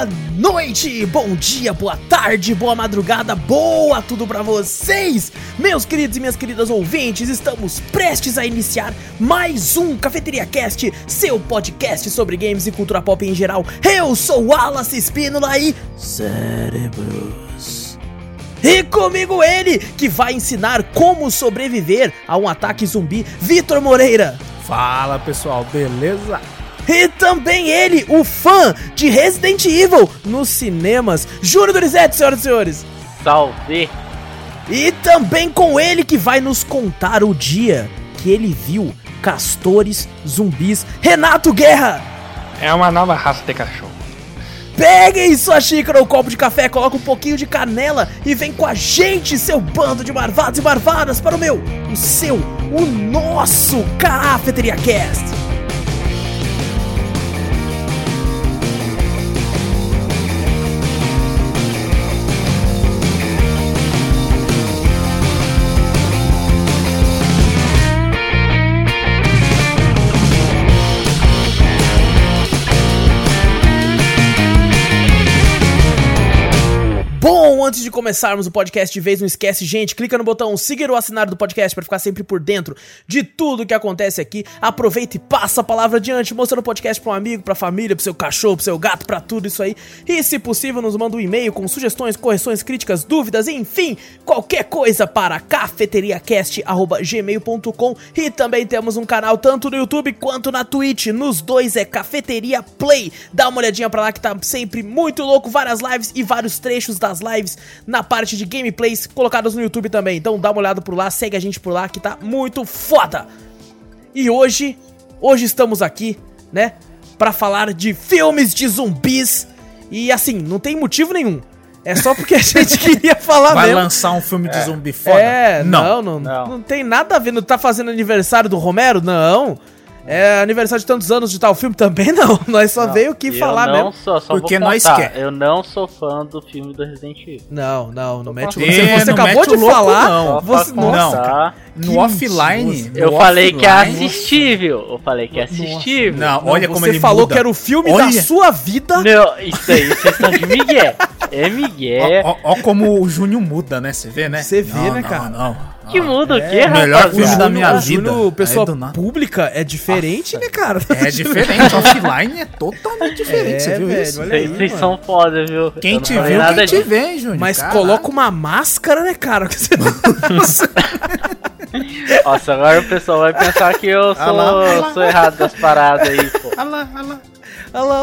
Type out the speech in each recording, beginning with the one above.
boa noite, bom dia, boa tarde, boa madrugada, boa tudo pra vocês, meus queridos e minhas queridas ouvintes. Estamos prestes a iniciar mais um Cafeteria Cast, seu podcast sobre games e cultura pop em geral. Eu sou Wallace Espínola e Cérebros. E comigo ele, que vai ensinar como sobreviver a um ataque zumbi, Vitor Moreira. Fala pessoal, beleza? E também ele, o fã de Resident Evil nos cinemas, Júlio Dorizete, senhoras e senhores. Salve! E também com ele que vai nos contar o dia que ele viu castores zumbis, Renato Guerra. É uma nova raça de cachorro. Peguem sua xícara ou copo de café, coloca um pouquinho de canela e vem com a gente, seu bando de marvados e marvadas, para o meu, o seu, o nosso Cafeteria Cast. Antes de começarmos o podcast de vez, não esquece, gente, clica no botão seguir ou assinar do podcast para ficar sempre por dentro de tudo que acontece aqui. Aproveita e passa a palavra adiante, mostrando o podcast para um amigo, para família, para seu cachorro, para seu gato, para tudo isso aí. E se possível, nos manda um e-mail com sugestões, correções, críticas, dúvidas, enfim, qualquer coisa para cafeteriacast@gmail.com. E também temos um canal tanto no YouTube quanto na Twitch. Nos dois é Cafeteria Play. Dá uma olhadinha para lá que tá sempre muito louco, várias lives e vários trechos das lives na parte de gameplays colocadas no YouTube também. Então dá uma olhada por lá, segue a gente por lá que tá muito foda. E hoje, hoje estamos aqui, né, para falar de filmes de zumbis e assim, não tem motivo nenhum. É só porque a gente queria falar Vai mesmo. lançar um filme de zumbi foda? É, não não, não, Não. não tem nada a ver. Não tá fazendo aniversário do Romero? Não. É aniversário de tantos anos de tal filme também? Não. Nós só veio aqui Eu falar não mesmo. Sou, só Porque vou nós quer. Eu não sou fã do filme do Resident Evil. Não, não, não mete o É, Você, você não acabou de louco, falar. não. Você, nossa, cara. No Que offline. Eu falei que é assistível. Eu falei que é assistível. Não, olha como você ele falou muda. que era o filme Olha. da sua vida. Não, isso aí, vocês estão de Miguel. É Miguel. Ó, ó, ó como o Júnior muda, né? Você vê, né? Você vê, Não, né, não, cara? Não, que muda o é, quê, melhor rapaziada? filme da minha o vida. Júnior, pessoa Aí do nada. pública é diferente, né, cara? É diferente, offline é totalmente diferente, É, você viu velho, isso? olha Vocês são foda, viu? Quem Eu te viu, nada quem te vê, Júnior. Mas Caralho. coloca uma máscara, né, cara? Nossa, agora o pessoal vai pensar que eu sou, Ah lá, ah lá. sou errado das paradas aí, pô. Olha lá, olha lá. Olha lá,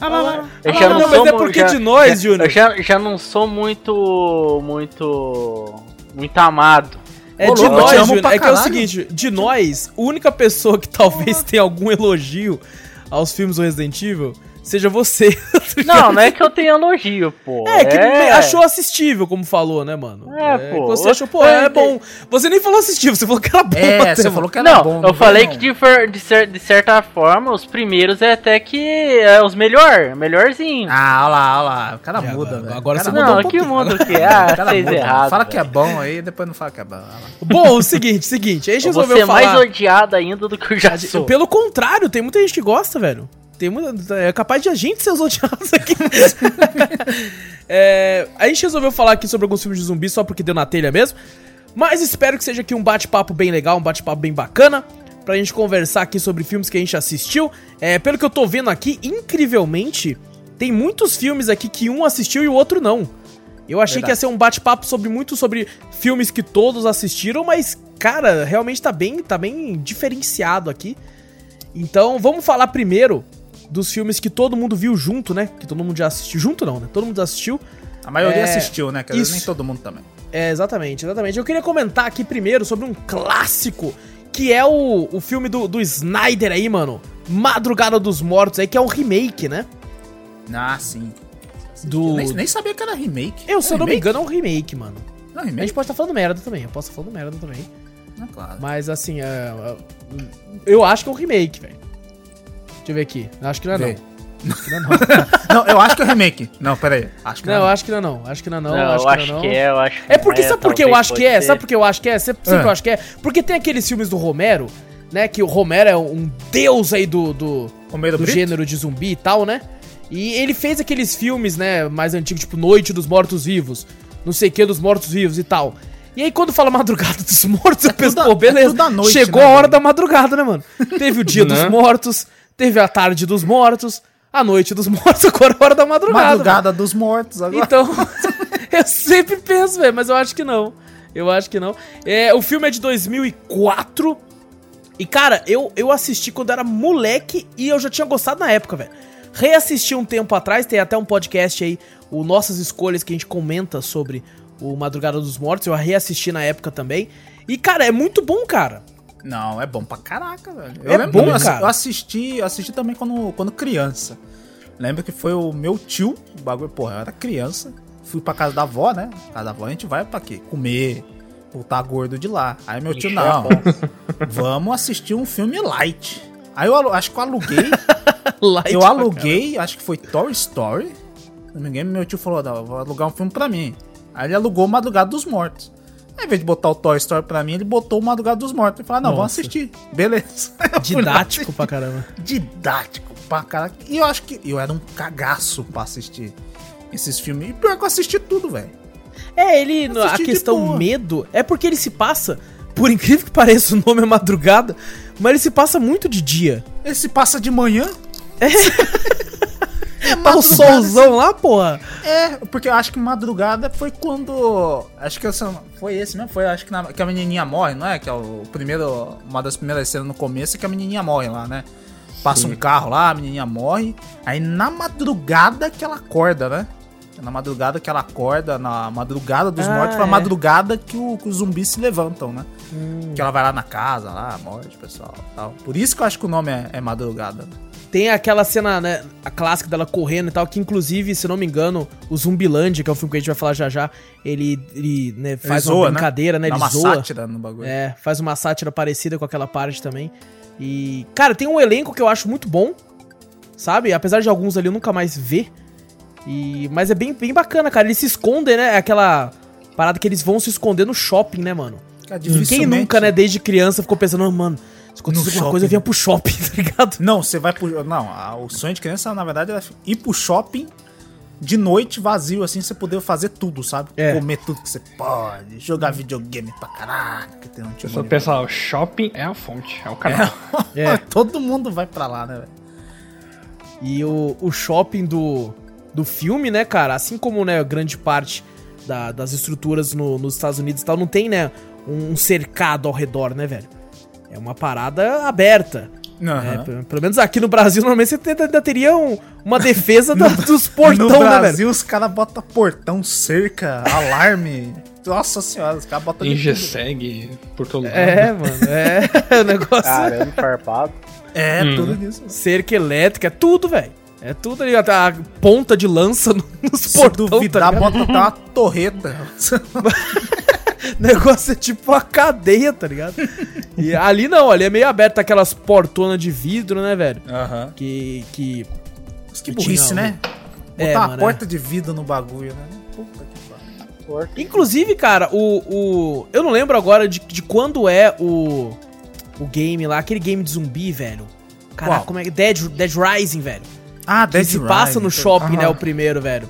olha lá. Eu Ah, já não, não, mas sou é mu- porque já- de nós, Júnior. Eu já, já não sou muito. Muito. Muito amado. É de nós, Júnior. É que é o caralho. seguinte, de nós, a única pessoa que talvez tenha algum elogio aos filmes do Resident Evil seja você. Não, não é que eu tenha elogio, pô. É, que achou assistível, como falou, né, mano? É, que pô. Você achou, pô, Eu- é bom. Você nem falou assistível, você falou que era bom. É, até, você mano. falou que era Não, bom. eu falei não. que de, de cer- de certa forma, os primeiros é até que é os melhor, melhorzinho. Ah, olha lá, olha lá. O cara Já, muda, agora- velho. agora O cara você mudou não, um que pouquinho. mundo que é? O Ah, cara fez muda. errado. Fala que é bom aí, depois não fala que é bom. Bom, o seguinte, seguinte, a gente Eu vou resolveu ser mais falar... odiado ainda do que eu já sou. Pelo contrário, tem muita gente que gosta, velho. Tem muita, é capaz de a gente ser os odiados aqui. É, a gente resolveu falar aqui sobre alguns filmes de zumbi só porque deu na telha mesmo. Mas espero que seja aqui um bate-papo bem legal, um bate-papo bem bacana. Pra gente conversar aqui sobre filmes que a gente assistiu. É, pelo que eu tô vendo aqui, incrivelmente, tem muitos filmes aqui que um assistiu e o outro não. Eu achei que ia Verdade. ser um bate-papo sobre muito sobre filmes que todos assistiram, mas, cara, realmente tá bem, tá bem diferenciado aqui. Então, vamos falar primeiro dos filmes que todo mundo viu junto, né? Que todo mundo já assistiu. Junto não, né? Todo mundo assistiu. A maioria É, assistiu, né? Quer dizer, nem todo mundo também. É, exatamente, exatamente. Eu queria comentar aqui primeiro sobre um clássico, que é o, o filme do, do Snyder aí, mano. Madrugada dos Mortos aí, que é um remake, né? Ah, sim. Do... Nem, nem sabia que era remake. Eu, se É eu não me remake? engano, é um remake, mano. Não, A gente remake? pode estar falando merda também, eu posso estar falando merda também. Não, claro. Mas assim, é, é, eu acho que é um remake, velho. Deixa eu ver aqui. Acho que não é não. Vê. Acho que não é não. Não, eu acho que é remake. Não, pera aí. Acho que Não, eu não. acho que não é não. Acho que não é não. Não, acho eu que acho não é que não. é, eu acho que É porque, não sabe por que eu acho que é? ser. Sabe por que eu acho que é? Sabe por que eu Ah. acho que é? Porque tem aqueles filmes do Romero, né? Que o Romero é um deus aí do, do, Romero do Brito? gênero de zumbi e tal, né? E ele fez aqueles filmes, né, mais antigos, tipo Noite dos Mortos-Vivos, não sei o que dos Mortos-Vivos e tal. E aí quando fala Madrugada dos Mortos, eu penso, pô, é beleza, tudo à noite, chegou né, a hora velho? da madrugada, né, mano? Teve o Dia dos Né? Mortos, teve a Tarde dos Mortos, a Noite dos Mortos, agora é a hora da madrugada. mano. Madrugada dos mortos agora. Então, eu sempre penso, velho, mas eu acho que não. Eu acho que não. É, o filme é de 2004. E, cara, eu, eu assisti quando era moleque e eu já tinha gostado na época, velho. Reassisti um tempo atrás, tem até um podcast aí, o Nossas Escolhas, que a gente comenta sobre o Madrugada dos Mortos. Eu reassisti na época também. E, cara, é muito bom, cara. Não, é bom pra caraca, velho. É bom, eu, cara. Eu assisti, eu assisti também quando, quando criança. Lembro que foi o meu tio, o bagulho, porra, eu era criança. Fui pra casa da avó, né? Casa da avó a gente vai pra quê? Comer, voltar gordo de lá. Aí meu tio, não, vamos assistir um filme light. Aí eu acho que eu aluguei, Light eu aluguei, acho que foi Toy Story. Se não me engano, meu tio falou, não, eu vou alugar um filme pra mim. Aí ele alugou Madrugada dos Mortos. Ao invés de botar o Toy Story pra mim, ele botou o Madrugada dos Mortos. Ele falou, não, vamos assistir. Beleza. Didático pra caramba. didático pra caraca. E eu acho que eu era um cagaço pra assistir esses filmes. E pior que eu assisti tudo, velho. É, ele. A Assisti questão medo é porque ele se passa. Por incrível que pareça, o nome é madrugada, mas ele se passa muito de dia. Ele se passa de manhã. É, Tá o solzão lá, porra. É, porque eu acho que madrugada foi quando. Acho que essa, foi esse mesmo. Foi acho que, na- que a menininha morre, não é? Que é o primeiro. Uma das primeiras cenas no começo é que a menininha morre lá, né? Passa um carro lá, a menininha morre. Aí na madrugada que ela acorda, né? Na madrugada que ela acorda, na madrugada dos Ah, mortos, foi a é. madrugada que, o- que os zumbis se levantam, né? Hum. Que ela vai lá na casa, lá, morte, pessoal. Tal. Por isso que eu acho que o nome é, é madrugada. Tem aquela cena, né, a clássica dela correndo e tal, que inclusive, se não me engano, o Zumbilândia, que é o filme que a gente vai falar já já, ele, ele né, faz Ele uma zoa, brincadeira, né? Dá Ele uma zoa. sátira no bagulho. É, faz uma sátira parecida com aquela parte também. E, cara, tem um elenco que eu acho muito bom, sabe? Apesar de alguns ali eu nunca mais ver. E, mas é bem, bem bacana, cara. Eles se escondem, né? É aquela parada que eles vão se esconder no shopping, né, mano? Cara, Quem dificilmente- nunca, né, desde criança ficou pensando, "Ah, mano, se acontecesse alguma coisa eu shopping. vinha pro shopping, tá ligado? Não, você vai pro. Não, a- o sonho de criança, na verdade, era ir pro shopping de noite vazio, assim, você poder fazer tudo, sabe? É. Comer tudo que você pode, jogar videogame pra caraca. Tem um Eu só penso, ó, o shopping é a fonte, é o canal. É. Todo mundo vai pra lá, né, velho? E o, o shopping do, do filme, né, cara, assim como, né, grande parte da- das estruturas no- nos Estados Unidos e tal, não tem, né, um cercado ao redor, né, velho? É uma parada aberta. Aham. É, pelo, menos aqui no Brasil, normalmente você ainda teria um- uma defesa da- dos portão, no né, velho? Brasil, os caras botam portão, cerca, alarme. Nossa senhora, os caras botam. Engeseg por todo lado. É, mano, é. O negócio. Caramba, farpado. É, Hum. tudo isso. Cerca elétrica, é tudo, velho. É tudo ali, até a ponta de lança no- nos Se portão, duvidar, tá bota até uma torreta. O negócio é tipo uma cadeia, tá ligado? E ali não, ali é meio aberto, aquelas portonas de vidro, né, velho? Aham. Que. que... Que burrice, Tinha né? Botar É, uma mano, porta de vidro no bagulho, né? Puta que pariu. Inclusive, cara, o, o. Eu não lembro agora de, de quando é o. O game lá, aquele game de zumbi, velho. Caraca, Qual? como é que. Dead, Dead Rising, velho. Ah, Que Dead se passa Rising. no shopping, né? O primeiro, velho.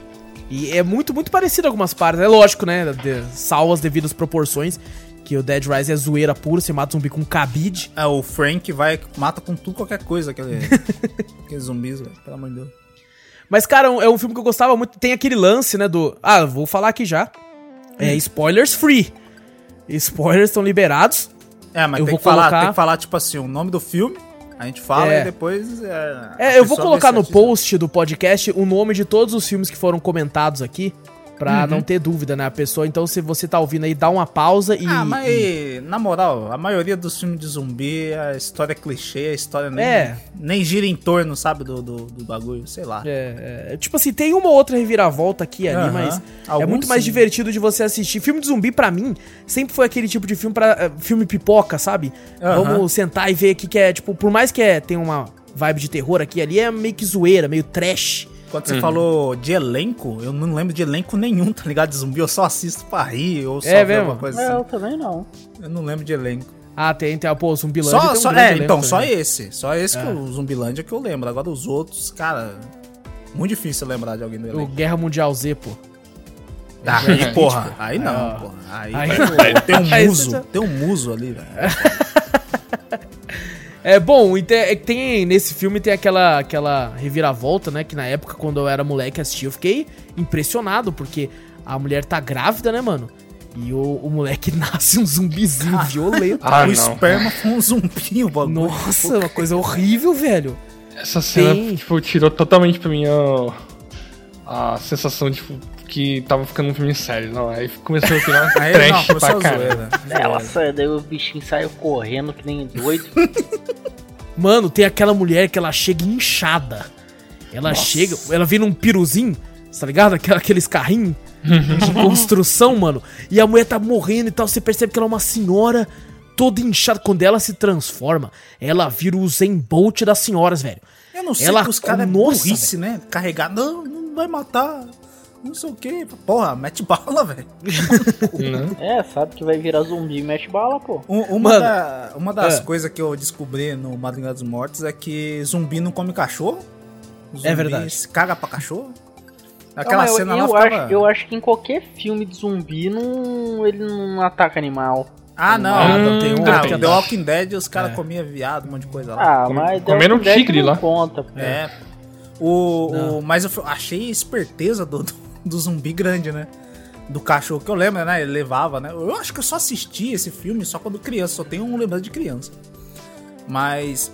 E é muito, muito parecido em algumas partes. É lógico, né? De, salvo as devidas proporções. Que o Dead Rising é zoeira pura, você mata zumbi com cabide. É, o Frank vai, mata com tudo qualquer coisa, aquele, aqueles zumbis, velho, pelo amor de Deus. Mas, cara, é um filme que eu gostava muito. Tem aquele lance, né? Do. Ah, vou falar aqui já. É Hum. spoilers free. Spoilers estão liberados. É, mas Eu tem, vou que falar, colocar- tem que falar, tipo assim, o nome do filme, a gente fala É. e depois... É, É, eu vou colocar no post do podcast o nome de todos os filmes que foram comentados aqui. Pra Uhum. não ter dúvida, né? A pessoa, então, se você tá ouvindo aí, dá uma pausa e. Ah, mas, na moral, a maioria dos filmes de zumbi, a história é clichê, a história nem, É. nem gira em torno, sabe, do, do, do bagulho, sei lá. É, é, tipo assim, tem uma outra reviravolta aqui e ali, Aham. mas é muito mais sim. divertido de você assistir. Filme de zumbi, pra mim, sempre foi aquele tipo de filme para filme pipoca, sabe? Aham. Vamos sentar e ver aqui que é, tipo, por mais que é, tem uma vibe de terror aqui e ali, é meio que zoeira, meio trash. Quando você falou de elenco, eu não lembro de elenco nenhum, tá ligado? De zumbi, eu só assisto pra rir ou só É ver alguma coisa É, eu assim. também não. Eu não lembro de elenco. Ah, tem, tem, pô, Zumbilândia Só, tem um só, é, então, só também. esse. Só esse que o Zumbilândia que eu lembro. Agora os outros, cara, Muito difícil lembrar de alguém do O elenco. Guerra Mundial Z, pô. Aí, porra, aí Aí, ó. não, porra. Aí, Aí- vai- tem um Aí muso, você- tem um muso ali, velho. É bom, tem, é que tem nesse filme tem aquela aquela reviravolta, né, que na época quando eu era moleque assistia, eu fiquei impressionado porque a mulher tá grávida, né, mano? E o, o moleque nasce um zumbizinho violento. Ah, o não. esperma foi um zumbi, o bagulho. Nossa, uma coisa horrível, velho. Essa cena, Tem. tipo, tirou totalmente pra mim a, a sensação, tipo, que tava ficando um filme sério, não. Aí começou a virar Aí, trash não, pra caralho. Nossa, daí o bichinho saiu correndo que nem doido. Mano, tem aquela mulher que ela chega inchada. Ela chega, ela vem num piruzinho, tá ligado? Aqueles carrinhos de construção, mano. E a mulher tá morrendo e tal. Você percebe que ela é uma senhora toda inchada. Quando ela se transforma, ela vira o Zen Bolt das senhoras, velho. Eu não sei Ela que os caras é nossa, burrice, né? Carregar, não, não vai matar. Não sei o que. Porra, mete bala, velho. É, sabe que vai virar zumbi e mete bala, pô. Um- Uma, Mano, da- uma das é. coisas que eu descobri no Madrugada dos Mortos é que zumbi não come cachorro. Zumbi É verdade. se caga pra cachorro. Aquela Não, eu, cena eu, lá acho, ficava... eu acho que em qualquer filme de zumbi não, ele não ataca animal. Ah, não. Hum, tem um, ah, The Walking Dead os caras É. comiam viado, um monte de coisa lá. Ah, mas comeram The Walking Dead tigre não lá. Conta, pô. É. O, Não. o- mas eu achei a esperteza do, do, do zumbi grande, né? Do cachorro, que eu lembro, né? Ele levava, né? Eu acho que eu só assisti esse filme só quando criança, só tenho um lembrança de criança. Mas.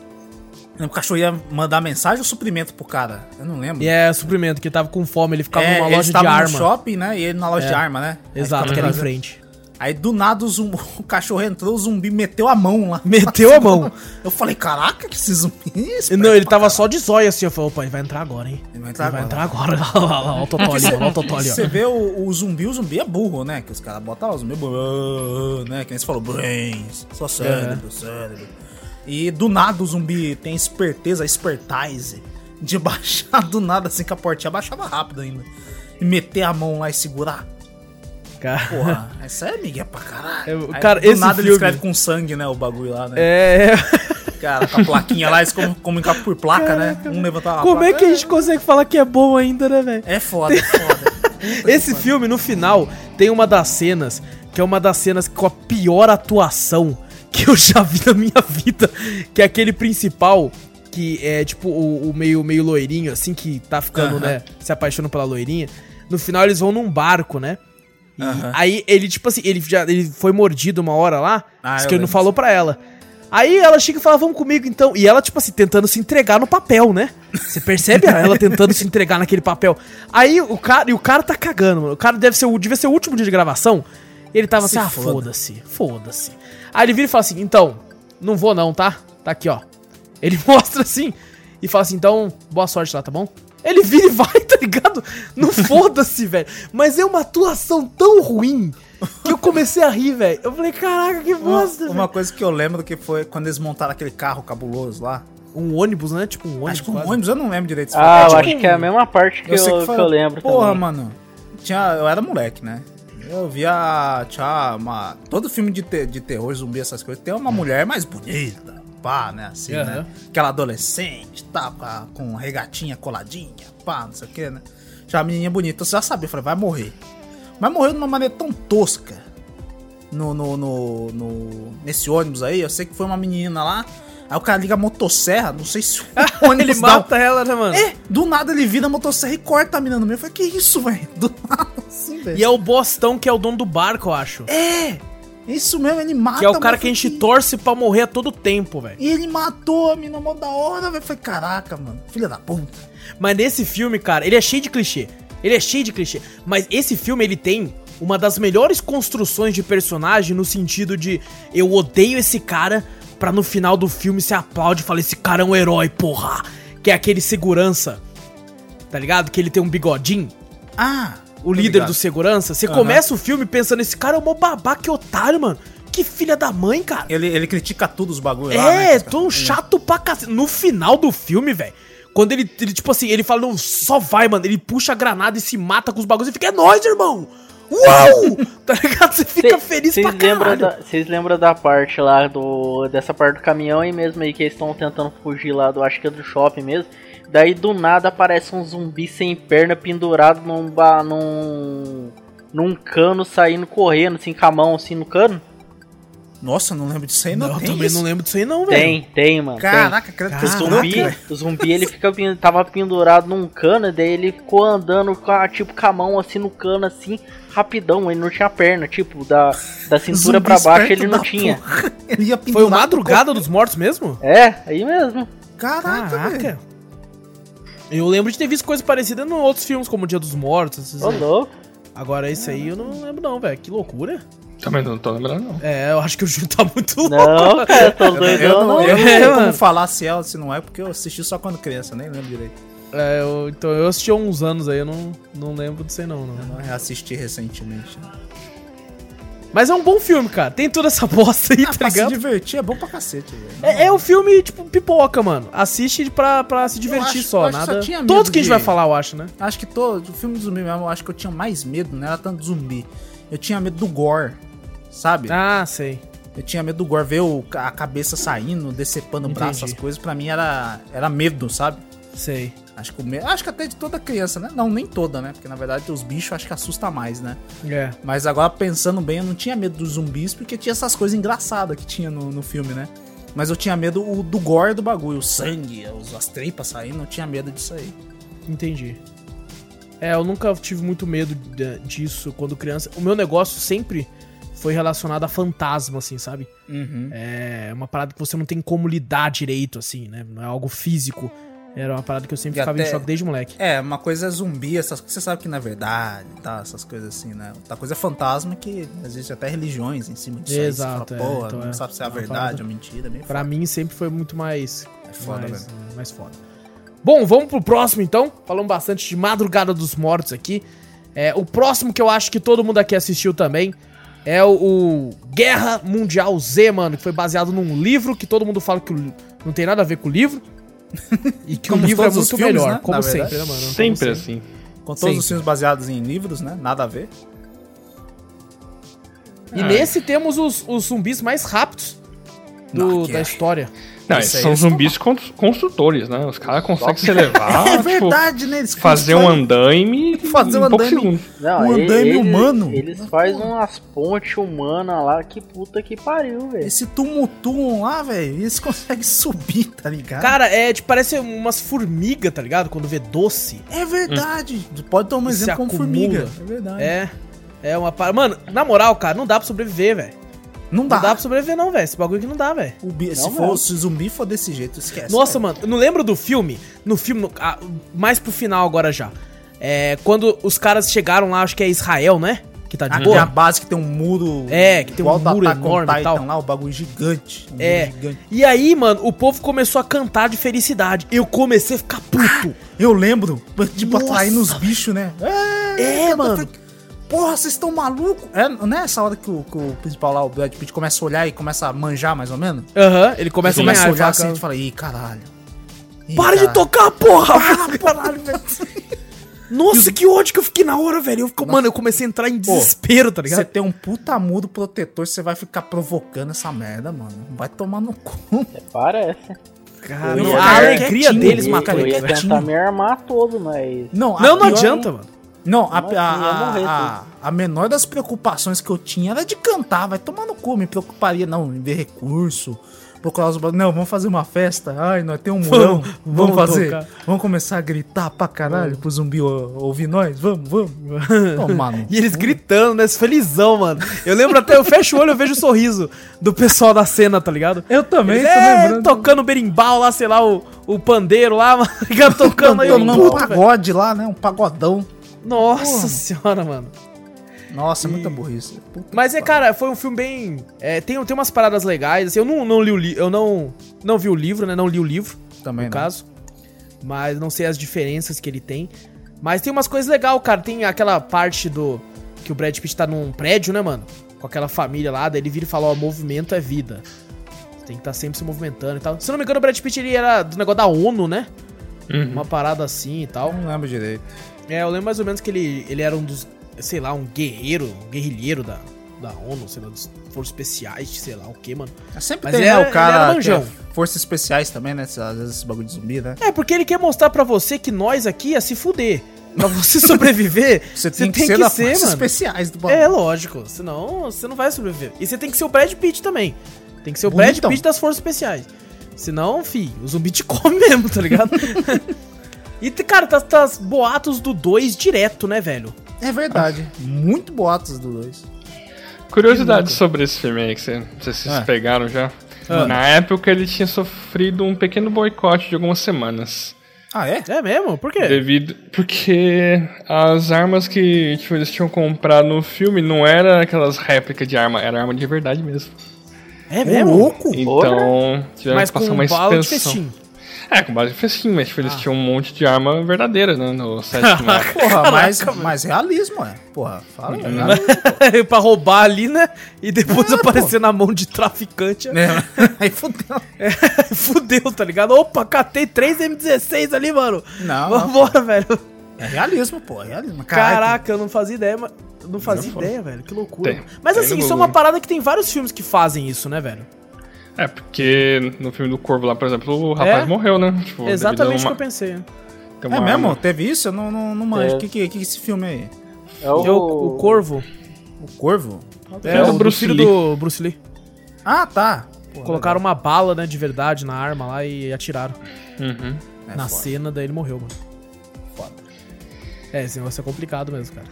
O cachorro ia mandar mensagem ou suprimento pro cara? Eu não lembro. E é suprimento, que tava com fome, ele ficava É, numa loja de arma. no shopping, né? E ele na loja É. de arma, né? Exato, que era em frente. Aí do nada o, zumbi, o cachorro entrou, o zumbi meteu a mão lá. Meteu a mão. Eu falei, caraca, que esse zumbi é esperto Não, ele tava só de zóio assim, eu falei, opa, ele vai entrar agora, hein? Ele vai entrar Ele vai agora. entrar agora. Lá, lá, lá, o Totó ali, ó o Totó ali. Você vê o, o zumbi, o zumbi é burro, né? Que os caras botam lá, o zumbi é burro, né? Que nem você falou, brains, só cérebro, cérebro. E do nada o zumbi tem esperteza, expertise, de baixar do nada assim que a portinha baixava rápido ainda. E meter a mão lá e segurar. Cara, Porra, essa é Miguel pra caralho. É, Aí, cara, do esse nada ele filme- escreve com sangue, né? O bagulho lá, né? é... Cara, com a plaquinha lá, eles comunicam por placa, né? Um levantava a Como é placa, que a gente consegue falar que é bom ainda, né, velho? É foda, é foda. Esse filme, no final, tem uma das cenas, que é uma das cenas com a pior atuação que eu já vi na minha vida, que é aquele principal, que é tipo o, o meio, meio loirinho, assim, que tá ficando, Aham. né, se apaixonando pela loirinha. No final eles vão num barco, né? E Aham. aí ele, tipo assim, ele já ele foi mordido uma hora lá, Ah, que ele não falou pra ela. Aí ela chega e fala, vamos comigo então. E ela, tipo assim, tentando se entregar no papel, né? Você percebe ela tentando se entregar naquele papel. Aí o cara, e o cara tá cagando, mano. O cara deve ser, o- devia ser o último dia de gravação. E ele tava Se assim, ah, foda. foda-se, foda-se. Aí ele vira e fala assim, então, não vou não, tá? Tá aqui, ó. Ele mostra assim e fala assim, então, boa sorte lá, tá bom? Ele vira e vai, tá ligado? Não foda-se, velho. Mas é uma atuação tão ruim que eu comecei a rir, velho. Eu falei, caraca, que Uma, bosta, uma coisa que eu lembro que foi quando eles montaram aquele carro cabuloso lá. Um ônibus, né? Tipo um ônibus. Acho que um quase. ônibus, eu não lembro direito. se Ah, eu foi- acho que é a mesma parte que eu, sei que foi- eu lembro Porra, também. mano. Tinha, eu era moleque, né? Eu via. Tinha uma. Todo filme de, te- de terror, zumbi, essas coisas, tem uma mulher mais bonita. Pá, né? Assim, Aham. né? Aquela adolescente, tá? Com, a- regatinha coladinha, pá, não sei o que, né? Tinha uma menininha bonita. Você já sabia, falei, vai morrer. Mas morreu de uma maneira tão tosca. No, no, no, no- nesse ônibus aí, eu sei que foi uma menina lá. Aí o cara liga a motosserra, não sei se o ônibus Ele um- mata ela, né, mano? é, do nada ele vira a motosserra e corta a mina no meio. Eu falei, que isso, velho? Do nada assim, velho. E é o Bostão que é o dono do barco, eu acho. É, isso mesmo, ele mata que é o cara que a gente torce pra morrer a todo tempo, velho. E ele matou a mina mó da hora, velho. Falei, caraca, mano, filha da puta. Mas nesse filme, cara, ele é cheio de clichê. Ele é cheio de clichê. Mas esse filme, ele tem uma das melhores construções de personagem no sentido de eu odeio esse cara pra no final do filme se aplaude e fala esse cara é um herói, porra. Que é aquele segurança, tá ligado? Que ele tem um bigodinho. Ah, O líder do segurança. Você Aham. começa o filme pensando, esse cara é um mó babaca e otário, mano. Que filha da mãe, cara. Ele, ele critica tudo os bagulhos lá, né? É, um caras- chato pra cacete. No final do filme, velho. Quando ele, ele, tipo assim, ele fala, não, só vai, mano. Ele puxa a granada e se mata com os bagulhos e fica, é nóis, irmão! Uau! tá ligado? Você fica feliz pra Vocês lembram, caralho. da, vocês lembram da parte lá do. dessa parte do caminhão aí mesmo aí que eles estão tentando fugir lá do. acho que é do shopping mesmo. Daí do nada aparece um zumbi sem perna pendurado num, ba- num, num cano saindo correndo, assim, com a mão assim no cano. Nossa, não lembro disso aí, não. Não, eu tem também isso? não lembro disso aí não, velho. Tem, tem, mano. tem. Caraca, credo que O zumbi, velho. o zumbi ele fica, tava pendurado num cano, daí ele ficou andando com a, tipo, com a mão assim no cano, assim, rapidão. Ele não tinha perna, tipo, da, da cintura Zumbi pra baixo ele não tinha. porra. Ele ia Foi pendurado o Madrugada dos Mortos mesmo? É, aí mesmo. Caraca, velho. Caraca. Eu lembro de ter visto coisa parecida em outros filmes, como o Dia dos Mortos. Ô, aí. louco. Agora esse aí eu não lembro não, velho. Que loucura. Também não tô lembrando, não. É, eu acho que o Júlio tá muito louco. Não, cara, eu tô Eu, doidão, eu não, eu não É, sei mano. como falar se é ou se não é, porque eu assisti só quando criança, nem lembro direito. É, eu- então eu assisti há uns anos aí, eu não, não lembro disso aí não, não. Eu não reassisti recentemente. Mas é um bom filme, cara. Tem toda essa bosta aí, Ah, tá pra se ligado? divertir é bom pra cacete, velho. É, é um filme, tipo, pipoca, mano. Assiste pra, pra se divertir acho- só, só nada... tinha medo Todos que a gente de- vai falar, eu acho, né? Acho que todo o filme do zumbi mesmo, eu acho que eu tinha mais medo, não era tanto zumbi. Eu tinha medo do gore, sabe? Ah, sei. Eu tinha medo do gore, ver o- a cabeça saindo, decepando o braço, essas coisas, pra mim era, era medo, sabe? Sei. Acho que, acho que até de toda criança, né? Não, nem toda, né? Porque na verdade os bichos acho que assusta mais, né? É. Mas agora pensando bem, eu não tinha medo dos zumbis porque tinha essas coisas engraçadas que tinha no, no filme, né? Mas eu tinha medo o- do gore do bagulho, o sangue, os- as tripas saindo, eu tinha medo disso aí. Entendi. É, eu nunca tive muito medo de- disso quando criança. O meu negócio sempre foi relacionado a fantasma, assim, sabe? Uhum. É uma parada que você não tem como lidar direito, assim, né? Não é algo físico. Era uma parada que eu sempre E ficava em até- choque desde moleque. É, uma coisa é zumbi, essas coisas, você sabe que não é verdade, tá? Essas coisas assim, né? Outra coisa é fantasma que existe até religiões em cima disso Exato, aí. é, fala, Pô, então não é sabe se é a verdade ou mentira, meio Pra mim sempre foi muito mais. É foda, mais, velho. é, mais foda. Bom, vamos pro próximo então. Falamos bastante de Madrugada dos Mortos aqui. É, o próximo que eu acho que todo mundo aqui assistiu também é o, o Guerra Mundial Z, mano, que foi baseado num livro que todo mundo fala que não tem nada a ver com o livro. E que Como o livro é todos os muito filmes, melhor, né, como na sempre, verdade. né, mano? Como Sempre assim. Com todos Sempre. os filmes baseados em livros, né? Nada a ver. E Ah, nesse temos os, os zumbis mais rápidos do- da é. história. Não, Isso são zumbis cons- construtores, né? Os caras conseguem se elevar, é tipo, verdade, né? Eles fazer um andaime Fazer um andaime. segundos. Não, Um andaime eles- humano. Eles fazem umas pontes humanas lá, que puta que pariu, velho. Esse tumultuam lá, velho, eles conseguem subir, tá ligado? Cara, é tipo, parece umas formigas, tá ligado? Quando vê doce. é verdade. Pode tomar um exemplo como acumula. formiga. É verdade. É. É uma parada. Mano, na moral, cara, não dá pra sobreviver, velho. Não dá. Não dá pra sobreviver, não, velho. Esse bagulho aqui não dá, velho. Se, Não, for, não. se o zumbi for desse jeito, esquece. Nossa, velho. mano, eu não lembro do filme. No filme, ah, mais pro final agora já. É. Quando os caras chegaram lá, acho que é Israel, né? Que tá de Aqui é a boa. base que tem um muro. É, que tem um muro enorme e tal. lá, o bagulho gigante. Um É. gigante. E aí, mano, o povo começou a cantar de felicidade. Eu comecei a ficar puto. Eu lembro, tipo, Nossa, atraindo os bichos, né? É, canta mano. Porra, vocês estão malucos? É, não é essa hora que o, que o principal lá, o Brad Pitt, começa a olhar e começa a manjar mais ou menos? Aham, ele começa a começa a ganhar. olhar ele assim e fala, ih, caralho. Ih, Para de caralho." tocar, porra! Ah, caralho, velho. Nossa, que ódio que eu fiquei na hora, velho. Eu fico- mano, eu comecei a entrar em desespero, tá Você ligado? tem um puta muro protetor, você vai ficar provocando essa merda, mano. Vai tomar no cu. Parece. Cara, a alegria deles matar eu ele. ia tentar me armar todo, mas. Não, Não, não adianta, mano. Não, a, a, a, a menor das preocupações que eu tinha era de cantar, vai tomar no cu, me preocuparia não em ver recurso, procurar os. Não, vamos fazer uma festa, ai, nós temos um murão, Vamos- vamos, vamos fazer, tocar. vamos começar a gritar pra caralho pro zumbi ou- ouvir nós, vamos, vamos. Tomar no E eles gritando, né? Felizão, mano. Eu lembro até, eu fecho o olho, eu vejo o sorriso do pessoal da cena, tá ligado? Eu também, Eles, tô é, lembrando. tocando berimbau lá, sei lá, o, o pandeiro lá, mano. Tocando aí, Tomando um puto, velho. pagode lá, né, um pagodão. Nossa Porra. senhora, mano. Nossa, muita burrice. Puta Mas é, cara, foi um filme bem. é, tem, tem umas paradas legais. Assim, eu não, não li o livro. Eu não, não vi o livro, né? Não li o livro. Também no não. caso. Mas não sei as diferenças que ele tem. Mas tem umas coisas legais, cara. Tem aquela parte do. Que o Brad Pitt tá num prédio, né, mano? Com aquela família lá. Daí ele vira e fala: Ó, movimento é vida. Você tem que estar sempre se movimentando e tal. Se eu não me engano, o Brad Pitt ele era do negócio da ONU, né? Uhum. Uma parada assim e tal. Não lembro direito. É, eu lembro mais ou menos que ele, ele era um dos, sei lá, um guerreiro, um guerrilheiro da, da ONU, sei lá, dos forças especiais, sei lá o que, mano. Sempre Mas tem, ele né, o cara que é forças especiais também, né? Às vezes esse bagulho de zumbi, né? É, porque ele quer mostrar pra você que nós aqui ia se fuder. Pra você sobreviver, Você tem, que ser da forças especiais do bagulho. É, lógico. Senão você não vai sobreviver. E você tem que ser o Brad Pitt também. Tem que ser o Brad Bonitão. Pitt das forças especiais. Senão, fi, o zumbi te come mesmo, tá ligado? e, cara, tá, tá boatos do 2 direto, né, velho? É verdade. Muito boatos do 2. Curiosidade sobre esse filme aí, que você, não sei se vocês Ah. pegaram já. Ah. Na época ele tinha sofrido um pequeno boicote de algumas semanas. Ah, é? É mesmo? Por quê? Devido. Porque as armas que tipo, eles tinham comprado no filme não era aquelas réplicas de arma, era arma de verdade mesmo. É mesmo? louco. Então, tiveram Mas que passar com uma expansão. É, com base em festim, mas tipo, Ah. eles tinham um monte de arma verdadeira, né? No ato. Porra, mais, mais realismo, é. Porra, fala. É realismo. pra roubar ali, né? E depois É, aparecer na mão de traficante. É, Aí fudeu. Fudeu, tá ligado? Opa, catei 3 M16 ali, mano. Não, não. Vambora, velho. É realismo, pô. É realismo. Caralho. Caraca, eu não fazia ideia, mas. Não fazia Não ideia, velho. Que loucura. Tem. Mas Tem assim, isso é uma parada que tem vários filmes que fazem isso, né, velho? É, porque no filme do Corvo lá, por exemplo, o rapaz É? morreu, né? Tipo, Exatamente o devido a que eu pensei. né? É uma mesmo? arma. Teve isso? Eu não, não, não manjo. O É. que, que, que é esse filme aí? É o, É o, o Corvo. O Corvo? É, É o Bruce filho Lee. do Bruce Lee. Ah, tá. Pô, Colocaram uma bala, né, de verdade na arma lá e atiraram Uhum. É na foda. cena, daí ele morreu, mano. Foda. É, esse negócio é complicado mesmo, cara.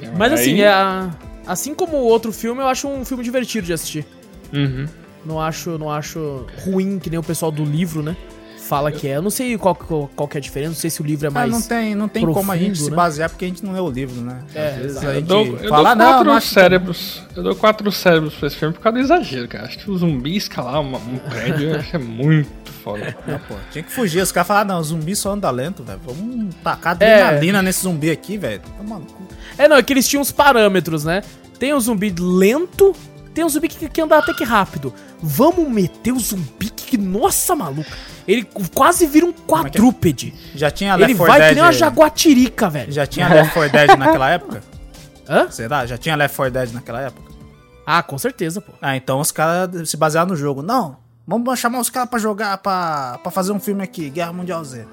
É, Mas assim, aí- é a- assim como o outro filme, eu acho um filme divertido de assistir. Uhum. Não acho, não acho ruim, que nem o pessoal do livro, né? Fala que é. Eu não sei qual, qual, qual que é a diferença, não sei se o livro é Ah, mais. não tem, não tem como a gente profundo, se né? basear porque a gente não lê o livro, né? É, Às vezes a Eu gente dou, eu fala, dou não, quatro não cérebros. Eu dou quatro cérebros pra esse filme por causa do exagero, cara. Acho que o zumbi escalar uma- um prédio acho é muito foda. Não, pô, tinha que fugir. Os caras falaram, não, zumbi só anda lento, velho. Vamos tacar É. adrenalina nesse zumbi aqui, velho. Tá maluco. É, não, é que eles tinham uns parâmetros, né? Tem o zumbi lento, tem o zumbi que, que anda até que rápido. Vamos meter o zumbi que, nossa, maluco. Ele quase vira um é que é? quadrúpede. Já tinha Ele Left 4 vai Dead. que nem uma jaguatirica, velho. Já tinha Left 4 Dead naquela época? Hã? Será? Já tinha Left 4 Dead naquela época? Ah, com certeza, pô. Ah, então os caras se basearam no jogo. Não, vamos chamar os caras pra jogar, pra, pra fazer um filme aqui, Guerra Mundial Z.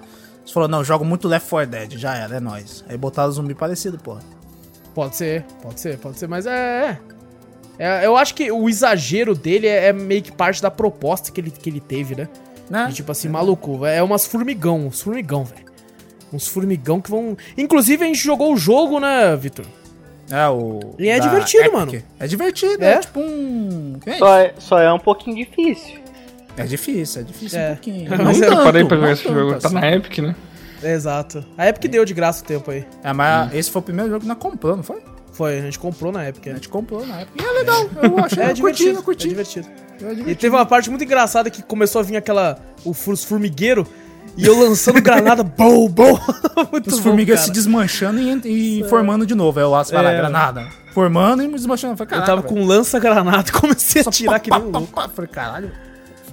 Você falou, não, jogo muito Left 4 Dead, já era, é nóis. Aí botaram zumbi parecido, porra. Pode ser, pode ser, pode ser, mas é. é. É, eu acho que o exagero dele é, é meio que parte da proposta que ele, que ele teve, né? Né? De, tipo assim, maluco, é umas formigão, uns formigão, velho. Uns formigão que vão. Inclusive, a gente jogou o jogo, né, Vitor? É o. E é divertido, Epic. mano. É divertido, É? é, tipo um. é Só é, só é um pouquinho difícil. É difícil, é difícil É. um pouquinho. Mas eu tanto, parei pra não jogar esse tanto jogo. Tá assim. na Epic, né? Exato. A Epic deu de graça o tempo aí. É, mas esse foi o primeiro jogo que nós compramos, não foi? Foi, a gente comprou na Epic. A É, gente comprou na época. E é legal, eu achei. é eu curti, divertido, eu curti. é divertido. E teve uma parte muito engraçada que começou a vir aquela. O formigueiro e eu lançando granada, bom, bom. muito Os formigas se desmanchando e, e formando de novo. Aí o Aço vai lá, É. granada. Formando e desmanchando. Eu, falei, Eu tava com lança-granada e comecei a Só atirar que nem um pá, louco. pá, pá. Falei, caralho.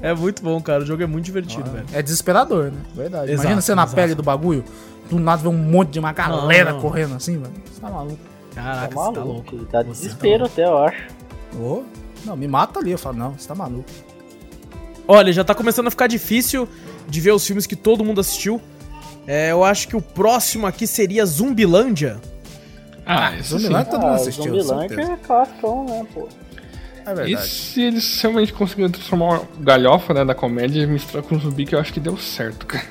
É muito bom, cara. O jogo é muito divertido, velho. É desesperador, né? Verdade. Exato, Imagina você na exato. pele do bagulho, do nada vê um monte de uma galera não. correndo assim, velho. Você tá maluco. Caraca, Tá você tá maluco. louco. Dá Você desespero tá até, eu acho. Ô, não, me mata ali. Eu falo, não, você tá maluco. Olha, já tá começando a ficar difícil de ver os filmes que todo mundo assistiu. É, eu acho que o próximo aqui seria Zumbilândia. Ah, isso sim. Zumbilândia todo mundo Ah, assistiu, Zumbilândia certeza. é clássico, né, pô? É E verdade. se eles realmente conseguiram transformar uma galhofa né, da comédia e misturar com zumbi, que eu acho que deu certo, cara.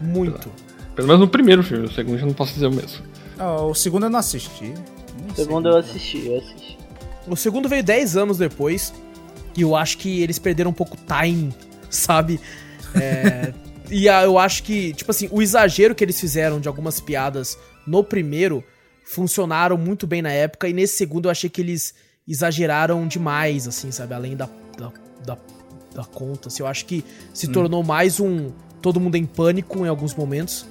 Muito. Pelo menos no primeiro filme, no segundo eu não posso dizer o mesmo. Ah, o segundo eu não assisti. Sei. Segundo eu assisti, eu assisti. O segundo veio 10 anos depois. E eu acho que eles perderam um pouco o time, sabe? É, e a- eu acho que, tipo assim, o exagero que eles fizeram de algumas piadas no primeiro funcionaram muito bem na época. E nesse segundo eu achei que eles exageraram demais, assim, sabe? Além da, da, da, da conta. Assim, eu acho que se tornou mais um todo mundo em pânico em alguns momentos.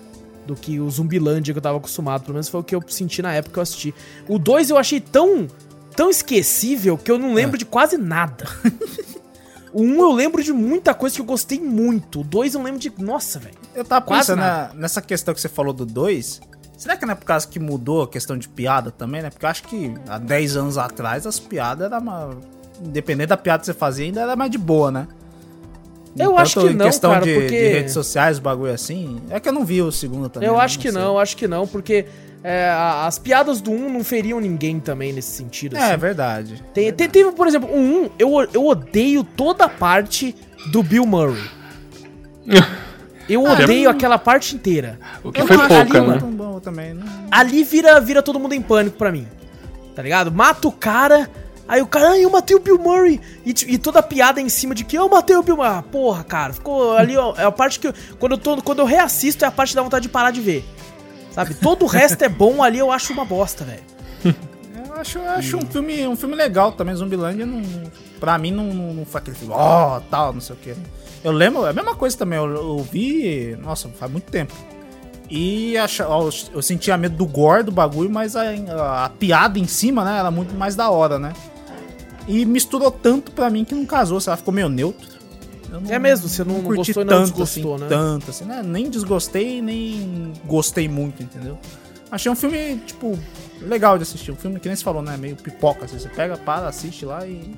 Do que o Zumbilândia que eu tava acostumado. Pelo menos foi o que eu senti na época que eu assisti. O 2 eu achei tão tão esquecível que eu não lembro de quase nada. o 1 um eu lembro de muita coisa que eu gostei muito. O 2 eu lembro de. Nossa, velho. Eu tava Quase pensando na- nessa questão que você falou do 2. Será que não é por causa que mudou a questão de piada também, né? Porque eu acho que há 10 anos atrás as piadas eram uma... Independente da piada que você fazia, ainda era mais de boa, né? Eu acho que não, questão cara, de, porque- de redes sociais, bagulho assim. É que eu não vi o segundo também. Eu né? acho que sei. não, eu acho que não, porque é, as piadas do 1 não feriam ninguém também nesse sentido. É, assim. verdade. Tem, tem- teve, por exemplo, o 1, eu, eu odeio toda a parte do Bill Murray. Eu odeio aquela parte inteira. O que Eu foi não- pouca, ali, né? Tão bom também, né? Ali vira, vira todo mundo em pânico pra mim. Tá ligado? Mata o cara, aí o cara, ai, eu matei o Bill Murray. E, e toda a piada em cima de que eu matei o Bill Murray. Ah, porra, cara, ficou ali, ó, é a parte que eu, quando eu, tô, quando eu reassisto é a parte dá vontade de parar de ver. Sabe? Todo o resto é bom ali, eu acho uma bosta, velho. Eu acho, eu acho um, filme, um filme legal também. Zumbilândia, não, pra mim, não, não, não foi aquele filme, ó, tal, não sei o quê. Eu lembro, é a mesma coisa também. Eu, eu vi, nossa, faz muito tempo. E acha, eu sentia medo do gore do bagulho, mas a, a- a piada em cima, né, era muito mais da hora, né? E misturou tanto pra mim que não casou, sei lá, ficou meio neutro. Eu É mesmo, você não- não curti gostou e não desgostou, assim, né? Tanto, assim, né? Nem desgostei, nem gostei muito, entendeu? Achei um filme, tipo, legal de assistir. Um filme que nem se falou, né? Meio pipoca, assim. Você pega, para, assiste lá e.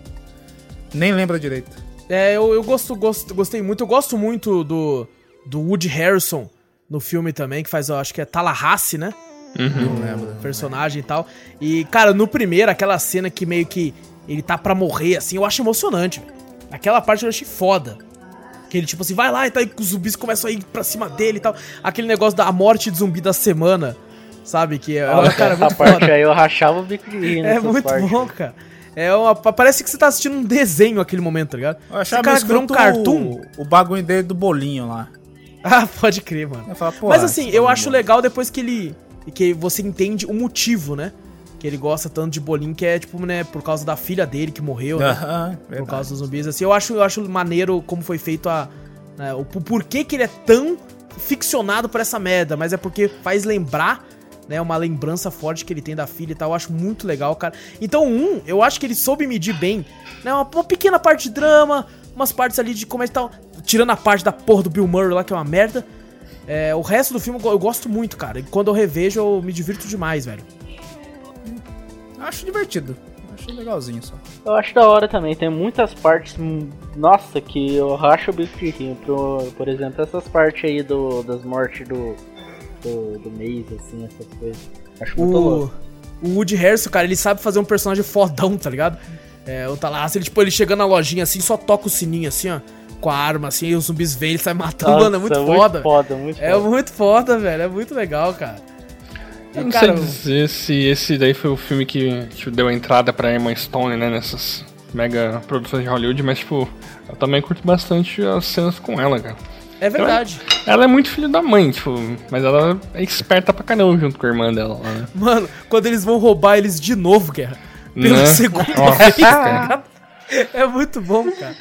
Nem lembra direito. É, eu, eu gosto, gosto, gostei muito. Eu gosto muito do, do Woody Harrison no filme também, que faz, eu acho que é Tallahassee, né? Não lembro. personagem e tal. E, cara, no primeiro, aquela cena que meio que ele tá pra morrer, assim, eu acho emocionante, velho. Aquela parte eu achei foda. Que ele, tipo assim, vai lá e tá, e os zumbis começam a ir pra cima dele e tal. Aquele negócio da morte de zumbi da semana, sabe? Que é, Nossa, cara, é muito parte foda. aí eu rachava o bico de rir É muito partes. bom, cara. É uma, parece que você tá assistindo um desenho aquele momento, tá ligado? Eu achava cara virou um cartoon. O, o bagulho dele do bolinho lá. Ah, pode crer, mano. Pô, Mas assim, eu bagulho acho bom. legal depois que ele. que você entende o motivo, né? Que ele gosta tanto de bolinho, que é, tipo, né, por causa da filha dele que morreu, né? Aham, Por verdade. causa dos zumbis. Assim, eu acho, eu acho maneiro como foi feito a. né, o por- porquê que ele é tão ficcionado por essa merda, mas é porque faz lembrar. Né, uma lembrança forte que ele tem da filha e tal, eu acho muito legal, cara. Então, um, eu acho que ele soube medir bem, né, uma, uma pequena parte de drama, umas partes ali de como é que tal, tirando a parte da porra do Bill Murray lá, que é uma merda. É, o resto do filme eu gosto muito, cara. E quando eu revejo, eu me divirto demais, velho. Acho divertido. Acho legalzinho só. Eu acho da hora também, tem muitas partes, hum, nossa, que eu racho o bico de rir. Por, por exemplo, essas partes aí do, das mortes do, do, do mês, assim, essas coisas. Acho muito O, louco. o Woody Harrison, cara, ele sabe fazer um personagem fodão, tá ligado? É, o Tallahassee, ele, tipo, ele chegando na lojinha assim, só toca o sininho assim, ó, com a arma assim, e os zumbis vêm, ele sai matando, mano, é muito Nossa, foda. Muito foda, muito É foda. muito foda, velho, é muito legal, cara. Eu não cara, sei dizer se esse daí foi o filme que tipo, deu entrada pra Emma Stone, né, nessas mega produções de Hollywood, mas tipo, eu também curto bastante as cenas com ela, cara. é verdade. Ela é muito filho da mãe, tipo, mas ela é esperta pra caramba junto com a irmã dela lá, né? Mano, quando eles vão roubar eles de novo, Guerra, pela Né? segunda vez, cara. É muito bom, cara.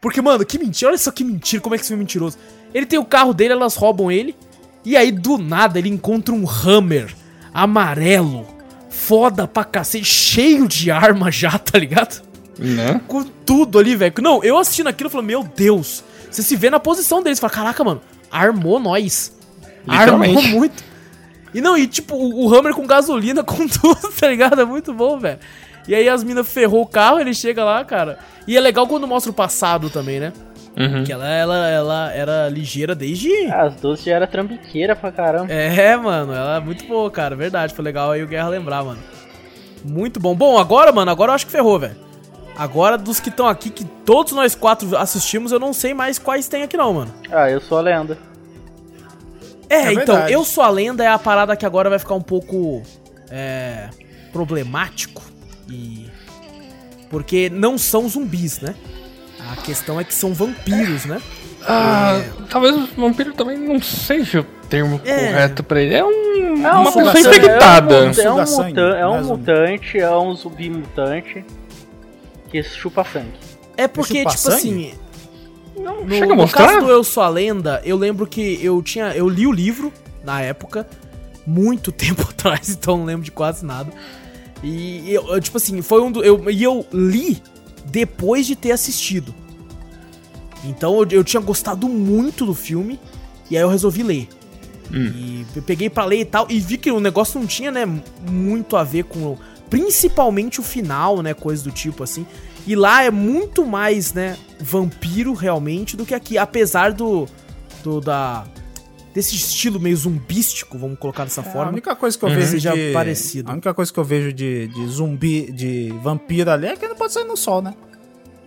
Porque, mano, que mentira, olha só que mentira, como é que esse filme é mentiroso. Ele tem o carro dele, elas roubam ele, e aí do nada ele encontra um Hammer amarelo, foda pra cacete, cheio de arma já, tá ligado? Né? com tudo ali, velho. Não, eu assistindo aquilo, eu falei, meu Deus. Você se vê na posição deles, fala, caraca, mano, armou nós. Armou muito. E não, e tipo, o, o Hammer com gasolina, com tudo, tá ligado? É muito bom, velho. E aí as minas ferrou o carro, ele chega lá, cara. E é legal quando mostra o passado também, né? Uhum. Que ela, ela, ela era ligeira desde. As duas já era trambiqueira pra caramba. É, mano, ela é muito boa, cara. Verdade, foi legal aí o Guerra lembrar, mano. Muito bom. Bom, agora, mano, agora eu acho que ferrou, velho. Agora, dos que estão aqui, que todos nós quatro assistimos, eu não sei mais quais tem aqui, não, mano. Ah, eu sou a lenda. É, É então, verdade. Eu Sou a Lenda é a parada que agora vai ficar um pouco. É. problemático. E. Porque não são zumbis, né? A questão é que são vampiros, né? Ah, talvez o vampiro também não seja o termo É. correto pra ele. É um, É uma pessoa infectada. É um, é um, sangue, é um é mutante, é um zumbi mutante que chupa sangue. É porque, chupa tipo sangue? assim. Não No, chega a no mostrar? caso do Eu Sou a Lenda, eu lembro que eu tinha. Eu li o livro na época, muito tempo atrás, então não lembro de quase nada. E eu, tipo assim, foi um do. Eu, e eu li depois de ter assistido. Então eu, eu tinha gostado muito do filme, e aí eu resolvi ler. E eu peguei pra ler e tal, e vi que o negócio não tinha, né, muito a ver com. Principalmente o final, né? Coisa do tipo assim. E lá é muito mais, né, vampiro realmente do que aqui. Apesar do. do da. Desse estilo meio zumbístico, vamos colocar dessa É, a forma. única coisa que eu Uhum. vejo Seja de... parecido. A única coisa que eu vejo de, de zumbi, de vampiro ali é que ele pode sair no sol, né?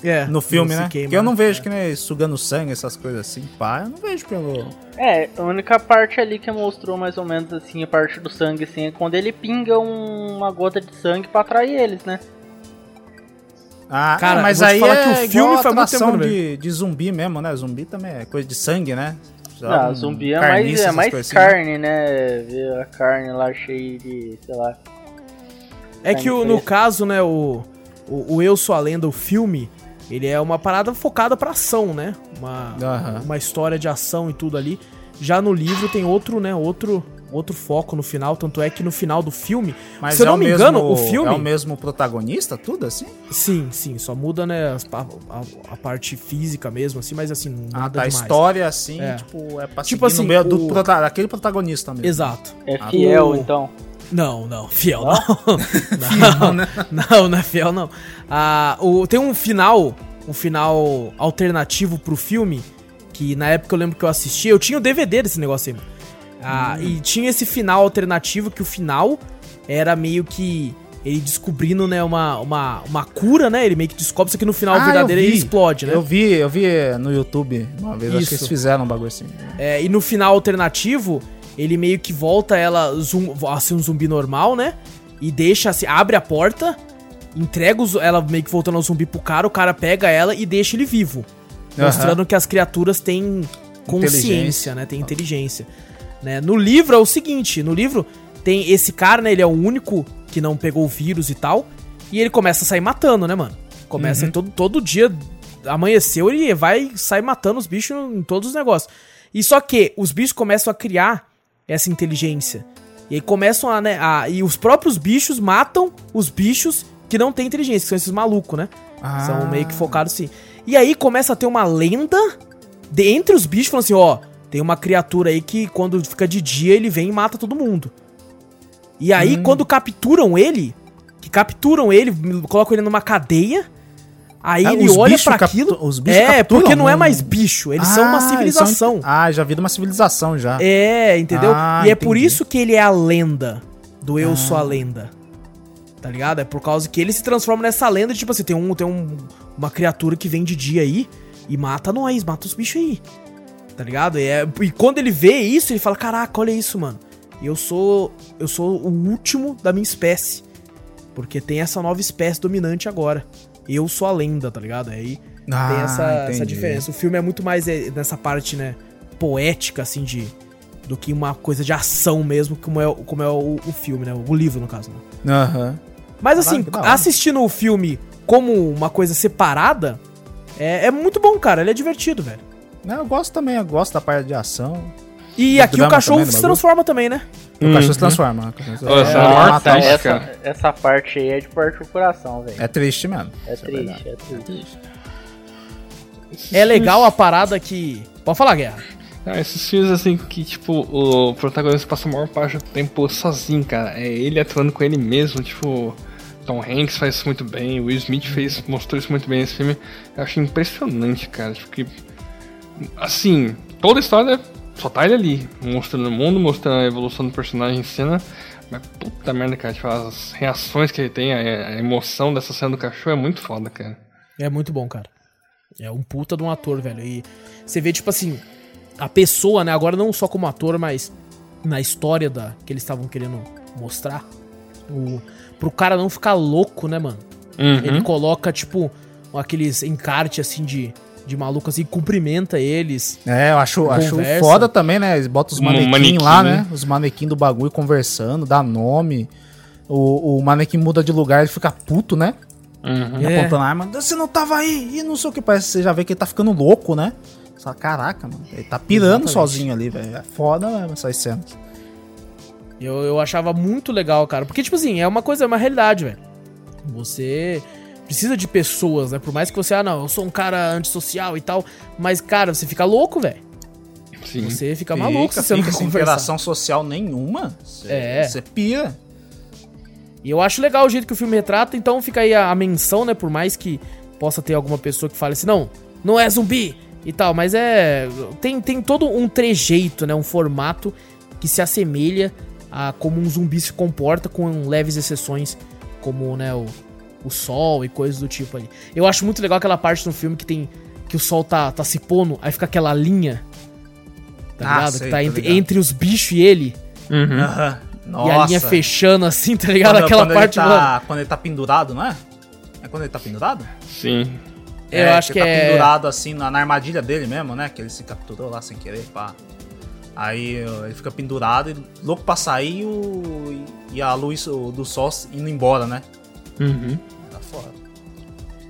É, No filme, né? queima, Porque eu não né? vejo que nem sugando sangue, essas coisas assim. Pá, eu não vejo pelo... É, a única parte ali que mostrou mais ou menos assim, a parte do sangue, assim, é quando ele pinga um- uma gota de sangue pra atrair eles, né? Ah, Cara, é, mas aí é que o igual filme foi atração né, de, de zumbi mesmo, né? Zumbi também é coisa de sangue, né? Não, um zumbi é mais, é mais assim, né? carne, né? Ver a carne lá cheia de, sei lá. É que o- no caso, né, o, o, o Eu Sou a Lenda, o filme, ele é uma parada focada pra ação, né? Uma, Aham. uma história de ação e tudo ali. Já no livro tem outro, né, outro, outro foco no final, tanto é que no final do filme, Mas se eu é não o me mesmo, engano, o filme... É o mesmo protagonista, tudo assim? Sim, sim, só muda, né, pa- a, a parte física mesmo, assim, mas assim, não Ah, nada tá. A demais. história, assim, É. tipo, é pra Tipo seguir assim, no meio do o- prota- daquele protagonista mesmo. Exato. É Ah, fiel, o- então. Não, não, fiel não. Não, não, não é fiel não. Ah, o, tem um final, um final alternativo pro filme, que na época eu lembro que eu assisti, eu tinha o DVD desse negócio aí. Ah, E tinha esse final alternativo, que o final era meio que ele descobrindo, né, uma, uma, uma cura, né? Ele meio que descobre, isso que no final Ah, verdadeiro ele explode, né? Eu vi, eu vi no YouTube uma vez, acho que Isso. eles fizeram um bagulho assim. É, e no final alternativo, ele meio que volta ela zum- a ser um zumbi normal, né? E deixa assim, abre a porta, entrega os- ela meio que voltando ao zumbi pro cara, o cara pega ela e deixa ele vivo. Aham. Mostrando que as criaturas têm consciência, né? Tem inteligência. Né? No livro é o seguinte, no livro tem esse cara, né? Ele é o único que não pegou o vírus e tal. E ele começa a sair matando, né, mano? Começa Uhum. todo, todo dia, amanheceu, ele vai sair matando os bichos em todos os negócios. E só que os bichos começam a criar essa inteligência. E aí começam a, né, a- E os próprios bichos matam os bichos que não têm inteligência, que são esses malucos, né? Ah. São meio que focados assim. E aí começa a ter uma lenda de, entre os bichos, falando assim, ó, tem uma criatura aí que quando fica de dia ele vem e mata todo mundo. E aí quando capturam ele, que capturam ele, colocam ele numa cadeia, aí Ah, ele olha captu- aquilo. os bichos é, porque não é mais bicho, eles são uma Ah, civilização. são- Ah, já vi de uma civilização já. É, entendeu? Ah, e é por isso que ele é a lenda do Eu Sou a Lenda. Tá ligado? É por causa que ele se transforma nessa lenda, tipo assim, tem, um, tem um, uma criatura que vem de dia aí e mata nós, mata os bichos aí. Tá ligado? E, é- e quando ele vê isso, ele fala, caraca, olha isso, mano. Eu sou. Eu sou o último da minha espécie. Porque tem essa nova espécie dominante agora. Eu sou a lenda, tá ligado? Aí Ah, tem essa, essa diferença. O filme é muito mais é, nessa parte, né, poética, assim, de. Do que uma coisa de ação mesmo, como é, o- como é o, o filme, né? O livro, no caso, né? Aham. Mas Caralho, assim, assistindo o filme como uma coisa separada, é, é muito bom, cara. Ele é divertido, velho. Não, Eu gosto também, eu gosto da parte de ação. E Do aqui o cachorro também, do se transforma também, né? O cachorro se Uhum. transforma. né? Nossa, transforma. é triste, essa, essa parte aí é de partir o coração, velho. É triste mesmo. É, Isso triste, verdade. é triste. É legal a parada que. Pode falar, Guerra. Ah, esses filmes assim que, tipo, o protagonista passa a maior parte do tempo sozinho, cara. É ele atuando com ele mesmo, tipo. Tom Hanks faz isso muito bem, Will Smith fez, mostrou isso muito bem nesse filme. Eu achei impressionante, cara. Tipo, que. Assim, toda a história só tá ele ali, mostrando o mundo, mostrando a evolução do personagem em cena. Mas puta merda, cara, tipo, as reações que ele tem, a, emoção dessa cena do cachorro é muito foda, cara. É muito bom, cara. É um puta de um ator, velho. E você vê, tipo assim, a pessoa, né? Agora não só como ator, mas na história da que eles estavam querendo mostrar. O, pro cara não ficar louco, né, mano? Uhum. Ele coloca, tipo, aqueles encarte assim de, de maluco assim, cumprimenta eles. É, eu acho, acho foda também, né? Eles botam os Um manequins manequim. lá, né? Os manequins do bagulho conversando, dá nome. O, o manequim muda de lugar, ele fica puto, né? Uhum. É. Apontando a arma. Você não tava aí! E não sei o que. Parece que você já vê que ele tá ficando louco, né? Fala, caraca, mano. Ele tá pirando Exatamente. sozinho ali, velho. É foda mesmo essas cenas. Eu, eu achava muito legal, cara. Porque, tipo assim, é uma coisa, é uma realidade, velho. Você precisa de pessoas, né? Por mais que você, ah, não, eu sou um cara antissocial e tal. Mas, cara, você fica louco, velho. Sim. Você fica Fica, maluco se você não fica for sem conversar. interação social nenhuma. Você, É. Você pira. E eu acho legal o jeito que o filme retrata, então fica aí a, a menção, né? Por mais que possa ter alguma pessoa que fale assim, não, não é zumbi e tal, mas é. Tem, tem todo um trejeito, né? Um formato que se assemelha a como um zumbi se comporta, com leves exceções, como, né, o, o sol e coisas do tipo ali. Eu acho muito legal aquela parte no filme que tem. que o sol tá, tá se pondo, aí fica aquela linha. Tá Ah, ligado? sei, que tá entre, ligado. entre os bichos e ele. Uhum. Aham. Nossa. E a linha fechando assim, tá ligado? Quando- Aquela quando parte, ele mano. tá, Quando ele tá pendurado, não é? É quando ele tá pendurado? Sim. Eu acho que ele é- tá pendurado assim na, na armadilha dele mesmo, né? Que ele se capturou lá sem querer, pá. Aí ele fica pendurado e louco pra sair e o- e a luz o- do sol indo embora, né? Uhum. Tá foda.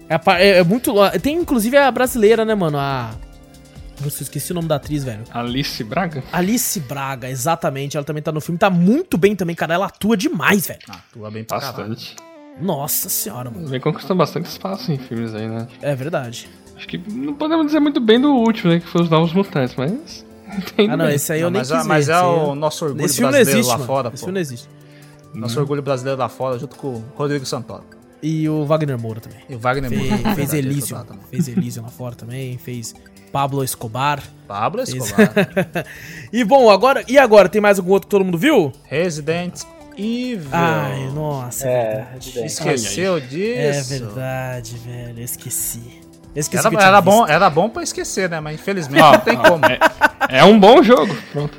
É, é- é muito. Tem inclusive a brasileira, né, mano? A. Nossa, eu esqueci o nome da atriz, velho. Alice Braga? Alice Braga, exatamente. Ela também tá no filme. Tá muito bem também, cara. Ela atua demais, velho. Ah, atua bem pra caralho. Bastante. Nossa senhora, mano. Vem conquistando bastante espaço em filmes aí, né? É verdade. Acho que não podemos dizer muito bem do último, né? Que foi os Novos Mutantes, mas. Tem Ah, não, bem. esse aí eu Não, nem mas, quis é- mas ver. é esse o nosso orgulho Esse filme não brasileiro existe, lá mano. fora, Esse pô. filme não existe. Nosso orgulho brasileiro lá fora, junto com o Rodrigo Santoro. E o Wagner Moura também. E o Wagner Fez, Moura. fez Verdade, Elysium. Fez Elysium lá fora também. Fez Pablo Escobar. Pablo Fez- Escobar. e bom, agora. E agora? Tem mais algum outro que todo mundo viu? Resident Evil. Ai, nossa. É. Esqueceu disso? É verdade, velho. Eu esqueci. Esqueci Era, era visto. bom, era bom pra esquecer, né? Mas infelizmente Ó, não tem como. É, é um bom jogo. Pronto.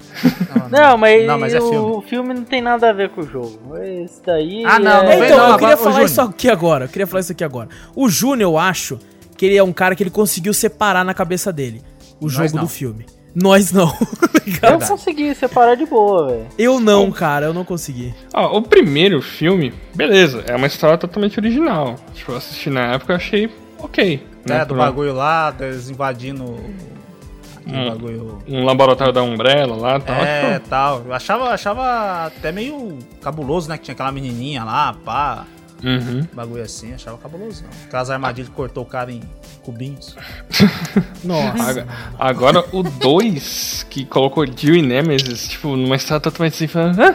Não, mas, Não, mas é o filme. filme. não tem nada a ver com o jogo. Esse daí. Ah, não, é... não então, eu queria falar isso aqui agora. Eu queria falar isso aqui agora. O Júnior, eu acho que ele é um cara que ele conseguiu separar na cabeça dele o Nós jogo não. do filme. Nós não. Eu consegui separar de boa, velho. eu não, cara, eu não consegui. Ó, o primeiro filme, beleza, é uma história totalmente original. Tipo, eu assisti na época eu achei ok. É, né, do bagulho lá, eles invadindo Hum. bagulho. Um laboratório da Umbrella lá e tal. É, tal. Eu achava, achava até meio cabuloso, né? Que tinha aquela menininha lá, pá. Uhum. Bagulho assim, achava cabuloso. Não. Aquelas armadilhas que cortou o cara em cubinhos. Nossa. Aga- Agora o 2, que colocou Jill e Nemesis, tipo, numa história totalmente assim, falando, Hã?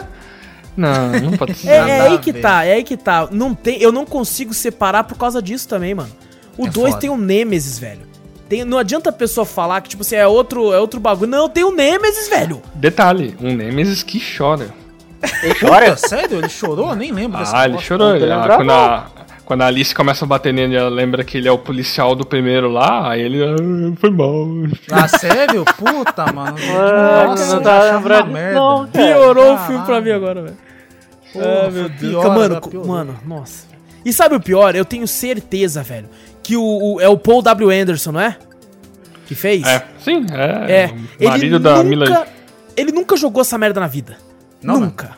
Não, não pode ser. É, é aí que tá, é aí que tá. Não tem, eu não consigo separar por causa disso também, mano. O É 2 foda. tem o Nemesis, velho. Tem, não adianta a pessoa falar que, tipo assim, é outro, é outro bagulho. Não, tem o Nemesis, velho. Detalhe, um Nemesis que chora. Ele chora? Puta, sério? Ele chorou? Eu nem lembro dessa Ah, ele chorou. tô Ah, quando, a, quando a Alice começa a bater nele, ela lembra que ele é o policial do primeiro lá, aí ele. "Ah, foi mal. Ah, sério? Puta, mano. Mano, Nossa, não eu tá disso merda. não. Piorou o filme pra mim agora, velho. Ah, meu Deus. pior, mano, mano, nossa. E sabe o pior? Eu tenho certeza, velho, que o, o- é o Paul W. Anderson, não é? Que fez? É, sim, é. É. Marido da Mila. ele nunca jogou essa merda na vida. Não, nunca.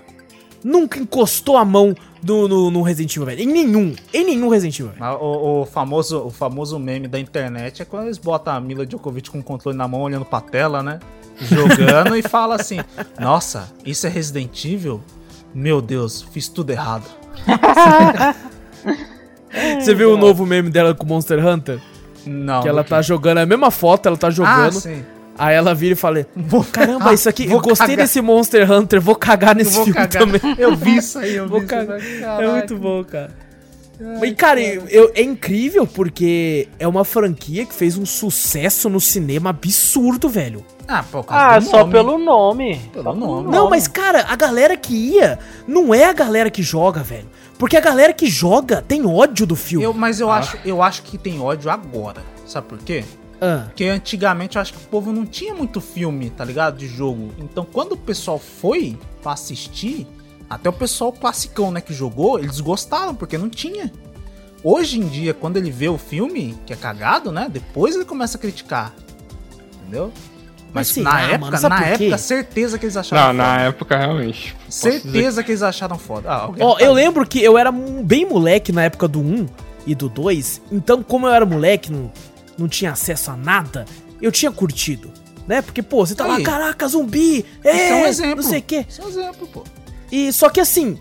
Nunca encostou a mão no, no, no Resident Evil, velho. Em nenhum. Em nenhum Resident Evil, O, o famoso, o famoso meme da internet é quando eles botam a Mila Djokovic com o controle na mão, olhando pra tela, né? Jogando e fala assim: Nossa, isso é Resident Evil? Meu Deus, fiz tudo errado. Você viu o novo meme dela com o Monster Hunter? Não. Que ela tá jogando, é a mesma foto, ela tá Ah, jogando. sim. aí ela vira e fala: Vou Caramba, isso aqui, vou eu gostei cagar. desse Monster Hunter, vou cagar nesse vou filme cagar. também. Eu vi isso aí, eu Vou vi cagar. isso aí. É muito bom, cara. E, cara, eu- é incrível porque é uma franquia que fez um sucesso no cinema absurdo, velho. Ah, por causa Ah, do só nome. pelo nome. Pelo Só nome. Não, mas cara, a galera que ia não é a galera que joga, velho. Porque a galera que joga tem ódio do filme. Eu, mas eu, acho, eu acho que tem ódio agora. Sabe por quê? Ah, Porque antigamente eu acho que o povo não tinha muito filme, tá ligado? De jogo. Então quando o pessoal foi pra assistir, até o pessoal classicão, né, que jogou, eles gostaram, porque não tinha. Hoje em dia, quando ele vê o filme, que é cagado, né? Depois ele começa a criticar. Entendeu? Mas, Mas na lá, época, mano, na época, certeza que eles acharam Não, foda. na época realmente. Certeza que eles acharam foda. Ah, Ó, tá- eu lembro que eu era um- bem moleque na época do 1 e do 2. Então, como eu era moleque, não, não tinha acesso a nada, eu tinha curtido. Né? Porque, pô, você tá lá, caraca, zumbi! É, Isso é um exemplo. não sei o quê. Isso é um exemplo, pô. E só que assim,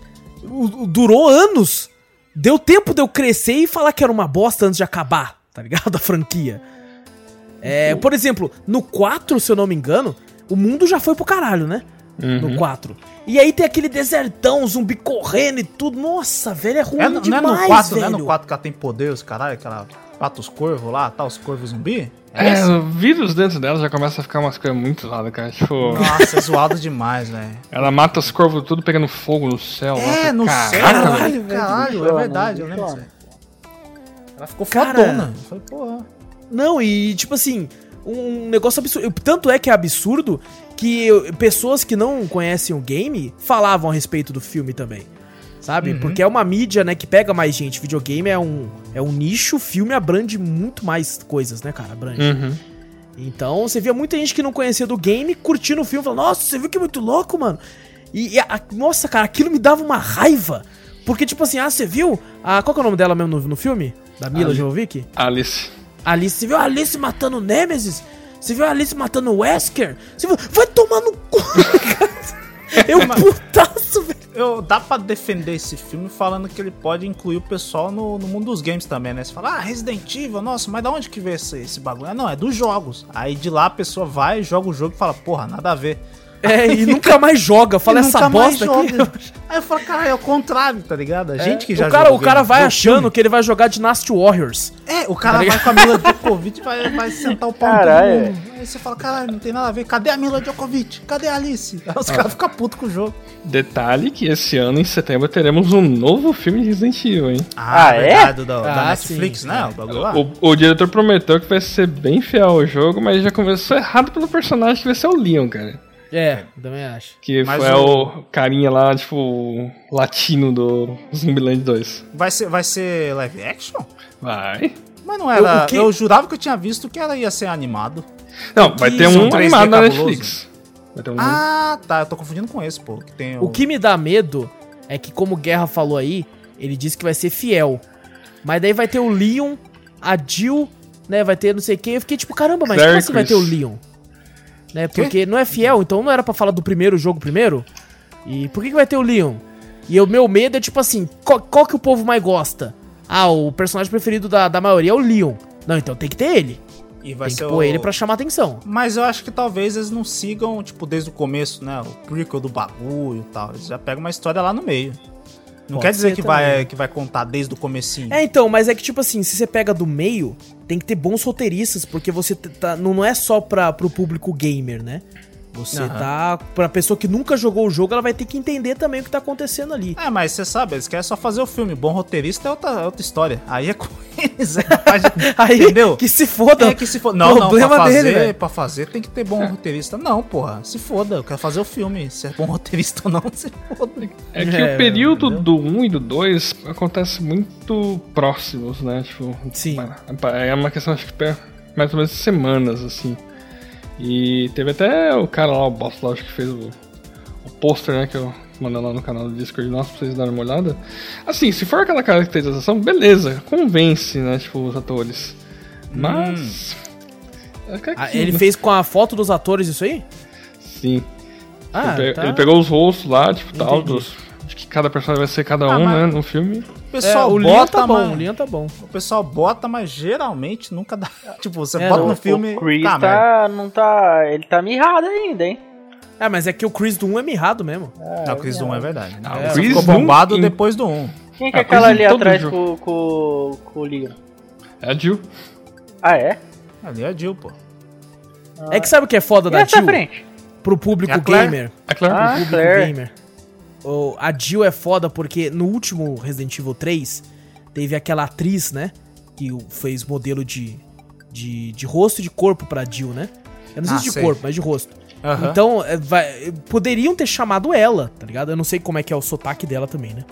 durou anos. Deu tempo de eu crescer e falar que era uma bosta antes de acabar, tá ligado? A franquia. É, por exemplo, no 4, se eu não me engano, o mundo já foi pro caralho, né? Uhum. No 4. E aí tem aquele desertão, zumbi correndo e tudo. Nossa, velho, é ruim É, não demais, é no 4, velho. né? No 4 que ela tem poder, os caralho, aquela mata os corvos lá, tá, os corvos zumbi? É, esse? o vírus dentro dela já começa a ficar umas coisas muito zoadas, cara. Tipo, Nossa, é zoado demais, velho. ela mata os corvos tudo pegando fogo no céu. É, lá, no céu, velho. caralho, caralho, é verdade, eu lembro disso. Ela ficou Cara- fodona. Eu falei, porra. Não, e tipo assim, um negócio absurdo. Tanto é que é absurdo que pessoas que não conhecem o game falavam a respeito do filme também. Sabe? Uhum. Porque é uma mídia, né, que pega mais gente. Videogame é um, é um nicho, filme abrange muito mais coisas, né, cara? Abrange. Uhum. Então você via muita gente que não conhecia do game curtindo o filme, falando, nossa, você viu que é muito louco, mano? E, e a- nossa, cara, aquilo me dava uma raiva. Porque, tipo assim, ah, você viu? Ah, qual que é o nome dela mesmo no, no filme? Da Mila Ali. Jovovich? Alice. Alice, você viu a Alice matando o Nemesis? Você viu a Alice matando o Wesker? Você viu... Vai tomar no cu! Eu putaço, velho. Eu, dá pra defender esse filme falando que ele pode incluir o pessoal no, no mundo dos games também, né? Você fala, ah, Resident Evil, nossa, mas da onde que veio esse, esse bagulho? Ah, não, é dos jogos. Aí de lá a pessoa vai, joga o jogo e fala, porra, nada a ver. É, e nunca mais joga. Fala essa nunca mais bosta aqui. Aí eu falo, cara, é o contrário, tá ligado? A gente que já o cara, o cara vai achando filme. que ele vai jogar Dynasty Warriors. É, o cara Tá vai com a Mila Djokovic e vai, vai sentar o pau em todo Caralho. mundo. Aí você fala, caralho, não tem nada a ver. Cadê a Mila Djokovic? Cadê a Alice? Aí os caras ficam putos com o jogo. Detalhe que esse ano, em setembro, teremos um novo filme de Resident Evil, hein? Ah, é? verdade, do- da Ah, Netflix, sim. né? O. O, o diretor prometeu que vai ser bem fiel ao jogo, mas já começou errado pelo personagem que vai ser o Leon, cara. É, também acho. Que Mas foi o- o... carinha lá, tipo, o latino do Zumbiland 2. Vai ser, vai ser live action? Vai. Mas não era. Eu- Eu, o jurava que eu tinha visto que ela ia ser animado. Não, vai ter um 3D animado na? Netflix. Vai ter um... Ah, tá. Eu tô confundindo com esse, pô. Que tem O que me dá medo é que, como o Guerra falou aí, ele disse que vai ser fiel. Mas daí vai ter o Leon, a Jill, né? Vai ter não sei quem. Eu fiquei tipo, caramba, mas como assim vai ter o. Leon? Né? Porque não é fiel, então não era pra falar do primeiro jogo primeiro? E por que, que vai ter o Leon? E o meu medo é tipo assim, qual, qual que o povo mais gosta? Ah, o personagem preferido da, da maioria é o Leon. Não, então tem que ter ele. E vai tem que pôr o- ele pra chamar atenção. Mas eu acho que talvez eles não sigam, tipo, desde o começo, né? O prequel do bagulho e tal. Eles já pegam uma história lá no meio. Não Pode quer dizer que também. vai, que vai contar desde o comecinho. É, então, mas é que, tipo assim, se você pega do meio, tem que ter bons roteiristas, porque você tá, não não é só pra, pro público gamer, né? Você Aham. tá. Pra pessoa que nunca jogou o jogo, ela vai ter que entender também o que tá acontecendo ali. É, mas você sabe, eles querem só fazer o filme. Bom roteirista é outra, é outra história. Aí é com eles, é capaz de- Aí, Entendeu? que se foda. É que se for. Não, não, Problema pra fazer, dele, pra fazer tem que ter bom roteirista. Não, porra, se foda, eu quero fazer o filme. Se é bom roteirista ou não, se foda. É que É, o período entendeu? do 1 e do 2 acontece muito próximos, né? Tipo, Sim. É uma questão, acho que mais ou menos de semanas, assim. E teve até o cara lá, o boss lá, acho que fez o, o pôster, né? Que eu mandei lá no canal do Discord nosso pra vocês darem uma olhada. Assim, se for aquela caracterização, beleza, convence, né? Tipo, os atores. Mas. é que é Ah, ele né? fez com a foto dos atores isso aí? Sim. Ah, ele, pe- tá. ele pegou os rostos lá, tipo, tal, Entendi. dos, de que cada personagem vai ser cada Ah, um, né? No filme. O pessoal É, o Leon bota, tá bom, mas- o Leon tá bom. O pessoal bota, mas geralmente nunca dá. Tipo, você É, bota não, no filme. O Chris tá, merda. tá, não tá. Ele tá mirrado ainda, hein? É, mas é que o Chris do 1 é mirrado mesmo. Não, o Chris do 1 é verdade. Ah, É, o Chris ficou do um bombado em- depois do 1. Quem que é Ah, aquela Chris em ali atrás com, com, com o Leon? É a Jill. Ah, é? Ali é a Jill, pô. É que sabe o que é foda E da Jill? frente? Pro público É gamer. A Claire. Ah, público Claire. gamer. A Jill é foda porque no último Resident Evil 3 teve aquela atriz, né? Que fez modelo de, de, de rosto e de corpo pra Jill, né? Eu não sei Ah, se de sei. corpo, mas de rosto. Aham. Então, é, vai- poderiam ter chamado ela, tá ligado? Eu não sei como é que é o sotaque dela também, né?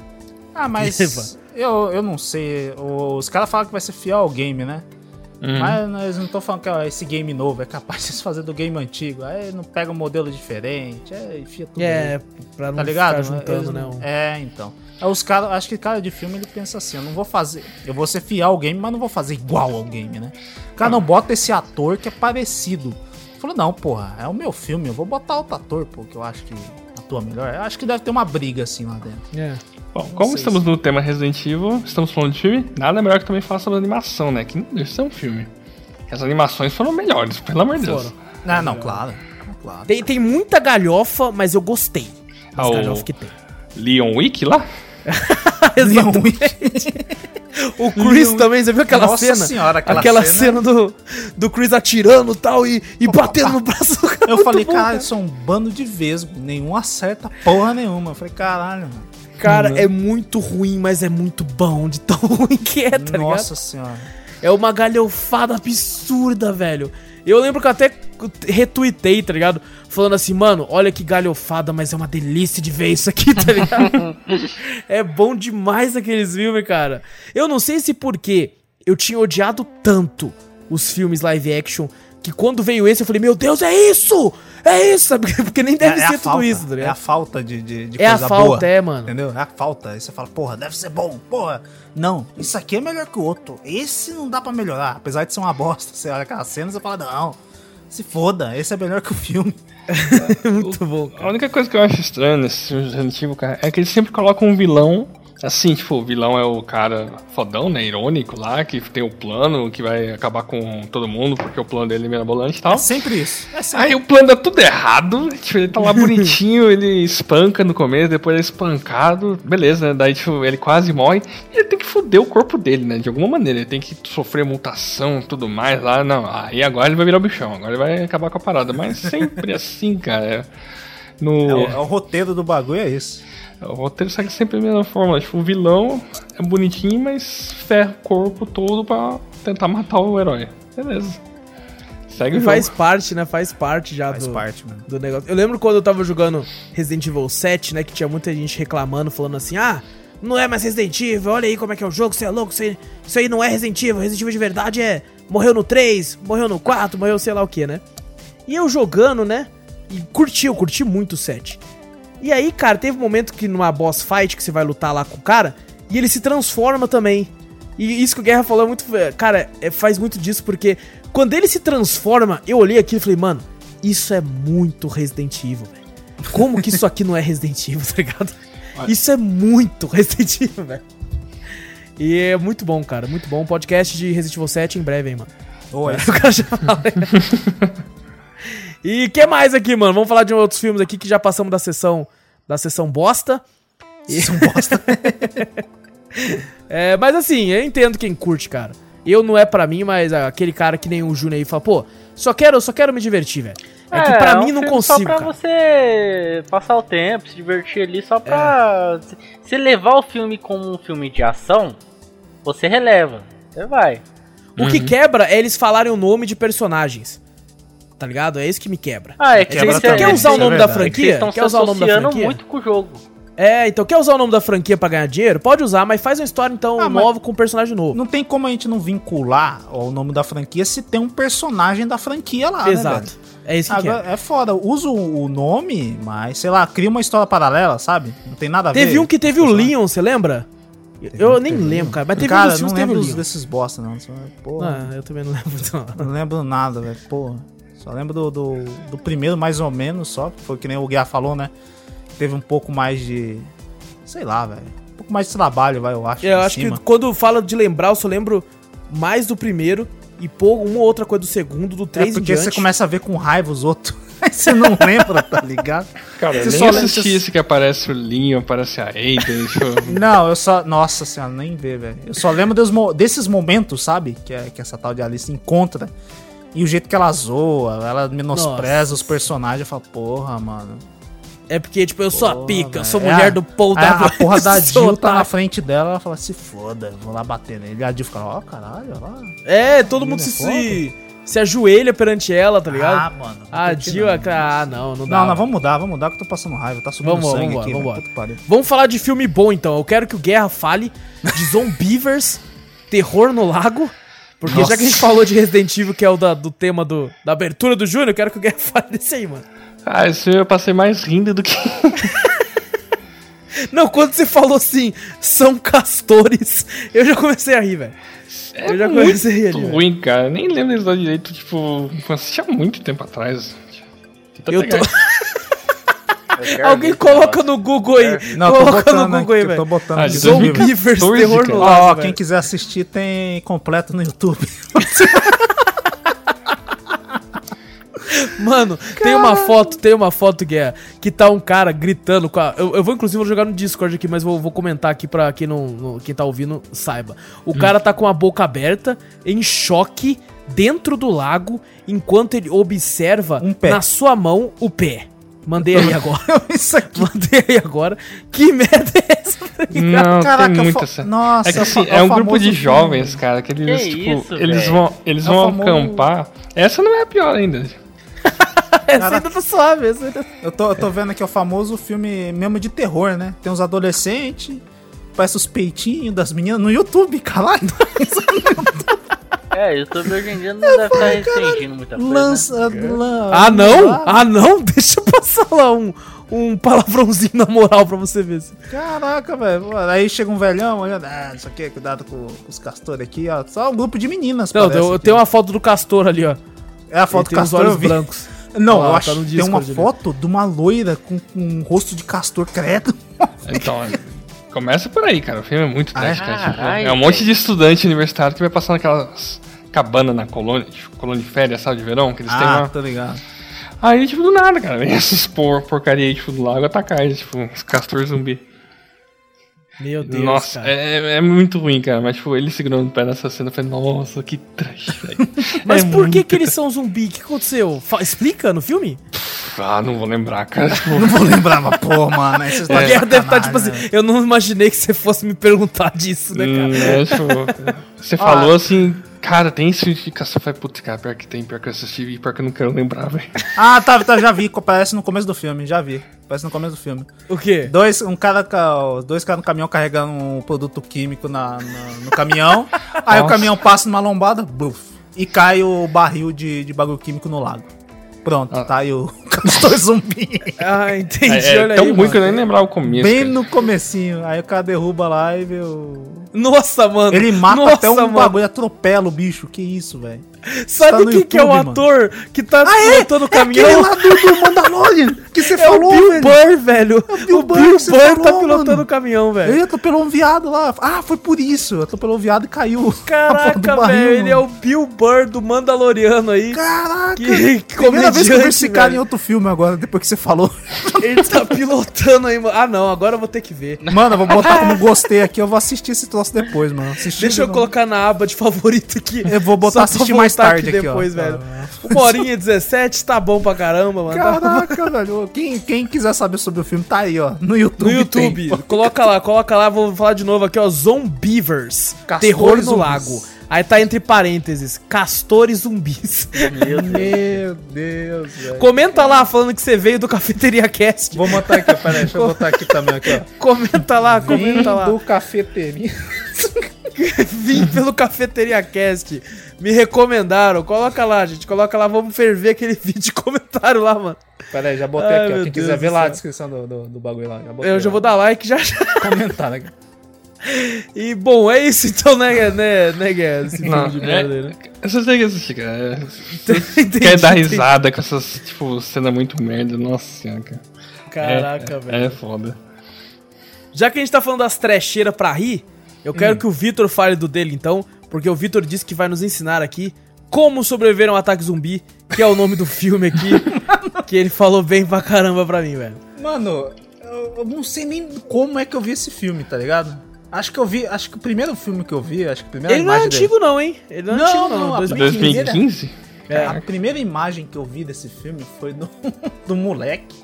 Ah, mas. Eu, eu não sei. Os caras falam que vai ser fiel ao game, né? Uhum. Mas eles não estão falando que é esse game novo, é capaz de se fazer do game antigo. Aí não pega um modelo diferente, é, enfia tudo. É, aí. pra não Tá ligado? ficar juntando, Eles né? um- É, então. Aí os caras, acho que cara de filme ele pensa assim, eu não vou fazer, eu vou ser fiel ao game, mas não vou fazer igual ao game, né? O cara não bota esse ator que é parecido. Falou, não, porra, é o meu filme, eu vou botar outro ator, pô, que eu acho que atua melhor. Eu acho que deve ter uma briga assim lá dentro. É. Bom, como estamos no tema Resident Evil, estamos falando de filme, nada melhor que também falar sobre animação, né? Que não deixa de ser um filme. As animações foram melhores, pelo amor de Deus. Ah, não, claro. Claro. Tem, tem muita galhofa, mas eu gostei. Das Ah, o- galhofa que tem. Leon Wick lá? Exatamente. o Chris Leon- também, você viu aquela Nossa cena? senhora, aquela cena, cena- do, do Chris atirando e tal e, e batendo no braço do cara. Eu falei, bom, caralho, são um bando de vesgo. Nenhum acerta porra nenhuma. Eu falei, caralho, mano. Cara, é muito ruim, mas é muito bom de tão ruim que é, tá ligado? Nossa senhora. É uma galhofada absurda, velho. Eu lembro que eu até retuitei, tá ligado? Falando assim, mano, olha que galhofada, mas é uma delícia de ver isso aqui, tá ligado? é bom demais aqueles filmes, cara. Eu não sei se porque eu tinha odiado tanto os filmes live action que quando veio esse eu falei, meu Deus, é isso! É isso! sabe? Porque nem deve é, ser a tudo falta, isso, tá É a falta de, de, de É a coisa falta, boa. é, mano. Entendeu? É a falta. Aí você fala, porra, deve ser bom. Porra, não, isso aqui é melhor que o outro. Esse não dá pra melhorar. Apesar de ser uma bosta. Você olha aquela cena e você fala, não, se foda, esse é melhor que o filme. Muito bom, A única coisa que eu acho estranha nesse Resident Evil, cara, é que eles sempre colocam um vilão. Assim, tipo, o vilão é o cara fodão, né? Irônico lá, que tem o plano, que vai acabar com todo mundo, porque o plano dele é mirabolante e tal. É sempre isso. É sempre. Aí o plano dá tudo errado, tipo, ele tá lá bonitinho, ele espanca no começo, depois é espancado, beleza, né? Daí, tipo, ele quase morre, e ele tem que foder o corpo dele, né? De alguma maneira, ele tem que sofrer mutação e tudo mais lá, não, aí agora ele vai virar o bichão, agora ele vai acabar com a parada, mas sempre assim, cara. é- No, É o, é o roteiro do bagulho, é isso. O roteiro segue sempre a mesma forma, tipo, o vilão é bonitinho, mas ferra o corpo todo pra tentar matar o herói. Beleza. Segue o jogo. Faz parte, né? Faz parte já Faz do, parte, mano. do negócio. Eu lembro quando eu tava jogando Resident Evil 7, né? Que tinha muita gente reclamando, falando assim: ah, não é mais Resident Evil, olha aí como é que é o jogo, você é louco, você- isso aí não é Resident Evil. Resident Evil de verdade é. Morreu no 3, morreu no 4, morreu sei lá o que, né? E eu jogando, né? E curti, eu curti muito o 7. E aí, cara, teve um momento que numa boss fight que você vai lutar lá com o cara, e ele se transforma também. E isso que o Guerra falou é muito. Cara, é- faz muito disso, porque quando ele se transforma, eu olhei aqui e falei, mano, isso é muito Resident Evil, velho. Como que isso aqui não é Resident Evil, tá ligado? Isso é muito Resident Evil, velho. E é muito bom, cara, muito bom. Podcast de Resident Evil 7 em breve, hein, mano. Ou é. O cara já fala. e que mais aqui, mano? Vamos falar de outros filmes aqui que já passamos da sessão da sessão bosta. Isso é um bosta. É, mas assim, eu entendo quem curte, cara. Eu não é pra mim, mas aquele cara que nem o Júnior aí fala, pô, só quero, só quero me divertir, velho. É, que pra um mim não consigo, Só pra cara. você passar o tempo, se divertir ali, só pra. Se, se levar o filme como um filme de ação, você releva. Você vai. O que quebra é eles falarem o nome de personagens. Tá ligado? É isso que me quebra. Ah, é que Quebra também, Quer usar o é nome da verdade. Vocês franquia? estão se Quer usar o nome da associando franquia? muito com o jogo. É, então quer usar o nome da franquia pra ganhar dinheiro? Pode usar, mas faz uma história então Ah, nova com um personagem novo. Não tem como a gente não vincular o nome da franquia se tem um personagem da franquia lá, né, Exato. velho? é isso que Agora, quebra. é foda, usa o nome, mas sei lá, cria uma história paralela, sabe? Não tem nada a ver. Teve um que teve o Leon, você lembra? Eu nem Teve lembro, um. cara. Mas teve um Cara, dos filmes não que teve o lembro Leon. desses bosta, não. Porra, Ah, eu também não lembro não. não lembro nada, velho. Porra. Só lembro do, do, do primeiro, mais ou menos, só. Foi que nem o Guiar falou, né? Teve um pouco mais de. Sei lá, velho. Um pouco mais de trabalho, vai, eu acho. Eu em acho cima. que quando fala de lembrar, eu só lembro mais do primeiro e pô, uma ou outra coisa do segundo, do É três em porque você começa a ver com raiva os outros. Aí você não lembra, tá ligado? Cara, eu Você nem só lembra- assisti esse que aparece o Leon, aparece a Aiden. Não, eu só. Nossa senhora, nem vê, velho. Eu só lembro dos mo- desses momentos, sabe? Que, é, que essa tal de Alice encontra. E o jeito que ela zoa, ela menospreza Nossa. os personagens. Eu falo, porra, mano. É porque, tipo, eu sou a Porra, pica, eu sou É mulher a- do Paul a, W. a porra da Jill tá na frente dela, ela fala, se foda, vou lá bater nele. E a Jill fica, ó, caralho, ó. É, todo mundo Menina se, é se, se ajoelha perante ela, tá ligado? Ah, mano. a Jill, é- ah, não, não dá. Não, não, vamos mudar, vamos mudar que eu tô passando raiva. Tá subindo Vamos, sangue vamos, aqui, vamos, vamos. Vamos falar de filme bom, então. Eu quero que o Guerra fale de Zombievers, Terror no Lago. Porque já Nossa. que a gente falou de Resident Evil, que é o da- do tema do, da abertura do Júnior, eu quero que o Guerra fale desse aí, mano. Ah, filme eu passei mais rindo do que... Não, quando você falou assim, são castores, eu já comecei a rir, velho. eu já comecei a rir ruim, cara. Nem lembro eles direito, tipo... Eu assisti há muito tempo atrás. Tenta Eu pegar tô-. Alguém coloca no Google aí. Não, coloca botando, no né, Google aí, que eu tô velho. botando Ah, de de Zombievers. Zombievers, 2014, Terror no cara. Lago, Ó, velho. quem quiser assistir tem completo no YouTube. Mano, tem uma foto, tem uma foto que é que tá um cara gritando com a. Eu, eu vou inclusive vou jogar no Discord aqui, mas vou, vou comentar aqui pra quem não, não- quem tá ouvindo saiba. O Hum. cara tá com a boca aberta, em choque, dentro do lago, enquanto ele observa Um pé. na sua mão o pé. Mandei aí agora. Isso aqui. Mandei aí agora. Que merda é essa? tá? Não, Caraca, tem muita fo- essa. Nossa, é que é assim, é é o um grupo de filme. jovens, cara, que eles, Que tipo, isso, eles vão, eles É vão famoso- acampar. Essa não é a pior ainda. Essa ainda tá suave. Ainda... Eu tô, eu tô vendo aqui o famoso filme mesmo de terror, né? Tem uns adolescentes, parece os peitinhos das meninas no YouTube, caralho. É, YouTube hoje em dia não deve estar restringindo muita coisa. né? Lança. lan- Ah, não? Ah, não? Deixa eu passar lá um, um palavrãozinho na moral pra você ver. Caraca, velho. Aí chega um velhão olhando. Ah, isso aqui, cuidado com, com os castores aqui, ó. Só um grupo de meninas, Não, parece eu tenho uma foto do castor ali, ó. É a foto Ele do castor, eu olhos vi. brancos. Não, Ó, eu tá acho no que tem uma ali. foto de uma loira com, com um rosto de castor credo. Então, começa por aí, cara. O filme é muito trash, cara. Tipo, Caralho, é um monte de estudante universitário que vai passar naquelas cabanas na colônia, tipo, colônia de férias, sabe, de verão, que eles têm Ah, tô ligado. Aí, tipo, do nada, cara, vem essas por, porcaria aí, tipo, do lago atacar eles, tipo, uns castor zumbi. Meu Deus, nossa, cara. é, é muito ruim, cara. Mas, tipo, ele segurando o pé nessa cena, eu falei, nossa, que trash, velho. Mas É por que que eles são zumbi? O que aconteceu? Fa- explica no filme? Ah, não vou lembrar, cara. Não vou lembrar, mas pô, mano. Aí vocês A tá de guerra deve estar tipo assim. Eu não imaginei que você fosse me perguntar disso, né, cara? hum, é, tipo, você falou assim, cara, tem. Eu falei, putz, cara, pior que tem, pior que eu assisti e pior que eu não quero lembrar, velho. Ah, tá, tá, já vi. Aparece no começo do filme, já vi. Aparece no começo do filme. O quê? Dois, um cara, ca- dois caras no caminhão carregando um produto químico na, na- no caminhão. aí o Nossa. caminhão passa numa lombada, buf, e cai o barril de, de bagulho químico no lago. Pronto, Ah. tá aí o castor zumbi. Ah, entendi. É, é olha tão aí. ruim mano. que eu nem lembrava o começo. Bem cara. no comecinho. Aí o cara derruba lá e vê o... Nossa, mano. Ele mata Nossa, até um mano. bagulho, atropela o bicho. Que isso, velho. Sabe tá quem que é o mano. ator que tá Ah, é? pilotando o É aquele caminhão? lá do, Mandalorian que você É falou, o Bill velho. Burr, velho. O Bill Bill, Burr Burr, que você tá pilotando mano. o caminhão, velho. Ele atropelou um viado lá. Ah, foi por isso. Atropelou um viado e caiu. Caraca, velho. Ele é o Bill Burr do Mandaloriano aí. Caraca! Que Primeira vez que eu vi esse cara em outro filme agora, depois que você falou. Ele tá pilotando aí, mano. Ah, não. Agora eu vou ter que ver. Mano, eu vou botar como gostei aqui, eu vou assistir esse troço depois, mano. Assistir Deixa eu não. colocar na aba de favorito aqui. Eu vou botar assistir mais tarde aqui, depois, ó. velho. Uma horinha e 17, tá bom pra caramba, mano. Tá- Caraca, velho. Quem, quem quiser saber sobre o filme, tá aí, ó. No YouTube. No YouTube, tem. coloca lá, coloca lá, vou falar de novo aqui, ó, Zombievers, Castores Terror no. Lago. Aí tá entre parênteses, castores zumbis. Meu Deus, velho. Comenta lá falando que você veio do Cafeteria Cast. Vou botar aqui, peraí, deixa eu botar aqui também, aqui, ó. Comenta lá, comenta lá. do cafeteria. Vim pelo Cafeteria Cast. Me recomendaram. Coloca lá, gente. Coloca lá, vamos ferver aquele vídeo de comentário lá, mano. Peraí, já botei Ai, aqui, ó. Quem Deus quiser ver lá a descrição do, do, do bagulho lá. Já botei Eu já lá. vou dar like já já. comentar aqui. E bom, é isso então, né, né, né, Guerra? Esse filme Não, de merda é, né? você tem que assistir, cara. É, Entendi, Quer dar entendi. risada com essas, tipo, cena muito merda. Nossa senhora, cara. Caraca, é, velho. É foda. Já que a gente tá falando das trecheiras pra rir, eu Hum. quero que o Vitor fale do dele então, porque o Vitor disse que vai nos ensinar aqui como sobreviver a um ataque zumbi, que é o nome do filme aqui, que ele falou bem pra caramba pra mim, velho. Mano, eu, eu não sei nem como é que eu vi esse filme, tá ligado? Acho que eu vi, acho que o primeiro filme que eu vi, acho que a primeira Ele não é imagem dele- antigo não, hein? Ele não é Não, antigo não, não, a 2015. 2015? É. A primeira imagem que eu vi desse filme foi do, do moleque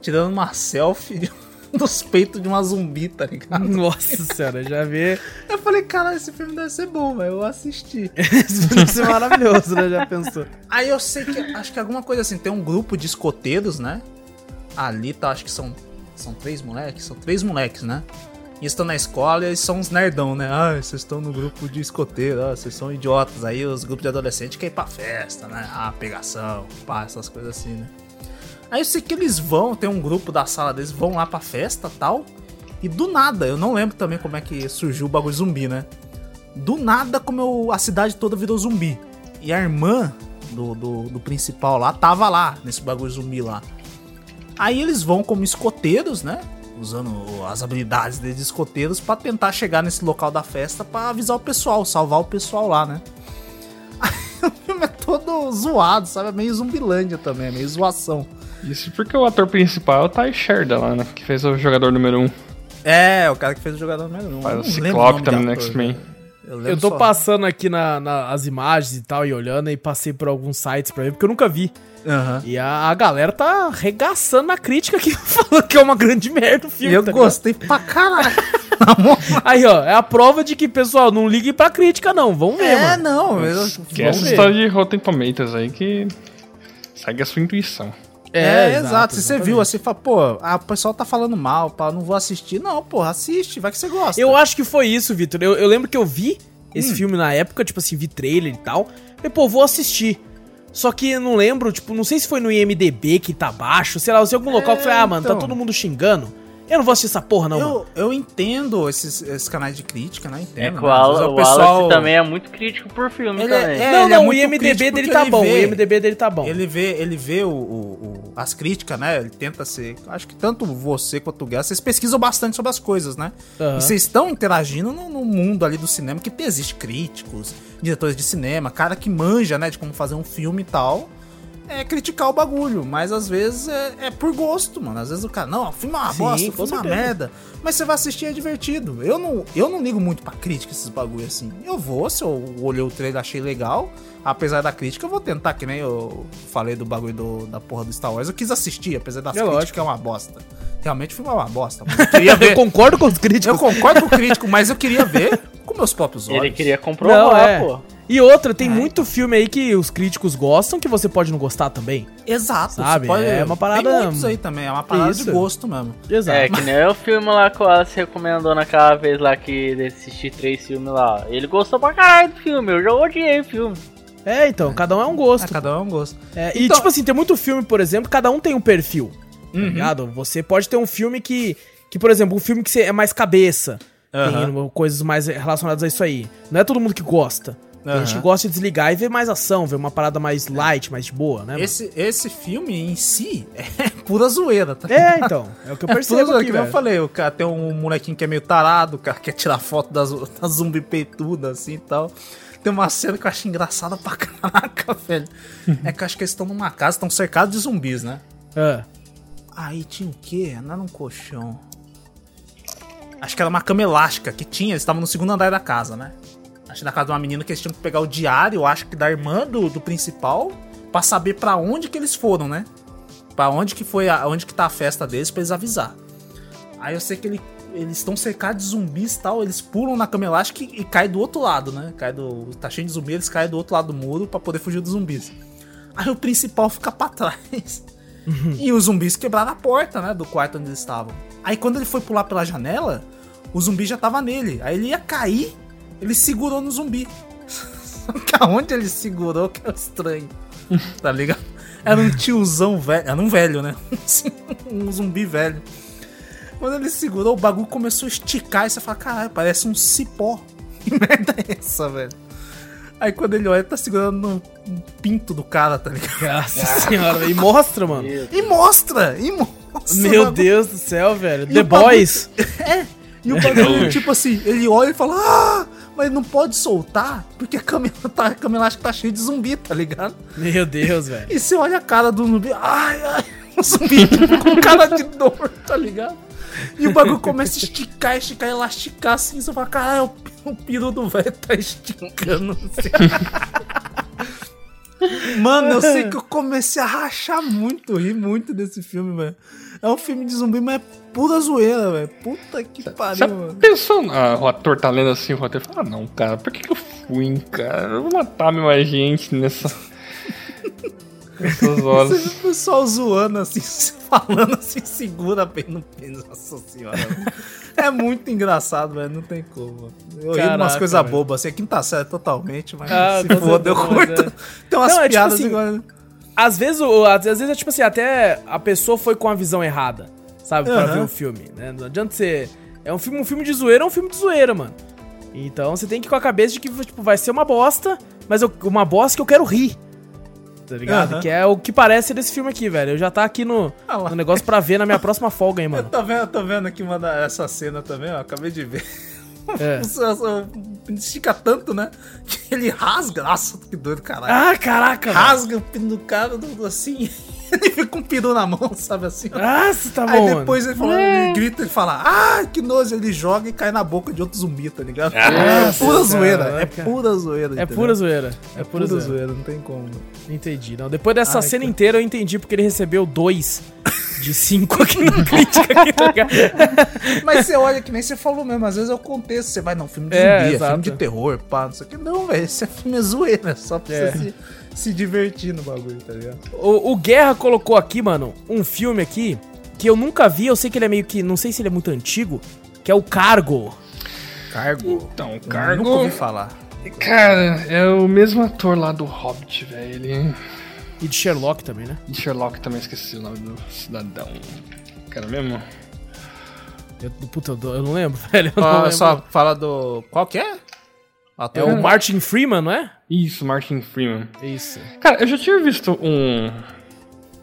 tirando uma selfie dos peitos de uma zumbi, tá ligado? Nossa senhora, já vê. Eu falei, cara, esse filme deve ser bom, velho. Eu assisti. Esse filme deve ser maravilhoso, né? Já pensou. Aí eu sei que, acho que alguma coisa assim, tem um grupo de escoteiros, né? Ali tá, acho que são, são três moleques, são três moleques, né? E estão na escola e são uns nerdão, né? Ah, vocês estão no grupo de escoteiro, ah, vocês são idiotas. Aí os grupos de adolescente querem ir pra festa, né? Ah, pegação, pá, essas coisas assim, né? Aí eu sei que eles vão, tem um grupo da sala deles, vão lá pra festa tal. E do nada, eu não lembro também como é que surgiu o bagulho zumbi, né? Do nada, como eu- a cidade toda virou zumbi. E a irmã do, do, do principal lá tava lá, nesse bagulho zumbi lá. Aí eles vão como escoteiros, né? Usando as habilidades de escoteiros pra tentar chegar nesse local da festa pra avisar o pessoal, salvar o pessoal lá, né? Aí o filme é todo todo zoado, sabe? É meio zumbilândia também, é meio zoação. Isso porque o ator principal é o Ty Sheridan lá, né? Que fez o jogador número 1. Um. É, o cara que fez o jogador número 1. Um. Faz o Ciclope também no X-Men. Eu, eu tô só. passando aqui na, na, as imagens e tal, e olhando, e passei por alguns sites pra ver, porque eu nunca vi. Uhum. E a, a, galera tá arregaçando na crítica aqui, falando que é uma grande merda o filme. Eu tá gostei ligado? pra caralho. Aí, ó, é a prova de que, pessoal, não ligue pra crítica, não. Vamos ver, é, mano. não. Eu, que essa história de Rotten Tomatoes aí que segue a sua intuição. É, é exato. exato. Se você viu assim, fala, pô, a, o pessoal tá falando mal, pá, não vou assistir. Não, pô, assiste, vai que você gosta. Eu acho que foi isso, Vitor. Eu, eu lembro que eu vi esse hum. filme na época, tipo assim, vi trailer e tal. E, pô, vou assistir. Só que eu não lembro, tipo, não sei se foi no IMDB que tá baixo, sei lá, se algum local que foi, ah, mano, tá então. todo mundo xingando. Eu não vou assistir essa porra, não, eu, mano. Eu entendo esses, esses canais de crítica, né? Entendo. É que o, Al o, pessoal... também é muito crítico por filme ele é- também. É, não, não, é o IMDB dele tá bom. Vê, o IMDB dele tá bom. Ele vê, ele vê o, o, as críticas, né? Ele tenta ser. Acho que tanto você quanto o Guerra, vocês pesquisam bastante sobre as coisas, né? Uhum. E vocês estão interagindo no, no, mundo ali do cinema que existe críticos, diretores de cinema, cara que manja, né? De como fazer um filme e tal é criticar o bagulho, mas às vezes é, é, por gosto, mano. Às vezes o cara, não, o filme é uma Sim, bosta, filme é uma merda. Mas você vai assistir é divertido. Eu não, eu não ligo muito pra crítica esses bagulho assim. Eu vou, se eu olhei o trailer achei legal, apesar da crítica, eu vou tentar, que nem eu falei do bagulho do, da porra do Star Wars. Eu quis assistir, apesar das é críticas, lógico. que é uma bosta. Realmente o filme é uma bosta. Eu, eu concordo com os críticos. Eu concordo com o crítico, mas eu queria ver com meus próprios olhos. Ele queria comprovar, não, é. pô. E outra, tem é. muito filme aí que os críticos gostam que você pode não gostar também. Exato. Sabe? Pode... É uma parada... Tem muitos aí também, é uma parada Isso. de gosto mesmo. Exato. É, que nem o filme lá que o Alice recomendou naquela vez lá que assisti três filmes lá. Ele gostou pra caralho do filme, eu já odiei o filme. É, então, cada um é um gosto. É, cada um é um gosto. É, então... E tipo assim, tem muito filme, por exemplo, cada um tem um perfil. Tá uhum. Tá ligado? Você pode ter um filme que. Que, por exemplo, um filme que é mais cabeça. Uhum. Tem coisas mais relacionadas a isso aí. Não é todo mundo que gosta. Uhum. A gente gosta de desligar e ver mais ação, ver uma parada mais light, mais de boa, né? Esse, esse filme em si é pura zoeira, tá? É, então. É o que eu percebo. É pura aqui, que eu falei, o cara tem um molequinho que é meio tarado, o cara quer tirar foto da, da zumbi peituda assim e tal. Tem uma cena que eu acho engraçada pra caraca, velho. é que eu acho que eles estão numa casa, estão cercados de zumbis, né? É. Aí tinha o quê? Andar num colchão. Acho que era uma cama elástica que tinha, eles estavam no segundo andar da casa, né? Acho que na casa de uma menina que eles tinham que pegar o diário, acho que da irmã do, do principal, para saber para onde que eles foram, né? Para onde que foi, a, onde que tá a festa deles para eles avisar. Aí eu sei que ele, eles estão cercados de zumbis e tal, eles pulam na cama elástica e, e caem do outro lado, né? Cai do, tá cheio de zumbis, eles caem do outro lado do muro para poder fugir dos zumbis. Aí o principal fica para trás. Uhum. E os zumbis quebraram a porta, né? Do quarto onde eles estavam. Aí quando ele foi pular pela janela, o zumbi já tava nele. Aí ele ia cair ele segurou no zumbi. Só que aonde ele segurou que é estranho. Tá ligado? Era um tiozão velho. Era um velho, né? um zumbi velho. Quando ele segurou, o bagulho começou a esticar e você fala, caralho, parece um cipó. Que merda é essa, velho? Aí quando ele olha, tá segurando no pinto do cara, tá ligado? Nossa senhora, e mostra, mano. E mostra, e mostra. Meu mano. Deus do céu, velho. E The Boys. Bagulho... É. E o bagulho, tipo assim, ele olha e fala, ah! mas não pode soltar porque a cama, tá, a cama elástica tá cheia de zumbi, tá ligado? Meu Deus, velho. E você olha a cara do zumbi, ai, ai, o zumbi com cara de dor, tá ligado? E o bagulho começa a esticar, esticar, elasticar assim. Você fala, caralho, o, o piru do velho tá esticando assim. Mano, eu sei que eu comecei a rachar muito, rir muito desse filme, velho. É um filme de zumbi, mas é pura zoeira, velho. Puta que pariu, Você mano. Pensou, ah, o ator tá lendo assim, o roteiro fala, ah, não, cara, por que, que eu fui, cara? Eu vou matar mais gente nessa. Essas horas. o pessoal zoando assim, falando assim, segura bem no pênis, nossa senhora. é muito engraçado, velho. Não tem como. Eu umas coisas bobas, assim, aqui não tá certo totalmente, mas ah, se foda, eu curto. É. Tem umas não, piadas é tipo assim, igual às vezes, às vezes é tipo assim, até a pessoa foi com a visão errada, sabe? Uhum. Pra ver o filme, né? Não adianta ser. É um filme, um filme de zoeira, é um filme de zoeira, mano. Então você tem que ir com a cabeça de que tipo, vai ser uma bosta, mas eu, uma bosta que eu quero rir. Tá ligado? Uhum. Que é o que parece desse filme aqui, velho. Eu já tá aqui no, ah, no negócio pra ver na minha próxima folga, hein, mano. Eu tô vendo, tô vendo aqui uma, essa cena também, ó. Acabei de ver. É. estica tanto, né? Que ele rasga. Nossa, que doido, caralho. Ah, caraca, rasga o pino do cara do- assim. Ele fica com um peru na mão, sabe assim? Nossa, tá Aí bom, depois ele, fala, ele grita e fala, ah, que nojo, ele joga e cai na boca de outro zumbi, tá ligado? é Nossa, pura zoeira, é pura zoeira. É entendeu? pura zoeira. É É pura pura zoeira. zoeira, não tem como. Entendi. Não, depois dessa Ai, cena cara. inteira eu entendi porque ele recebeu dois de cinco aqui na crítica. Aqui, tá ligado? Mas você olha que nem você falou mesmo, às vezes é o contexto, você vai, não, filme de É, zumbi, é, exato. filme de terror, pá, não sei o que. Não, velho, esse é filme é zoeira, só pra É. você se, se divertir no bagulho, tá ligado? o, o Guerra colocou aqui, mano, um filme aqui que eu nunca vi. Eu sei que ele é meio que. Não sei se ele é muito antigo. Que é o Cargo. Cargo. Então, Eu Cargo. Nunca ouvi falar. Cara, é o mesmo ator lá do Hobbit, velho. Ele. E de Sherlock também, né? De Sherlock também esqueci o nome do cidadão. Cara mesmo? Eu, puta, eu, não lembro, velho. Eu não Só, lembro. só fala do. Qual que é? É o Martin Freeman, não é? Isso, Martin Freeman. Isso. Cara, eu já tinha visto um.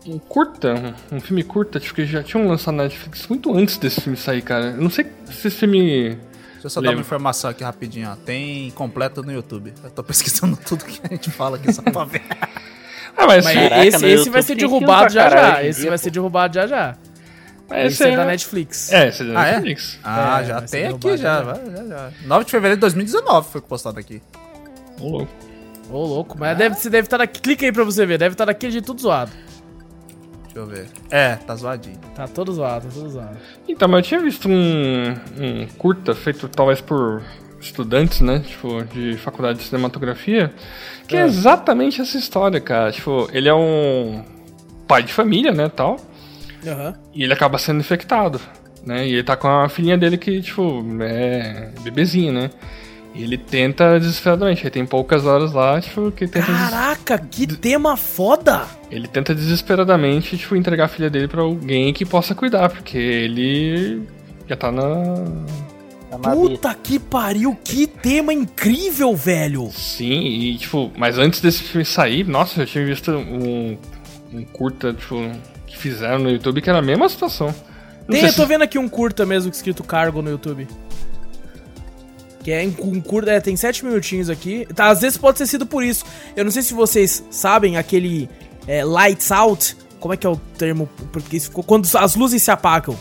Um curta, um, filme curta, tipo, que já tinham lançado na Netflix muito antes desse filme sair, cara. Eu não sei se esse filme. Deixa eu só dar uma informação aqui rapidinho, ó. Tem completo no YouTube. Eu tô pesquisando tudo que a gente fala aqui só pra ver. Ah, mas, Mas Caraca, esse, esse YouTube vai ser derrubado já já. Esse vai ser derrubado já já. Mas Esse é da Netflix. É, esse é da Ah, é? Netflix. Ah, É, já tem aqui, já, já. vai, já, já. 9 de fevereiro de 2019 foi postado aqui. Ô, louco. Ô, louco. Mas deve, você deve estar daqui. Clica aí pra você ver. Deve estar daquele jeito tudo zoado. Deixa eu ver. É, tá zoadinho. Tá todo zoado, tá todo zoado. Então, mas eu tinha visto um, um curta feito talvez por estudantes, né? Tipo, de faculdade de cinematografia, que é, exatamente essa história, cara. Tipo, ele é um pai de família, né, tal, Aham. e ele acaba sendo infectado, né? E ele tá com a filhinha dele que, tipo, é bebezinha, né? E ele tenta desesperadamente, ele tem poucas horas lá, tipo, que ele tenta, des- Caraca, que tema foda! ele tenta desesperadamente, tipo, entregar a filha dele pra alguém que possa cuidar, porque ele já tá na. Puta que pariu, que tema incrível, velho! Sim, e tipo, mas antes desse filme sair, nossa, eu tinha visto um, um curta, tipo, que fizeram no YouTube que era a mesma situação. Não Tem, eu tô se- vendo aqui um curta mesmo escrito cargo no YouTube. Que é um curta, é, tem sete minutinhos aqui. Tá, às vezes pode ter sido por isso. Eu não sei se vocês sabem aquele é, lights out. Como é que é o termo? Porque isso ficou quando as luzes se apagam.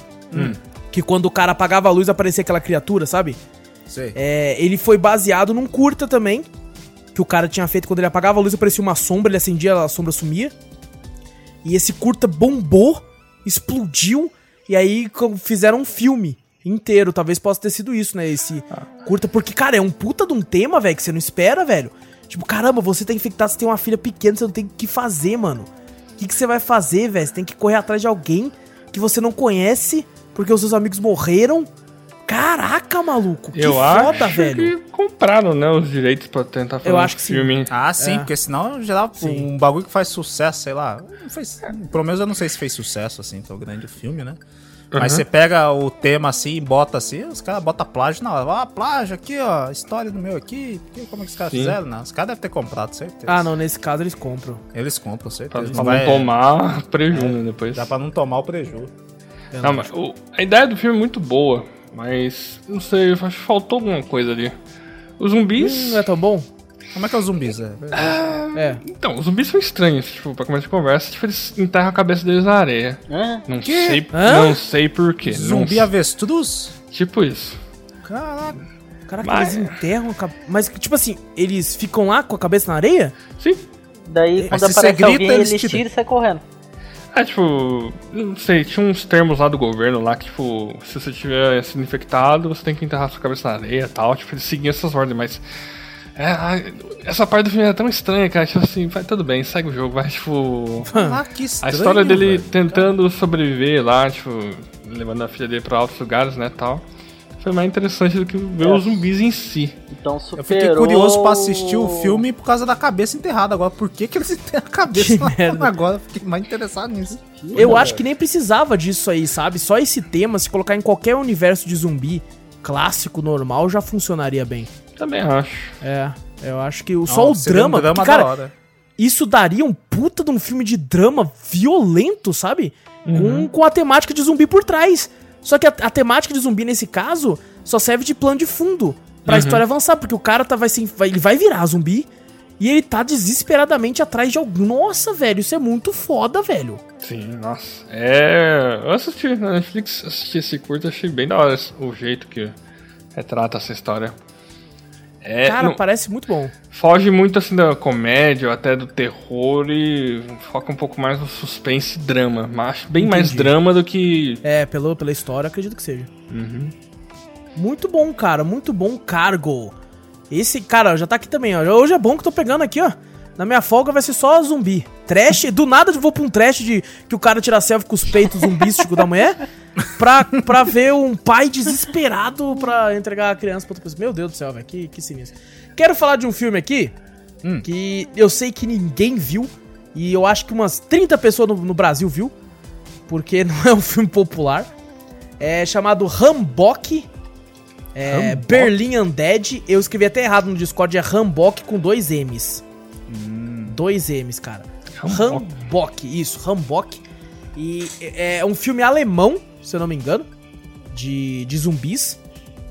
Que quando o cara apagava a luz aparecia aquela criatura, sabe? Sei. É, ele foi baseado num curta também. Que o cara tinha feito quando ele apagava a luz, aparecia uma sombra, ele acendia, a sombra sumia. E esse curta bombou, explodiu, e aí fizeram um filme inteiro. Talvez possa ter sido isso, né? Esse curta. Porque, cara, é um puta de um tema, velho, que você não espera, velho. Tipo, caramba, você tá infectado, você tem uma filha pequena, você não tem o que fazer, mano. O que, que você vai fazer, velho? Você tem que correr atrás de alguém que você não conhece, porque os seus amigos morreram. Caraca, maluco, que eu foda, acho velho. que compraram, né, os direitos pra tentar fazer Eu um acho que sim. filme. Ah, sim, É. porque senão geral Sim. um bagulho que faz sucesso, sei lá. Fez, pelo menos eu não sei se fez sucesso assim, tão grande o filme, né? Mas Uhum. você pega o tema assim e bota assim, os caras botam plágio na hora. Ah, plágio aqui, ó, história do meu aqui. Que- Como é que os caras Sim. fizeram? Não, os caras devem ter comprado, certeza. Ah, não, nesse caso eles compram. Eles compram, Pra, certeza. pra Vai- não tomar prejuízo né, depois. Dá pra não tomar o prejuízo. É Não, mas o- a ideia do filme é muito boa, mas não sei, acho que faltou alguma coisa ali. Os zumbis. Hum, não é tão bom? Como é que é os zumbis? É? É. Então, os zumbis são estranhos, tipo, pra começar de conversa, tipo, eles enterram a cabeça deles na areia. Hã? Não sei, Hã? não sei porquê. Zumbi não, avestruz? Tipo isso. Caraca. Caraca, Mas- eles enterram a cabeça. Mas, tipo assim, eles ficam lá com a cabeça na areia? Sim. Daí Mas quando você aparece grita, alguém, eles ele te- tira e sai correndo. É, tipo, não sei, tinha uns termos lá do governo lá que, tipo, se você tiver sido infectado, você tem que enterrar sua cabeça na areia e tal. Tipo, eles seguiam essas ordens, mas. É, a- essa parte do filme é tão estranha, cara. Tipo assim, vai tudo bem, segue o jogo, vai, tipo. Ah, que A estranho, história dele velho. tentando sobreviver lá, tipo, levando a filha dele pra outros lugares, né, tal. Foi mais interessante do que ver É. os zumbis em si. Então Eu superou... fiquei curioso pra assistir o filme por causa da cabeça enterrada. Agora, por que, que eles enterram a cabeça merda. Agora eu fiquei mais interessado nisso. Eu acho que nem precisava disso aí, sabe? Só esse tema, se colocar em qualquer universo de zumbi clássico, normal, já funcionaria bem. Também acho. É, eu acho que o, só o Seria um drama. drama porque, da cara, hora. isso daria um puta de um filme de drama violento, sabe? Com, com a temática de zumbi por trás. Só que a, a temática de zumbi nesse caso só serve de plano de fundo pra história avançar, porque o cara tá, vai, se, vai, ele vai virar zumbi e ele tá desesperadamente atrás de algum. Nossa, velho, isso é muito foda, velho. Sim, nossa. É. Eu assisti na Netflix, assisti esse curto, achei bem da hora o jeito que retrata essa história. É, cara, não- parece muito bom. foge muito assim da comédia ou até do terror e foca um pouco mais no suspense e drama. Mas acho bem mais Entendi. drama do que. É, pelo, pela história, acredito que seja. Muito bom, cara. Muito bom cargo. Esse, cara, já tá aqui também, ó. Hoje é bom que eu tô pegando aqui, ó. Na minha folga vai ser só zumbi. Trash, do nada eu vou pra um trash de que o cara tira selfie com os peitos zumbísticos da mulher pra, pra ver um pai desesperado pra entregar a criança pra outra pessoa. Meu Deus do céu, velho, que, que sinistro. Quero falar de um filme aqui que eu sei que ninguém viu e eu acho que umas 30 pessoas no, no Brasil viu, porque não é um filme popular. É chamado Rambok. É? Berlin Undead. Eu escrevi até errado no Discord, é Rambok com dois M's. Dois M's, cara. Rambok, isso, Rambok. E é é um filme alemão, se eu não me engano, de, de zumbis.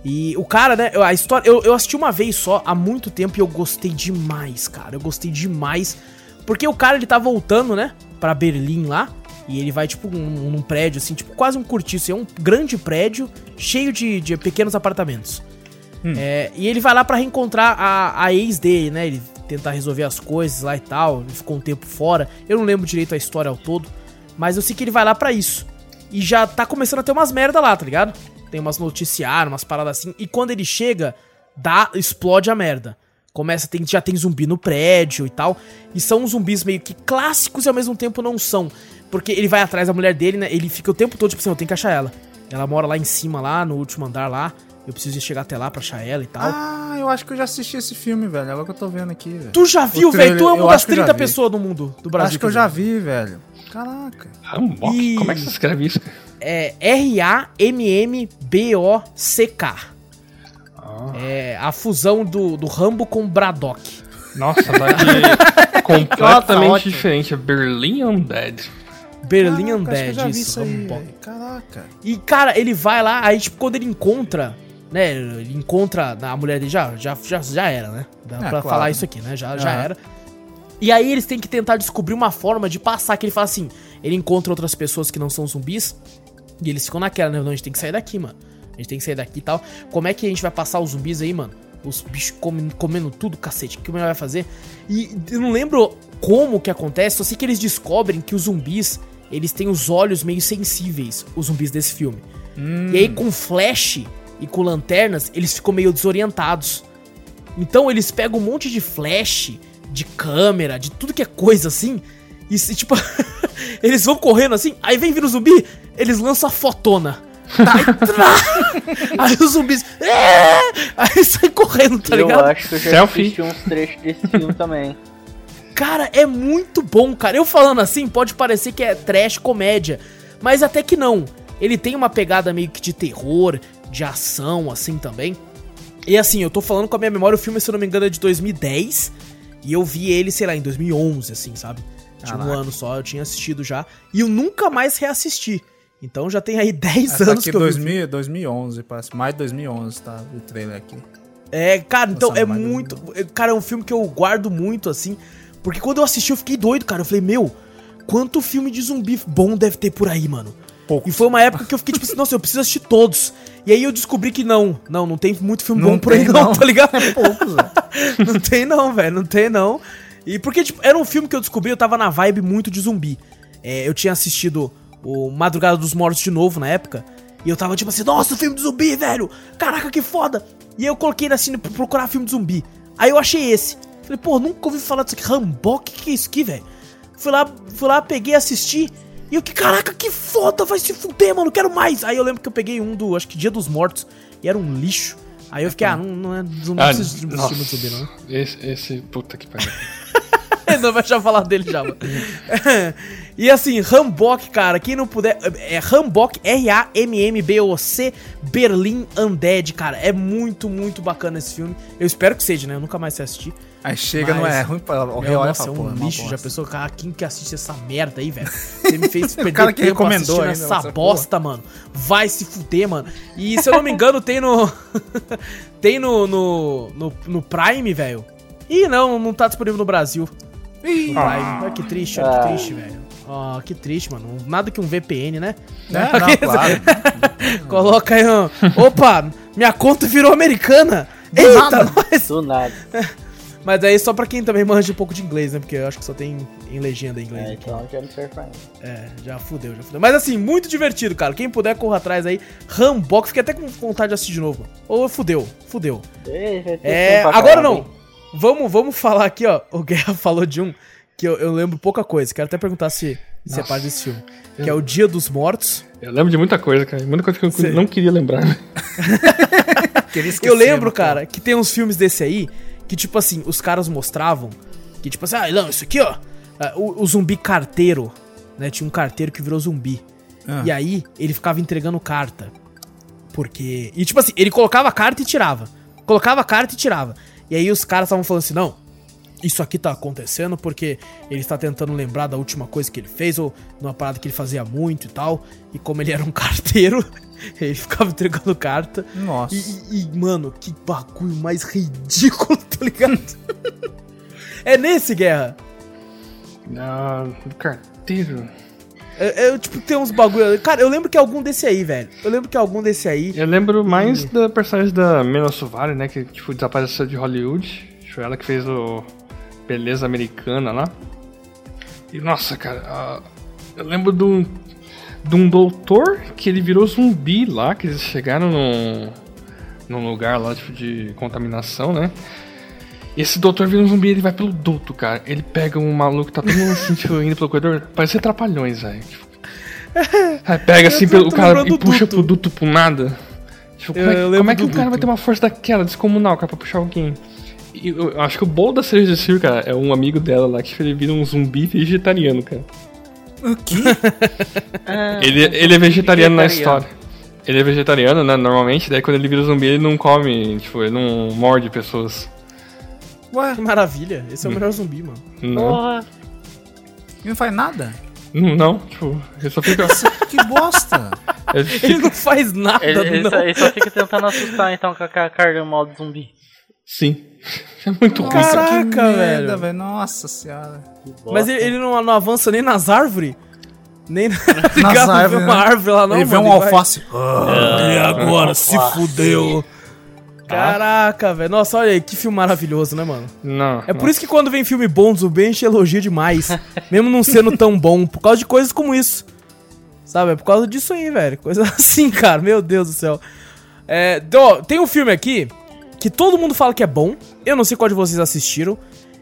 E o cara, né, a história. Eu, eu assisti uma vez só, há muito tempo, e eu gostei demais, cara. Eu gostei demais. Porque o cara, ele tá voltando, né, pra Berlim lá. E ele vai, tipo, num, num prédio, assim, tipo, quase um cortiço. É um grande prédio cheio de, de pequenos apartamentos. É, e ele vai lá pra reencontrar a, a ex dele, né? Ele tentar resolver as coisas lá e tal. Ele ficou um tempo fora. Eu não lembro direito a história ao todo. Mas eu sei que ele vai lá pra isso. E já tá começando a ter umas merda lá, tá ligado? Tem umas noticiários, umas paradas assim. E quando ele chega, dá, explode a merda. Começa, tem, já tem zumbi no prédio e tal. E são zumbis meio que clássicos e ao mesmo tempo não são. Porque ele vai atrás da mulher dele, né? Ele fica o tempo todo, tipo assim, eu tenho que achar ela. Ela mora lá em cima, lá, no último andar lá. Eu preciso chegar até lá pra achar ela e tal. Ah, eu acho que eu já assisti esse filme, velho. Agora que eu tô vendo aqui, velho. Tu já viu, velho? Tu é uma das acho que eu já 30 vi. pessoas do mundo, do Brasil. acho que eu já vi, velho. Caraca. Rambok? E- Como é que você escreve isso? É R-A-M-M-B-O-C-K. É a fusão do, do Rambo com Braddock. Nossa, tá aqui completamente ótimo. diferente. É Berlin Undead. Berlin Caraca, acho que eu já Undead, vi isso, isso aí, Rambo. Caraca. E, cara, ele vai lá, aí, tipo, quando ele encontra, né? Ele encontra a mulher dele, já, já, já, já era, né? Dá É, pra claro. falar isso aqui, né? Já, já Aham. era. E aí eles têm que tentar descobrir uma forma de passar, que ele fala assim, ele encontra outras pessoas que não são zumbis, e eles ficam naquela, né? Não, a gente tem que sair daqui, mano. A gente tem que sair daqui e tal. Como é que a gente vai passar os zumbis aí, mano? Os bichos comendo, comendo tudo, cacete. O que o melhor vai fazer? E eu não lembro como que acontece, só sei que eles descobrem que os zumbis, eles têm os olhos meio sensíveis, os zumbis desse filme. E aí com flash e com lanternas, eles ficam meio desorientados. Então eles pegam um monte de flash, de câmera, de tudo que é coisa assim. E tipo, eles vão correndo assim, aí vem vir o zumbi, eles lançam a fotona. Aí, trá! aí os zumbis. "É!" Aí sai correndo, tá eu ligado? acho que eu já Selfie. assisti uns trechos desse filme também. Cara, é muito bom, cara. Eu falando assim, pode parecer que é trash comédia, mas até que não. Ele tem uma pegada meio que de terror, de ação, assim também. E assim, eu tô falando com a minha memória, o filme, se eu não me engano, é de 2010. E eu vi ele, sei lá, em 2011, assim, sabe? Tinha um ano só, eu tinha assistido já. E eu nunca mais reassisti. Então já tem aí 10 Essa anos aqui que eu vi. o 2000, 2011, parece. Mais de 2011, tá? O trailer aqui. É, cara, então Nossa, é muito. é, Cara, é um filme que eu guardo muito, assim. Porque quando eu assisti, eu fiquei doido, cara. Eu falei, meu, quanto filme de zumbi bom deve ter por aí, mano. Poucos. E foi uma época que eu fiquei tipo assim, nossa, eu preciso assistir todos. E aí eu descobri que não, não, não tem muito filme Não bom por aí não, não. tá ligado? Poucos, velho. não tem não, velho, não tem não. E porque, tipo, era um filme que eu descobri, eu tava na vibe muito de zumbi. É, eu tinha assistido o Madrugada dos Mortos de novo na época. E eu tava tipo assim, nossa, filme de zumbi, velho! Caraca, que foda! E aí eu coloquei assim pra procurar filme de zumbi. Aí eu achei esse. Falei, pô, nunca ouvi falar disso aqui. Rambok, que que é isso aqui, velho? Fui lá, fui lá, peguei, assisti. E eu que, caraca, que foda, vai se fuder, mano, quero mais. Aí eu lembro que eu peguei um do, acho que Dia dos Mortos, e era um lixo. Aí eu fiquei, ah, não, não é zumbi, não Ah, preciso de filme de zumbi, não. Esse, esse. Puta que pariu. Não vai já falar dele já, mano. e assim, Rambok, cara, quem não puder. É Rambok, R-A-M-M-B-O-C, Berlim Undead, cara. É muito, muito bacana esse filme. Eu espero que seja, né? Eu nunca mais sei assistir. Aí chega, não Mas- é ruim pra o É, real nossa, é um pô, uma lixo. Já pensou, cara, quem que assiste essa merda aí, velho? Você me fez perder cara que tempo recomendou assistindo ainda, essa bosta, mano. Vai se fuder, mano. E se eu não me engano, tem no. tem no, no, no, no Prime, velho. Ih, não, não tá disponível no Brasil. No Ih. Olha que triste, olha que Ah. triste, velho. Ó, que triste, mano. Nada que um VPN, né? né? Não, claro. Coloca aí, ó. Opa, minha conta virou americana. Eita, nada. nós. Do nada. Mas aí só pra quem também manja um pouco de inglês, né? Porque eu acho que só tem em legenda em inglês. É, aqui. então já não serve pra nada. É, já fudeu, já fudeu. Mas assim, muito divertido, cara. Quem puder, corra atrás aí. Rambok, fiquei até com vontade de assistir de novo. Ou fudeu, fudeu. Ei, ter É, agora não. Vamos, vamos falar aqui, ó. O Guerra falou de um que eu, eu lembro pouca coisa. Quero até perguntar se, se é parte desse filme. Que é o Dia dos Mortos. Eu lembro de muita coisa, cara. Muita coisa que eu não queria lembrar. Queria Eu lembro, né, cara, que tem uns filmes desse aí que, tipo assim, os caras mostravam que, tipo assim, ah, não, isso aqui, ó, ah, o, o zumbi carteiro, né? Tinha um carteiro que virou zumbi. Ah. E aí, ele ficava entregando carta. Porque. E, tipo assim, ele colocava a carta e tirava. Colocava a carta e tirava. E aí os caras estavam falando assim, não. Isso aqui tá acontecendo porque ele está tentando lembrar da última coisa que ele fez, ou numa parada que ele fazia muito e tal. E como ele era um carteiro, ele ficava entregando carta. Nossa. E, e- e, mano, que bagulho mais ridículo, tá ligado? é nesse, Guerra. Ah, do carteiro. É, é, tipo, tem uns bagulho. Cara, eu lembro que algum desse aí, velho. Eu lembro que algum desse aí. Eu lembro mais da personagem da Mena Suvari, né? Que, tipo, desapareceu de Hollywood. Foi ela que fez o Beleza Americana lá. E, nossa, cara, eu lembro de um, de um doutor que ele virou zumbi lá, que eles chegaram num, num lugar lá, tipo, de contaminação, né? E esse doutor vira um zumbi, ele vai pelo duto, cara. Ele pega um maluco, tá todo mundo assim, tipo, indo pelo corredor. Parece trapalhões, velho. Tipo, aí pega assim pelo tô cara e puxa duto. pro duto pro nada. Tipo, como, é, que- como é que um cara vai ter uma força daquela, descomunal, cara, pra puxar alguém? E eu, acho que o bolo da cereja desse filme, cara, é um amigo dela lá que ele vira um zumbi vegetariano, cara. O quê? Ah, Ele, ele é vegetariano na história. Ele é vegetariano, né, normalmente, daí quando ele vira zumbi ele não come, tipo, ele não morde pessoas. Ué, Que maravilha. Esse é o melhor zumbi, mano. Não, Porra. ele não faz nada? não, não, tipo, ele só fica... Que bosta. ele Ele fica não faz nada, Ele, ele não. só, ele só fica tentando assustar então com a com a carga mal do zumbi. sim. É muito ruim, Caraca, cara. que velho. merda, velho. Nossa senhora. Mas ele, ele não, não avança nem nas árvores? Nem na... Nas não vê árvores, uma né? árvore lá, não, ele vê mano, um vai- alface. E agora, se fudeu. Caraca, velho. Nossa, olha aí, que filme maravilhoso, né, mano? Não, É por isso que quando vem filme bom a gente elogia demais. mesmo não sendo tão bom, por causa de coisas como isso. Sabe? É por causa disso aí, velho. Coisa assim, cara. Meu Deus do céu. É, tem um filme aqui que todo mundo fala que é bom. Eu não sei qual de vocês assistiram.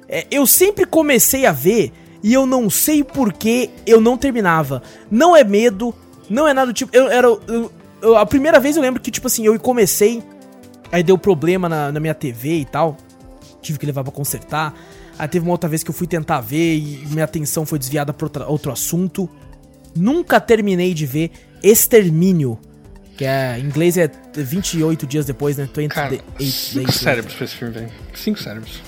É, eu sempre comecei a ver e eu não sei por que eu não terminava. Não é medo, não é nada do tipo. Eu era. eu- eu- a primeira vez eu lembro que, tipo assim, eu comecei. Aí deu problema na, na minha TV e tal. Tive que levar pra consertar. Aí teve uma outra vez que eu fui tentar ver e minha atenção foi desviada pra outra- outro assunto. Nunca terminei de ver Extermínio. Que é, em inglês é 28 dias depois, né? 28 Cara, days cinco later. cérebros pra esse filme, velho. Cinco cérebros.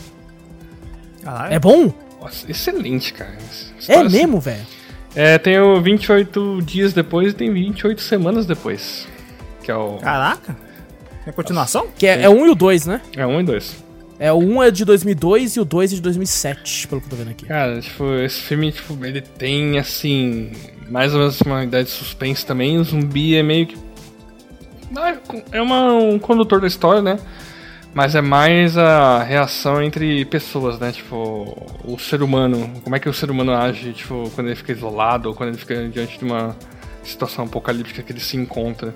Caralho. É bom? Nossa, excelente, cara. É História, assim, mesmo, velho? É, tem o 28 dias depois e tem 28 semanas depois. Que é o. Caraca. Tem continuação? Que é, é um e o dois, né? É um e dois. É, o um é de 2002 e o dois é de 2007, pelo que eu tô vendo aqui. Cara, tipo, esse filme, tipo, ele tem, assim, mais ou menos uma ideia de suspense também. O zumbi é meio que. É uma, um condutor da história, né? Mas é mais a reação entre pessoas, né? Tipo, o ser humano. Como é que o ser humano age, tipo, quando ele fica isolado ou quando ele fica diante de uma situação apocalíptica que ele se encontra.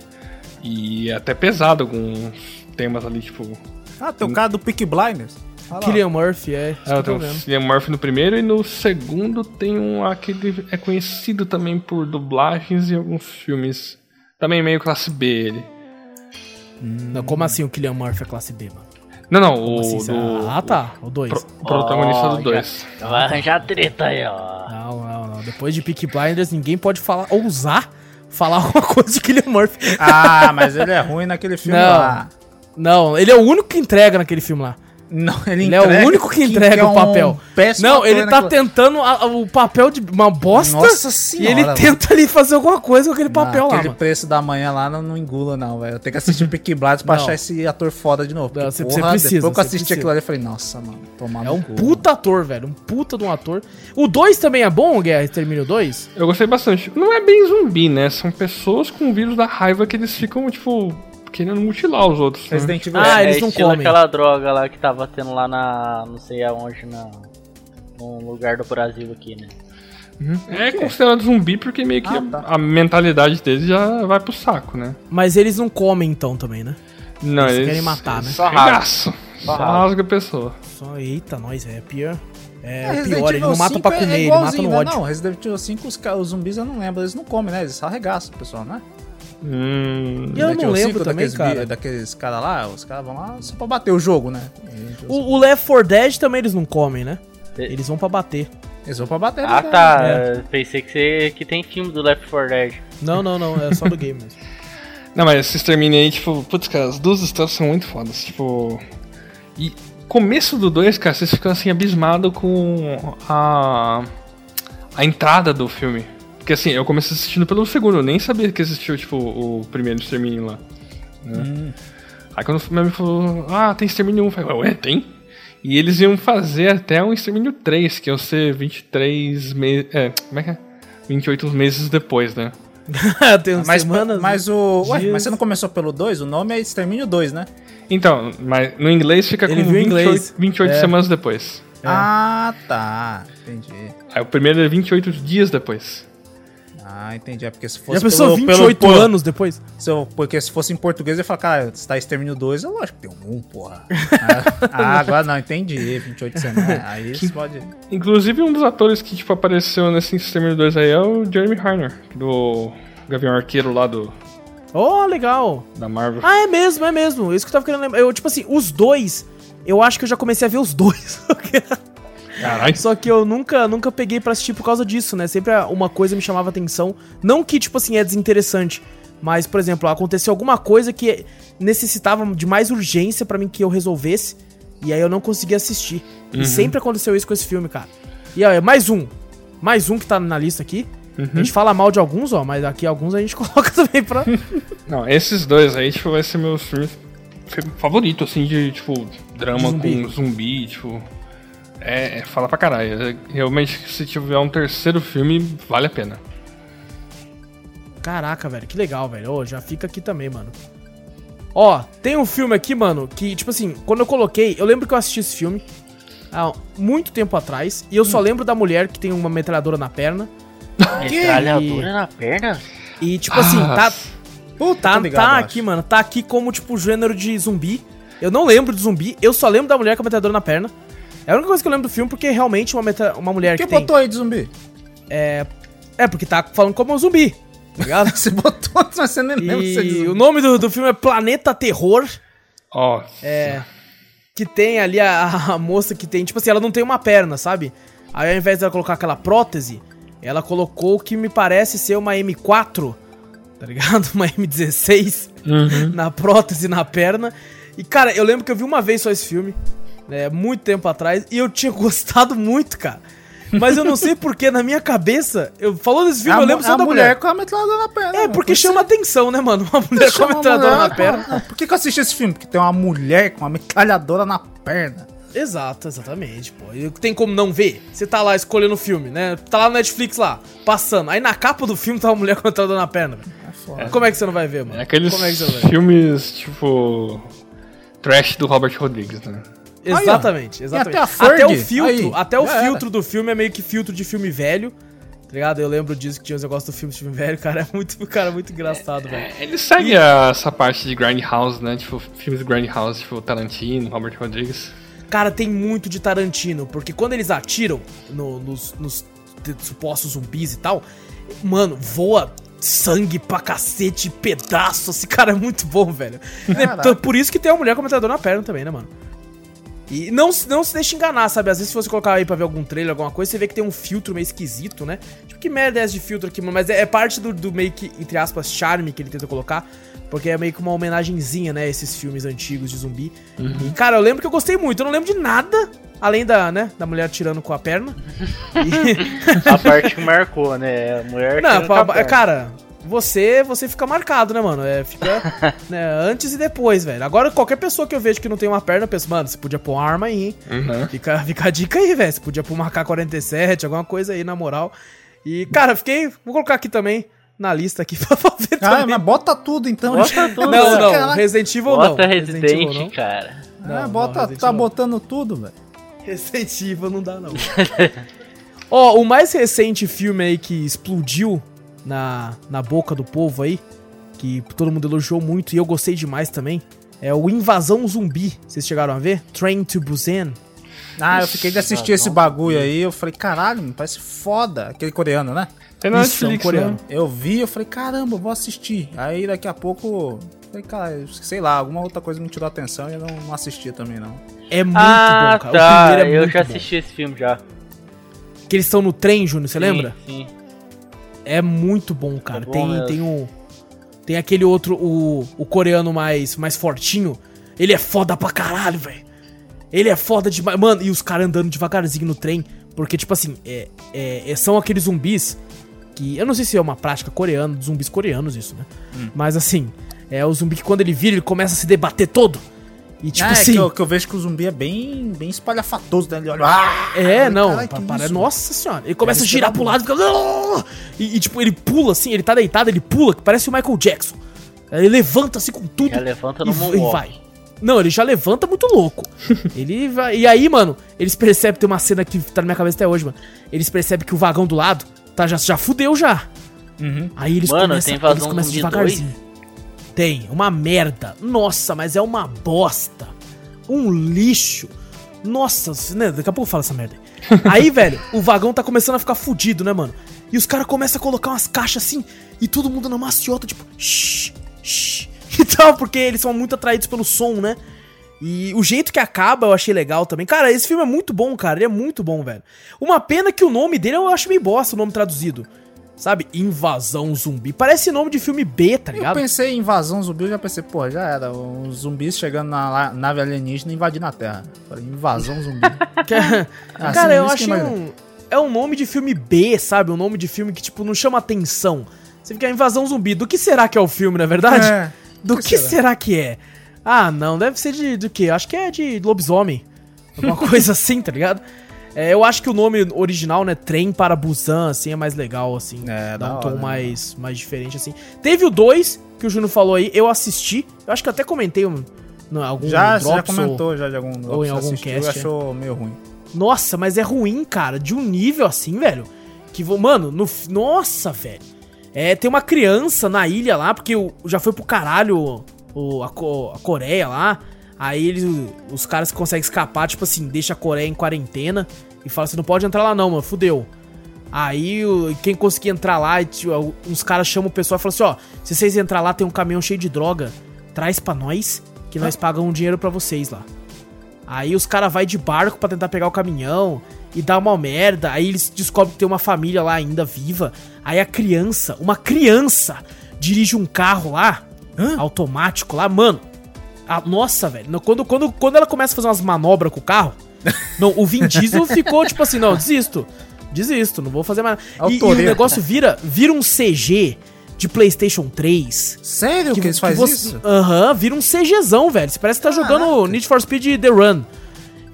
E é até pesado alguns temas ali, tipo. Ah, tem o cara do Peak Blinders. Killian Murphy, é. Isso É, tem o vendo. Cillian Murphy no primeiro e no segundo tem um aquele é conhecido também por dublagens e alguns filmes. Também meio classe B ele. Não, como assim o Killian Murphy é classe B, mano? Não, não, o. Assim, do, ah, tá. O 2. pro- o protagonista do já- 2. Vai arranjar treta aí, ó. Não, não, não. Depois de Peaky Blinders, ninguém pode falar, ousar falar alguma coisa de Killian Murphy. Ah, mas ele é ruim naquele filme Não. lá. Não, ele é o único que entrega naquele filme lá. Não, ele, Ele é o único que entrega é o papel. um Não, ele tá naquilo- tentando a- o papel de uma bosta. Nossa E senhora. ele mano. tenta ali fazer alguma coisa com aquele papel Não, lá, Aquele mano. preço da manhã lá não, não engula, não, velho. Eu tenho que assistir Peaky Blinders pra Não. achar esse ator foda de novo. Não, porque, você- porra, você precisa, Depois que eu assisti precisa. aquilo ali, eu falei, nossa, mano, tomar É um cu. puta ator, velho. Um puta de um ator. O 2 também é bom, Guerra Extermínio 2? Eu gostei bastante. Não é bem zumbi, né? São pessoas com o vírus da raiva que eles ficam, tipo, querendo mutilar os outros. né? Resident Evil Ah, é eles não estilo comem. aquela droga lá que tava tendo lá na. não sei aonde, na. num lugar do Brasil aqui, né? É considerado zumbi porque meio que Ah, tá. a mentalidade deles já vai pro saco, né? Mas eles não comem então também, né? Não, Eles eles, querem matar, né? Só rasga. Só rasga. a pessoa. Só, eita, nós, é pior. É, É, pior, ele não mata 5 pra é- comer, é ele mata no né? ódio. Não, Resident Evil 5, os, os zumbis eu não lembro, eles não comem, né? Eles só arregaçam o pessoal, né? Hum, E eu Resident não Evil lembro 5, também, daqueles, cara. Daqueles caras lá, os caras vão lá só pra bater o jogo, né? O, o Left 4 Dead também eles não comem, né? E- Eles vão pra bater. Eles vão pra bater. Ah né? tá, É. pensei que, você, que tem filme do Left 4 Dead. Não, não, não, é só do game mesmo. Não, mas esse extermínio aí, tipo, putz, cara, as duas histórias são muito fodas. Tipo. E começo do 2, cara, vocês ficam assim, abismados com a. a entrada do filme. Porque assim, eu comecei assistindo pelo segundo, eu nem sabia que existia, tipo, o primeiro extermínio lá. né? Aí quando o meu amigo falou, ah, tem extermínio 1, eu falei, ué, tem? E eles iam fazer até um extermínio 3, que ia ser 23 meses. É, como é que é? 28 meses depois, né? Tem umas Mas, semanas. mas o. Ué, mas você não começou pelo 2? O nome é Extermínio 2, né? Então, mas no inglês fica Ele com viu em 28, inglês. 28 É. semanas depois. Ah, tá. Entendi. Aí o primeiro é 28 dias depois. Ah, entendi. É porque se fosse Já pensou pelo- 28 pelo- anos depois? Se eu- porque se fosse em português, eu ia falar, cara, se tá Extermínio 2, é lógico que tem um, porra. ah, agora não, entendi. 28 semanas. Aí você pode. Inclusive, um dos atores que tipo, apareceu nesse Extermínio 2 aí é o Jeremy Harner, do Gavião Arqueiro lá do, Oh, legal. da Marvel. Ah, é mesmo, é mesmo. Isso que eu tava querendo lembrar. Eu, tipo assim, os dois, eu acho que eu já comecei a ver os dois. Caralho. Só que eu nunca, nunca peguei pra assistir por causa disso, né? Sempre uma coisa me chamava atenção. Não que, tipo assim, é desinteressante. Mas, por exemplo, aconteceu alguma coisa que necessitava de mais urgência pra mim que eu resolvesse. E aí eu não conseguia assistir. E sempre aconteceu isso com esse filme, cara. E ó, é mais um. Mais um que tá na lista aqui. A gente fala mal de alguns, ó, mas aqui alguns a gente coloca também pra. Não, esses dois aí, tipo, vai ser meus filmes fi- favorito, assim, de, tipo, drama Zumbi. com zumbi, tipo... É, é fala pra caralho. Realmente, se tiver um terceiro filme, vale a pena. Caraca, velho, que legal, velho. Ô, já fica aqui também, mano. Ó, tem um filme aqui, mano, que, tipo assim, quando eu coloquei, eu lembro que eu assisti esse filme há muito tempo atrás, e eu só lembro da mulher que tem uma metralhadora na perna. Metralhadora na perna? E, tipo assim, Ah, tá, Puta, tá, tô ligado, tá eu aqui, mano, tá aqui como, tipo, gênero de zumbi. Eu não lembro de zumbi, eu só lembro da mulher com a metralhadora na perna. É a única coisa que eu lembro do filme, porque realmente uma, metra... uma mulher Por que que tem... botou aí de zumbi? É, porque tá falando como um zumbi, tá ligado? Você botou, mas você nem lembra se é de E zumbi. o nome do, do filme é Planeta Terror. Ó, É. Que tem ali a, a moça que tem, tipo assim, ela não tem uma perna, sabe? Aí ao invés dela colocar aquela prótese, ela colocou o que me parece ser uma M4, tá ligado? Uma M16 Uhum. na prótese na perna. E cara, eu lembro que eu vi uma vez só esse filme, né, muito tempo atrás, e eu tinha gostado muito, cara. Mas eu não sei porque na minha cabeça, eu falou desse filme, a, eu lembro só a da mulher, mulher. com a metralhadora na perna. É, mano. porque Por chama atenção, né, mano? Uma mulher com a metralhadora na com perna. Não, Por que, que eu assisti esse filme? Porque tem uma mulher com uma metralhadora na perna. Exato, exatamente, pô. E Tem como não ver? Você tá lá escolhendo o filme, né? Tá lá no Netflix lá, passando. Aí na capa do filme tá uma mulher com a metralhadora na perna, velho. É foda. Como é que você não vai ver, mano? é aqueles Como é que você não vai ver? filmes, tipo... Trash do Robert Rodrigues, né? Exatamente, exatamente. até a Ferg, o filtro, aí, até o já filtro do filme é meio que filtro de filme velho. Tá ligado? Eu lembro disso que tinha os negócios do filme de filme velho, cara. É muito, cara, muito engraçado, velho. Ele segue a- essa parte de Grindhouse, né? Tipo, filmes de Grindhouse, tipo Tarantino, Robert Rodrigues. Cara, tem muito de Tarantino, porque quando eles atiram no- nos, nos supostos zumbis e tal, mano, voa sangue pra cacete, pedaço, esse cara é muito bom, velho. Caraca. Então, Por isso que tem uma mulher com a metralhadora na perna também, né, mano? E não, se- não se deixe enganar, sabe? Às vezes se você colocar aí pra ver algum trailer, alguma coisa, você vê que tem um filtro meio esquisito, né? Tipo, que merda é essa de filtro aqui, mano? Mas é, é parte do, do meio que, entre aspas, charme que ele tenta colocar. Porque é meio que uma homenagenzinha, né? Esses filmes antigos de zumbi. E, cara, eu lembro que eu gostei muito. Eu não lembro de nada, além da, né? Da mulher tirando com a perna. E- A parte que marcou, né? A mulher Não, tirando com a perna. cara, você você fica marcado, né, mano? É, fica né, antes e depois, velho. Agora, qualquer pessoa que eu vejo que não tem uma perna, eu penso, mano, você podia pôr uma arma aí, hein? Uhum. Fica, fica a dica aí, velho. Você podia pôr uma AK-47, alguma coisa aí, na moral. E, cara, fiquei. Vou colocar aqui também, na lista aqui, pra ver Ah, também. mas bota tudo então. Bota tudo, Não, não, Caraca. Resident Evil não. Bota Resident Evil Resident, não. cara. Não, Ah, não, bota, Resident tá Evil não. botando tudo, velho. Resident Evil não dá, não. Ó, o mais recente filme aí que explodiu na, na boca do povo aí, que todo mundo elogiou muito e eu gostei demais também, é o Invasão Zumbi. Vocês chegaram a ver? Train to Busan. Ah, eu fiquei de assistir esse bagulho aí, eu falei, caralho, mano, parece foda. Aquele coreano, né? É na Isso, é um Netflix, coreano. né? Eu vi, eu falei, caramba, vou assistir. Aí daqui a pouco, falei, cara, sei lá, alguma outra coisa me tirou a atenção e eu não, não assisti também, não. É muito ah, bom, cara. o tá. primeiro é eu muito já bom. assisti esse filme já. Que eles estão no trem, Júnior, você Sim, lembra? Sim. É muito bom, cara. É bom tem, mesmo. tem um. Tem aquele outro, o, o coreano mais, mais fortinho. Ele é foda pra caralho, velho. Ele é foda demais. Mano, e os caras andando devagarzinho no trem. Porque, tipo assim, é, é- é- são aqueles zumbis que. Eu não sei se é uma prática coreana, zumbis coreanos, isso, né? Hum. Mas assim, é o zumbi que quando ele vira, ele começa a se debater todo. E tipo ah, é assim. que eu, que eu vejo que o zumbi é bem, bem espalhafatoso, né? Ele olha, ah, É, não, pa- para- isso? nossa senhora. Ele começa a girar ser pro lado e fica. "Ah!" E, e, tipo, ele pula assim, ele tá deitado, ele pula, que parece o Michael Jackson. Ele levanta assim com tudo. Já levanta e, no e moonwalk. vai. Não, ele já levanta muito louco. ele vai. E aí, mano, eles percebem, tem uma cena que tá na minha cabeça até hoje, mano. Eles percebem que o vagão do lado tá, já, já fudeu já. Uhum. Aí eles Mano, começam, tem invasão eles começam devagarzinho. Tem, uma merda. Nossa, mas é uma bosta. Um lixo. Nossa, né, daqui a pouco eu falo essa merda. aí. Velho, o vagão tá começando a ficar fudido, né, mano? E os caras começam a colocar umas caixas assim, e todo mundo na maciota, tipo, shh, shh. E tal, porque eles são muito atraídos pelo som, né? E o jeito que acaba eu achei legal também. Cara, esse filme é muito bom, cara. Ele é muito bom, velho. Uma pena que o nome dele eu acho meio bosta, o nome traduzido. Sabe? Invasão Zumbi. Parece nome de filme B, tá Eu ligado? pensei em invasão zumbi, eu já pensei, pô, já era. Os zumbis chegando na nave alienígena e invadindo a Terra. Falei, invasão zumbi. É- Ah, cara, eu imagina. um. É um nome de filme B, sabe? Um nome de filme que, tipo, não chama atenção. Você fica invasão zumbi. Do que será que é o filme, na verdade? É, Do que que, será? será? que é? Ah, não, deve ser de do quê? Acho que é de lobisomem. Alguma coisa assim, tá ligado? É, eu acho que o nome original, né, Trem para Busan, assim, é mais legal, assim. É, dá um tom hora, né? mais, mais diferente, assim. Teve o 2, que o Júnior falou aí, eu assisti. Eu acho que eu até comentei um, no, algum Já, você já Drops ou- comentou já de algum ou em algum assistiu cast, é. achou meio ruim. Nossa, mas é ruim, cara, de um nível assim, velho. Que, vo- mano, no, nossa, velho. É, tem uma criança na ilha lá, porque o- já foi pro caralho o, a, a Coreia lá. Aí eles, os caras conseguem escapar, tipo assim, deixa a Coreia em quarentena e fala assim: não pode entrar lá não, mano, fudeu. Aí quem conseguir entrar lá, e, tipo, uns caras chamam o pessoal e falam assim: ó, se vocês entrar lá, tem um caminhão cheio de droga, traz pra nós, que nós pagamos um dinheiro pra vocês lá. Aí os caras vai de barco pra tentar pegar o caminhão e dá uma merda. Aí eles descobrem que tem uma família lá ainda viva. Aí a criança, uma criança, dirige um carro lá, automático lá, mano. a- nossa, velho. Quando, quando, quando ela começa a fazer umas manobras com o carro, não, o Vin Diesel ficou tipo assim: não, desisto. Desisto, não vou fazer mais. É o E, e o negócio vira, vira um CG de PlayStation 3. Sério que, eles fazem você- isso? Aham, vira um CGzão, velho. Você parece que tá jogando Caraca. Need for Speed The Run.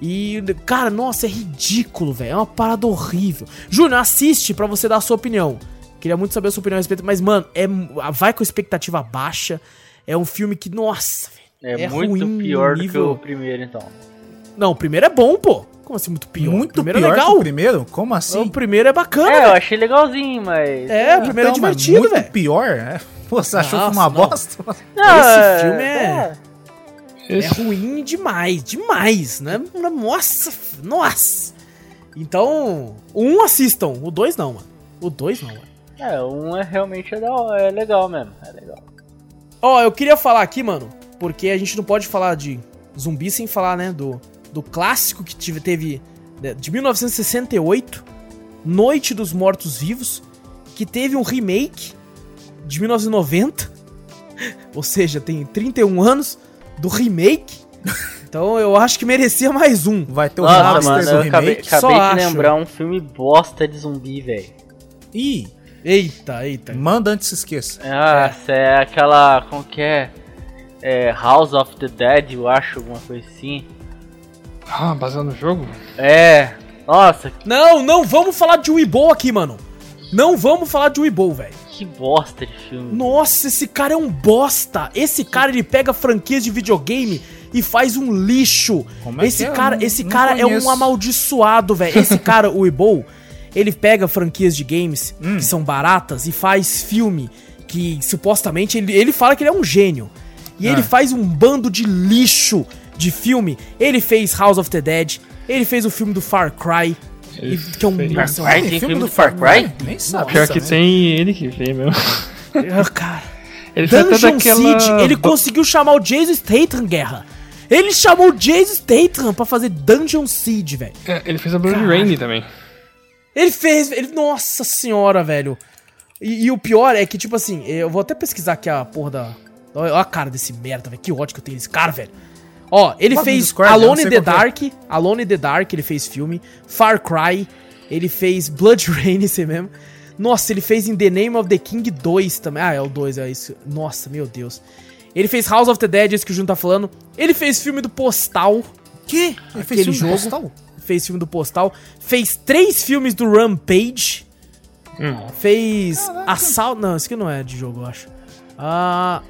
E, cara, nossa, é ridículo, velho. É uma parada horrível. Júnior, assiste pra você dar a sua opinião. Queria muito saber a sua opinião a respeito, mas, mano, é, vai com expectativa baixa. É um filme que, nossa, velho. É, muito ruim pior do que nível- o primeiro, então. Não, o primeiro é bom, pô. Como assim, muito pior? Muito o primeiro pior é que legal. o primeiro? Como assim? O primeiro é bacana, É, eu velho. achei legalzinho, mas. É, o primeiro Então, é divertido, muito velho. pior? É. Pô, você achou que foi Nossa, uma não. bosta? Não, Esse filme é- É Esse- ruim demais, demais, né? Nossa, nossa. Então, um assistam, o dois não, mano. O dois não, mano. É, um é realmente é, da hora, é legal mesmo. É legal. Ó, eu queria falar aqui, mano, porque a gente não pode falar de zumbi sem falar, né, do do clássico que tive, teve né, de 1968, Noite dos Mortos Vivos, que teve um remake de 1990, ou seja, tem 31 anos do remake. Então eu acho que merecia mais um. Vai ter o Nossa, remaster mano, do eu acabei, remake. Só acabei de acho. lembrar um filme bosta de zumbi, velho. Ih, Eita, eita. manda antes se esqueça. Nossa, é. aquela. Como que é? É House of the Dead, eu acho, alguma coisa assim. Ah, baseado no jogo? É. Nossa, Não, não vamos falar de Weeble aqui, mano. Não vamos falar de Weeble, velho. que bosta de filme. Nossa, esse cara é um bosta. Esse cara ele pega franquias de videogame e faz um lixo. Como é esse que é? cara, esse não cara é um amaldiçoado, velho. Esse cara, o Weeble, ele pega franquias de games Hum. que são baratas e faz filme que supostamente ele, ele fala que ele é um gênio. E ele Ah. faz um bando de lixo de filme. Ele fez House of the Dead, ele fez o filme do Far Cry, Ele e- que é um nossa, Far Cry? Tem filme filme do Far Cry? Nem sabe. Pior que né? tem ele que fez mesmo. Ah, cara. Ele Dungeon daquela. Siege, ele conseguiu chamar o Jason Statham, guerra. Ele chamou o Jason Statham pra fazer Dungeon Siege, velho. É, Ele fez a Blood. Rain também. Ele fez, ele, nossa senhora, velho. E, e o pior é que, tipo assim, eu vou até pesquisar aqui a porra da... Olha a cara desse merda, velho. Que ódio que eu tenho desse cara, velho. Ó, ele fez Discord, Alone in the é. Dark. Alone in the Dark, ele fez filme. Far Cry. Ele fez Blood Rain, esse mesmo. Nossa, ele fez In the Name of the King 2 também. Ah, é o 2, é isso. Nossa, meu Deus. Ele fez House of the Dead, esse que o Juno tá falando. Ele fez filme do Postal. Que? Ele fez filme jogo. postal? Fez filme do Postal. Fez três filmes do Rampage. Hum. Fez Assault. Não, esse aqui não é de jogo, eu acho. Ah.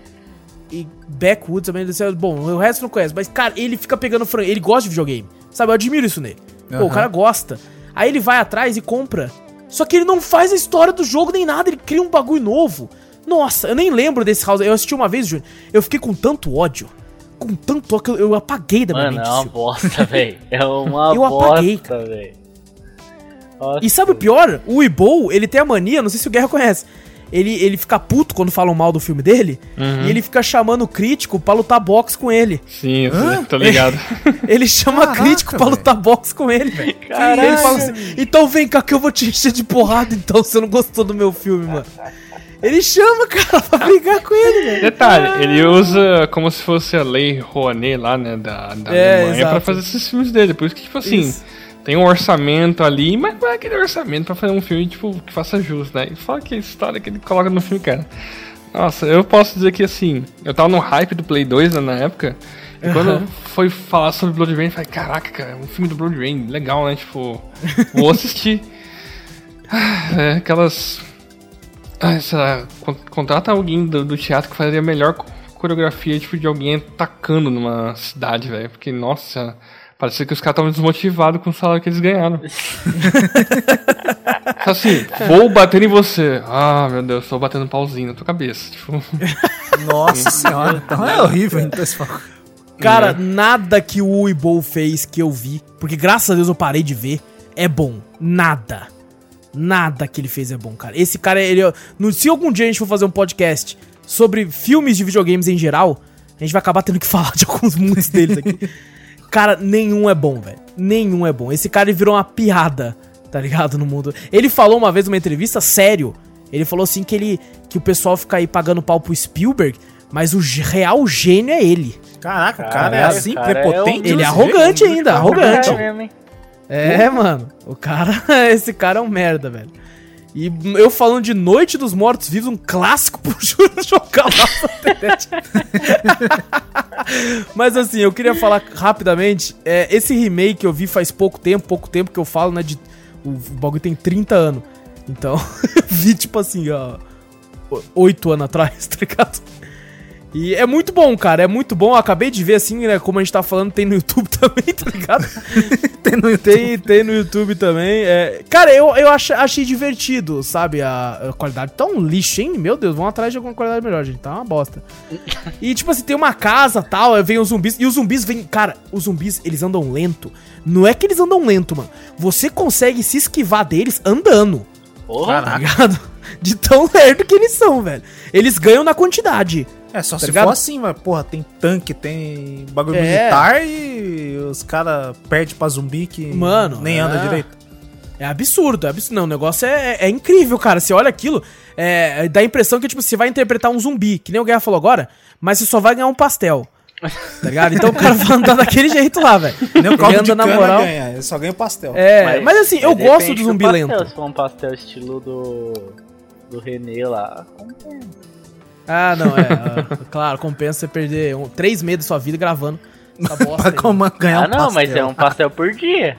E Backwoods também. desse- Bom, o resto não conhece. Mas, cara, ele fica pegando franquia. Ele gosta de videogame. Sabe? Eu admiro isso nele. Pô, o Aham. cara gosta. Aí ele vai atrás e compra. Só que ele não faz a história do jogo nem nada. Ele cria um bagulho novo. Nossa, eu nem lembro desse House. Eu assisti uma vez, Júnior. Eu fiquei com tanto ódio. Com tanto ódio que eu, eu apaguei da minha Mano, mente. é uma isso. bosta, velho. É uma Eu apaguei, bosta, velho. Nossa, E sabe o pior? O Weeble, ele tem a mania, não sei se o Guerra conhece. Ele, ele fica puto quando falam mal do filme dele. Uhum. E ele fica chamando o crítico pra lutar boxe com ele. Sim, Hã? tô ligado. Ele chama Caraca, crítico pra velho. lutar boxe com ele, velho. Caralho. Ele fala assim: então vem cá que eu vou te encher de porrada, então você não gostou do meu filme, mano. Ele chama, cara, pra brigar com ele, velho. Detalhe, ele usa como se fosse a lei Rouanet lá, né, da, da É, Alemanha exato. pra fazer esses filmes dele. Por isso que, tipo assim, Isso. Tem um orçamento ali, mas não é aquele orçamento pra fazer um filme, tipo, que faça jus, né? E fala que a história que ele coloca no filme, cara. Nossa, eu posso dizer que, assim, eu tava no hype do Play 2 né, na época, e quando Aham. foi falar sobre Blood Rain, eu falei, caraca, cara, um filme do Blood Rain, legal, né? Tipo, vou assistir. Ah, é, aquelas ah, sei lá, con- contrata alguém do, do teatro que faria a melhor co- coreografia, tipo, de alguém atacando numa cidade, velho. Porque, nossa, parecia que os caras estavam desmotivados com o salário que eles ganharam. Só assim, vou bater em você. Ah, meu Deus, tô batendo um pauzinho na tua cabeça. Tipo, Nossa senhora. Então é horrível, então esse. Cara, nada que o Weeble fez que eu vi, porque graças a Deus eu parei de ver, é bom. Nada. Nada que ele fez é bom, cara. Esse cara, ele. No, se algum dia a gente for fazer um podcast sobre filmes de videogames em geral, a gente vai acabar tendo que falar de alguns, muitos deles aqui. Cara, nenhum é bom, velho. Nenhum é bom. Esse cara virou uma piada, tá ligado? No mundo. Ele falou uma vez numa entrevista, sério. Ele falou assim que ele. que o pessoal fica aí pagando pau pro Spielberg, mas o real gênio é ele. Caraca, o cara Caralho, é assim, cara, prepotente. é Ele é arrogante ainda, arrogante. É? É, mano. O cara. Esse cara é um merda, velho. E eu falando de Noite dos Mortos Vivos, um clássico pro Júlio jogar lá. Mas assim, eu queria falar rapidamente. é, esse remake eu vi faz pouco tempo, pouco tempo que eu falo, né? De, o, bagulho tem 30 anos. Então, vi tipo assim, ó. 8 anos atrás, tá ligado? E é muito bom, cara. É muito bom. Eu acabei de ver, assim, né? Como a gente tá falando, tem no YouTube também, tá ligado? Tem no YouTube. Tem, tem no YouTube também. É, cara, eu, eu ach- achei divertido, sabe? A, a qualidade tá um lixo, hein? Meu Deus, vão atrás de alguma qualidade melhor, gente. Tá uma bosta. E, tipo assim, tem uma casa tal, vem os zumbis. E os zumbis vêm. Cara, os zumbis, eles andam lento. Não é que eles andam lento, mano. Você consegue se esquivar deles andando, Porra. tá ligado? De tão lerdo que eles são, velho. Eles ganham na quantidade. É, só Tá se ligado? for assim, mas, porra, tem tanque, tem bagulho É. militar e os caras perdem pra zumbi que Mano, nem anda é. direito. É absurdo, é absurdo. Não, o negócio é, é incrível, cara. Você olha aquilo, é, dá a impressão que, tipo, você vai interpretar um zumbi, que nem o Guerra falou agora, mas você só vai ganhar um pastel. Tá ligado? Então o cara vai andar daquele jeito lá, velho. Nem o Ele caldo de anda na moral. ganha, ele só ganha o pastel. É, mas, assim, eu gosto do zumbi pastel, lento. Se for um pastel estilo do. do René lá. Ah, não, é. ah, claro, compensa você perder um, três meses da sua vida gravando essa bosta. Pra aí. ganhar ah, um não, pastel. mas é um pastel por dia.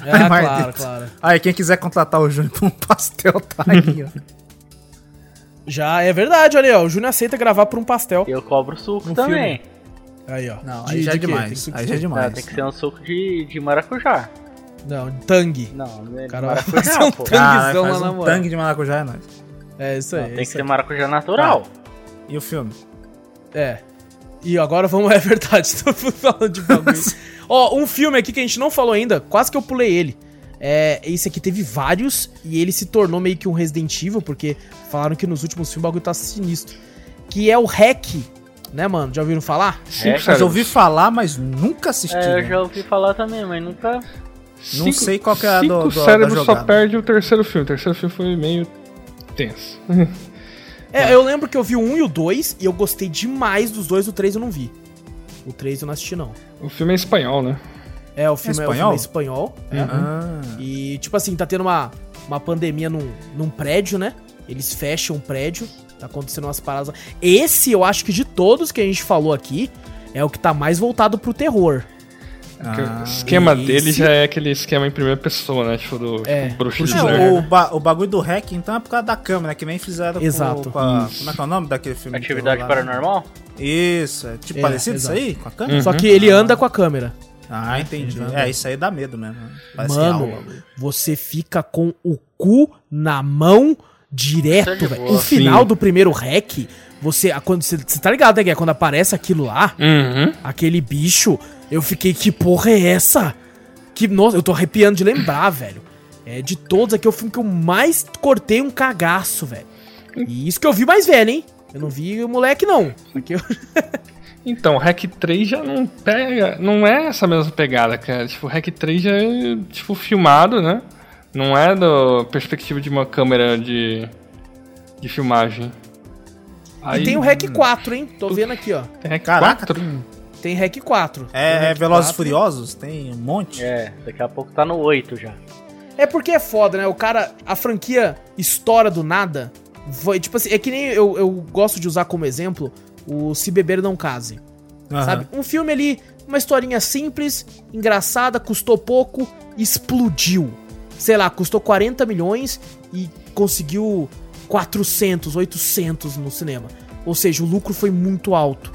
Ah, Mas claro, claro. Aí, quem quiser contratar o Júnior pra um pastel, tá aí, ó. Já é verdade, olha aí, ó. O Júnior aceita gravar por um pastel. E eu cobro suco Um também. Aí, ó. Não, De- aí já é de quê? demais. Aí já é Ah, demais. tem que ser um suco de, de maracujá. Não, tangue. Não, não é de Cara, maracujá, um pô. tanguezão faz lá na um moral. tangue de maracujá é nóis. É isso Não, aí. é tem que isso ser aí. maracujá natural. E o filme? É. E agora vamos. É verdade, tô falando de bagulho. Ó, um filme aqui que a gente não falou ainda, quase que eu pulei ele. É, esse aqui teve vários e ele se tornou meio que um Resident Evil, porque falaram que nos últimos filmes o bagulho tá sinistro. Que é o Hack, né, mano? Já ouviram falar? Cinco É, eu ouvi falar, mas nunca assisti. É, eu né? já ouvi falar também, mas nunca. Não sei qual que é a do- Cinco da cérebros só perde o terceiro filme. O terceiro filme foi meio tenso. É, eu lembro que eu vi o 1 e o 2 e eu gostei demais dos dois, o 3 eu não vi. O 3 eu não assisti, não. o filme é espanhol, né? É, o filme é, o filme espanhol? é espanhol. é. Ah, E, tipo assim, tá tendo uma, uma pandemia num, num prédio, né? Eles fecham o prédio, tá acontecendo umas paradas. lá. Esse, eu acho que de todos que a gente falou aqui, é o que tá mais voltado pro terror. Ah, o esquema esse- dele já é aquele esquema em primeira pessoa, né? Tipo, do É, tipo, bruxo de é, Blair. o, ba- o bagulho do hack, então, é por causa da câmera, que nem fizeram com- Exato. com, a, Como é que é o nome daquele filme? de Atividade né? paranormal? Isso, é tipo É, parecido exato. isso aí? Com a câmera? Uhum. Só que ele anda com a câmera. Ah, entendi. Ele anda. É, isso aí dá medo mesmo. Parece Mano, bagulho. você fica com o cu na mão direto, de velho. O final Sim. do primeiro hack, você, quando você, você tá ligado, né, Guia? Quando aparece aquilo lá, Uhum. aquele bicho, eu fiquei, que porra é essa? Que, nossa, eu tô arrepiando de lembrar, velho. É, de todos aqui, é o filme que eu mais cortei um cagaço, velho. E isso que eu vi mais velho, hein? Eu não vi o moleque, não. Aqui eu... Então, Hack 3 já não pega. Não é essa mesma pegada, cara. Tipo, Hack 3 já é, tipo, filmado, né? Não é da perspectiva de uma câmera de. de filmagem. E tem o Hack 4, hein? Tô vendo aqui, ó. Tem Hack Caraca, 4? Tem Hack 4. Tem É, é Velozes 4. Furiosos? Tem um monte? É, daqui a pouco tá no 8 já. É porque é foda, né? O cara, a franquia estoura do nada. Foi, tipo assim, é que nem eu, eu gosto de usar como exemplo o Se Beber Não Case. Aham. Sabe? Um filme ali, uma historinha simples, engraçada, custou pouco, explodiu. Sei lá, custou 40 milhões e conseguiu 400, 800 no cinema. Ou seja, o lucro foi muito alto.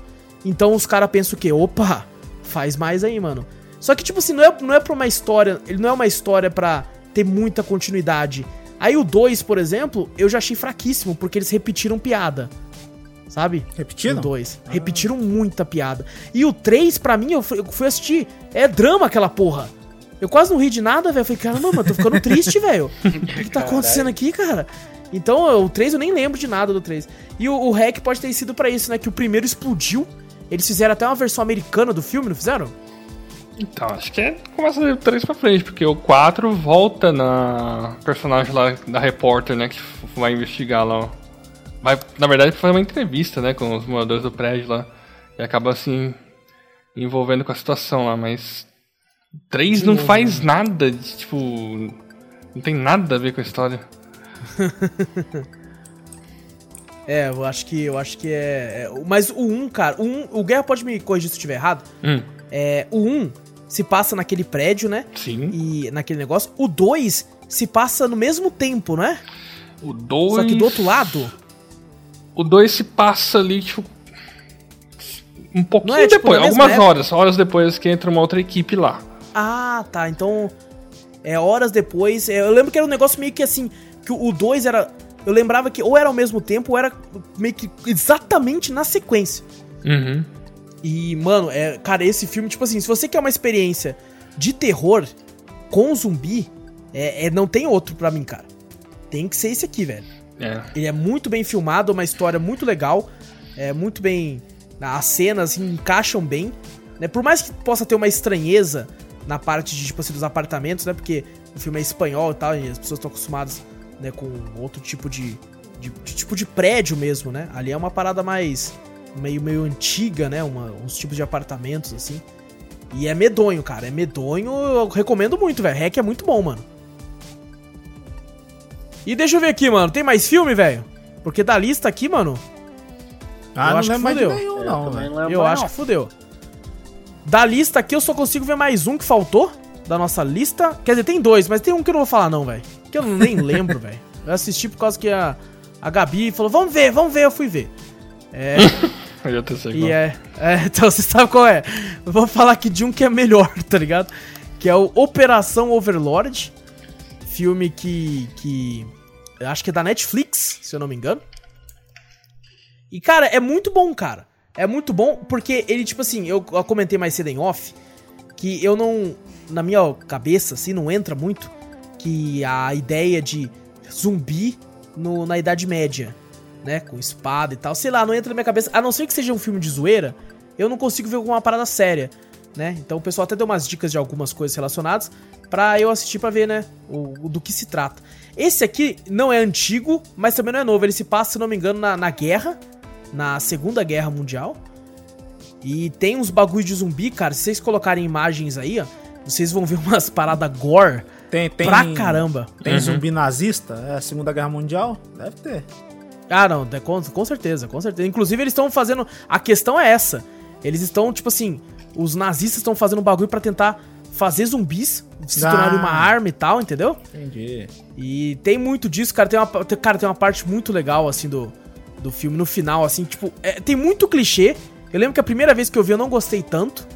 Então os caras pensam o quê? Opa, faz mais aí, mano. Só que, tipo assim, não é, não é pra uma história. Ele não é uma história pra ter muita continuidade. Aí o 2, por exemplo, eu já achei fraquíssimo, porque eles repetiram piada. Sabe? Repetiram? O 2. Repetiram muita piada. E o 3, pra mim, eu fui, eu fui assistir. É drama aquela porra. Eu quase não ri de nada, velho. Eu falei, caramba, mano, tô ficando triste, velho. O que, que tá acontecendo aqui, cara? Então, o 3 eu nem lembro de nada do 3. E o, o hack pode ter sido pra isso, né? Que o primeiro explodiu. Eles fizeram até uma versão americana do filme, não fizeram? Então, acho que é, começa do 3 pra frente, porque o 4 volta na personagem lá da repórter, né, que vai investigar lá. Vai, na verdade, fazer uma entrevista, né, com os moradores do prédio lá. E acaba, assim, envolvendo com a situação lá, mas... 3 não faz nada, de, tipo... Não tem nada a ver com a história. É, eu acho que eu acho que é. é, mas o 1, cara, o 1, o Guerra pode me corrigir se eu estiver errado. Hum, É, o 1 se passa naquele prédio, né? sim. E naquele negócio. O 2 se passa no mesmo tempo, não é? O 2... Só que do outro lado. O 2 se passa ali, tipo... Um pouquinho é, tipo, depois, algumas época? horas. Horas depois que entra uma outra equipe lá. Ah, tá. Então. É horas depois. é, eu lembro que era um negócio meio que assim. Que o 2 era. Eu lembrava que ou era ao mesmo tempo ou era meio que exatamente na sequência. Uhum. E, mano, é, cara, esse filme, tipo assim, se você quer uma experiência de terror com zumbi, é, é- não tem outro pra mim, cara. Tem que ser esse aqui, velho. É. Ele é muito bem filmado, uma história muito legal. É muito bem. As cenas assim, encaixam bem. Né? Por mais que possa ter uma estranheza na parte de, tipo assim, dos apartamentos, né? Porque o filme é espanhol e tal, e as pessoas estão acostumadas né, com outro tipo de, de, de, tipo de prédio mesmo, né? Ali é uma parada mais meio meio antiga, né? Uma, uns tipos de apartamentos assim. E é medonho, cara. É medonho. Eu recomendo muito, velho. Hack é muito bom, mano. E deixa eu ver aqui, mano. Tem mais filme, velho? Porque da lista aqui, mano. Ah, eu não acho que fudeu. nenhum, Eu não, velho. não Eu mais, acho não. que fudeu. Da lista aqui eu só consigo ver mais um que faltou. Da nossa lista. Quer dizer, tem dois, mas tem um que eu não vou falar, não, velho. Que eu nem lembro, velho. Eu assisti por causa que a, a Gabi falou: vamos ver, vamos ver, eu fui ver. É. Eu já sei E é, é, então você sabe qual é. Eu vou falar aqui de um que é melhor, tá ligado? Que é o Operação Overlord. Filme que. que. eu Acho que é da Netflix, se eu não me engano. E, cara, é muito bom, cara. É muito bom porque ele, tipo assim, eu, eu comentei mais cedo em off que eu não. Na minha cabeça, assim, não entra muito que a ideia de zumbi no, na Idade Média, né? Com espada e tal. Sei lá, não entra na minha cabeça. A não ser que seja um filme de zoeira, eu não consigo ver com uma parada séria, né? Então o pessoal até deu umas dicas de algumas coisas relacionadas pra eu assistir pra ver, né? O, o do que se trata. Esse aqui não é antigo, mas também não é novo. Ele se passa, se não me engano, na, na guerra, na Segunda Guerra Mundial. E tem uns bagulho de zumbi, cara. Se vocês colocarem imagens aí, ó, vocês vão ver umas paradas gore Tem, tem, pra caramba. Tem Uhum. zumbi nazista? É a Segunda Guerra Mundial? Deve ter. Ah, não, é com, com certeza, com certeza. Inclusive, eles estão fazendo. A questão é essa. Eles estão, tipo assim, os nazistas estão fazendo um bagulho pra tentar fazer zumbis se Ah. tornarem uma arma e tal, entendeu? Entendi. E tem muito disso, cara. Tem uma, tem- cara, tem uma parte muito legal, assim, do, do filme, no final, assim, tipo, é, tem muito clichê. Eu lembro que a primeira vez que eu vi eu não gostei tanto,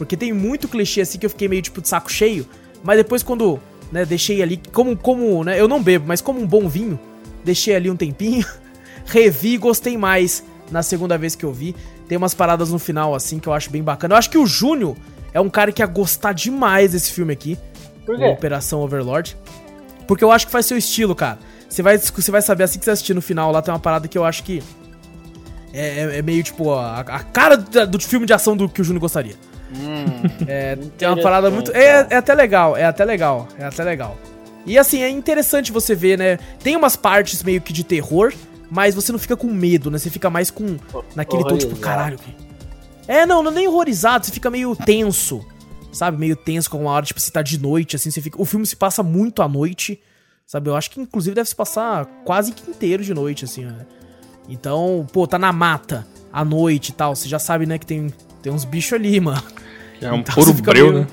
porque tem muito clichê, assim, que eu fiquei meio, tipo, de saco cheio. Mas depois, quando, né, deixei ali, como, como, né, eu não bebo, mas como um bom vinho, deixei ali um tempinho, revi e gostei mais na segunda vez que eu vi. Tem umas paradas no final, assim, que eu acho bem bacana. Eu acho que o Júnior é um cara que ia gostar demais desse filme aqui. Por quê? Operação Overlord. Porque eu acho que faz seu estilo, cara. Você vai, você vai saber assim que você assistir no final lá, tem uma parada que eu acho que. É, é- é meio tipo a, a cara do, do filme de ação do que o Júnior gostaria. Hum, É, tem uma parada muito. É, é até legal, é até legal, é até legal. E assim, é interessante você ver, né? Tem umas partes meio que de terror, mas você não fica com medo, né? Você fica mais com. Naquele tom, tipo, caralho. que- É, não, não é nem horrorizado, você fica meio tenso. Sabe? Meio tenso com uma hora, tipo, se tá de noite, assim, você fica. O filme se passa muito à noite. Sabe? Eu acho que inclusive deve se passar quase que inteiro de noite, assim, né? Então, pô, tá na mata, à noite e tal. Você já sabe, né, que tem, tem uns bichos ali, mano. É um Então fica breu, meio- né?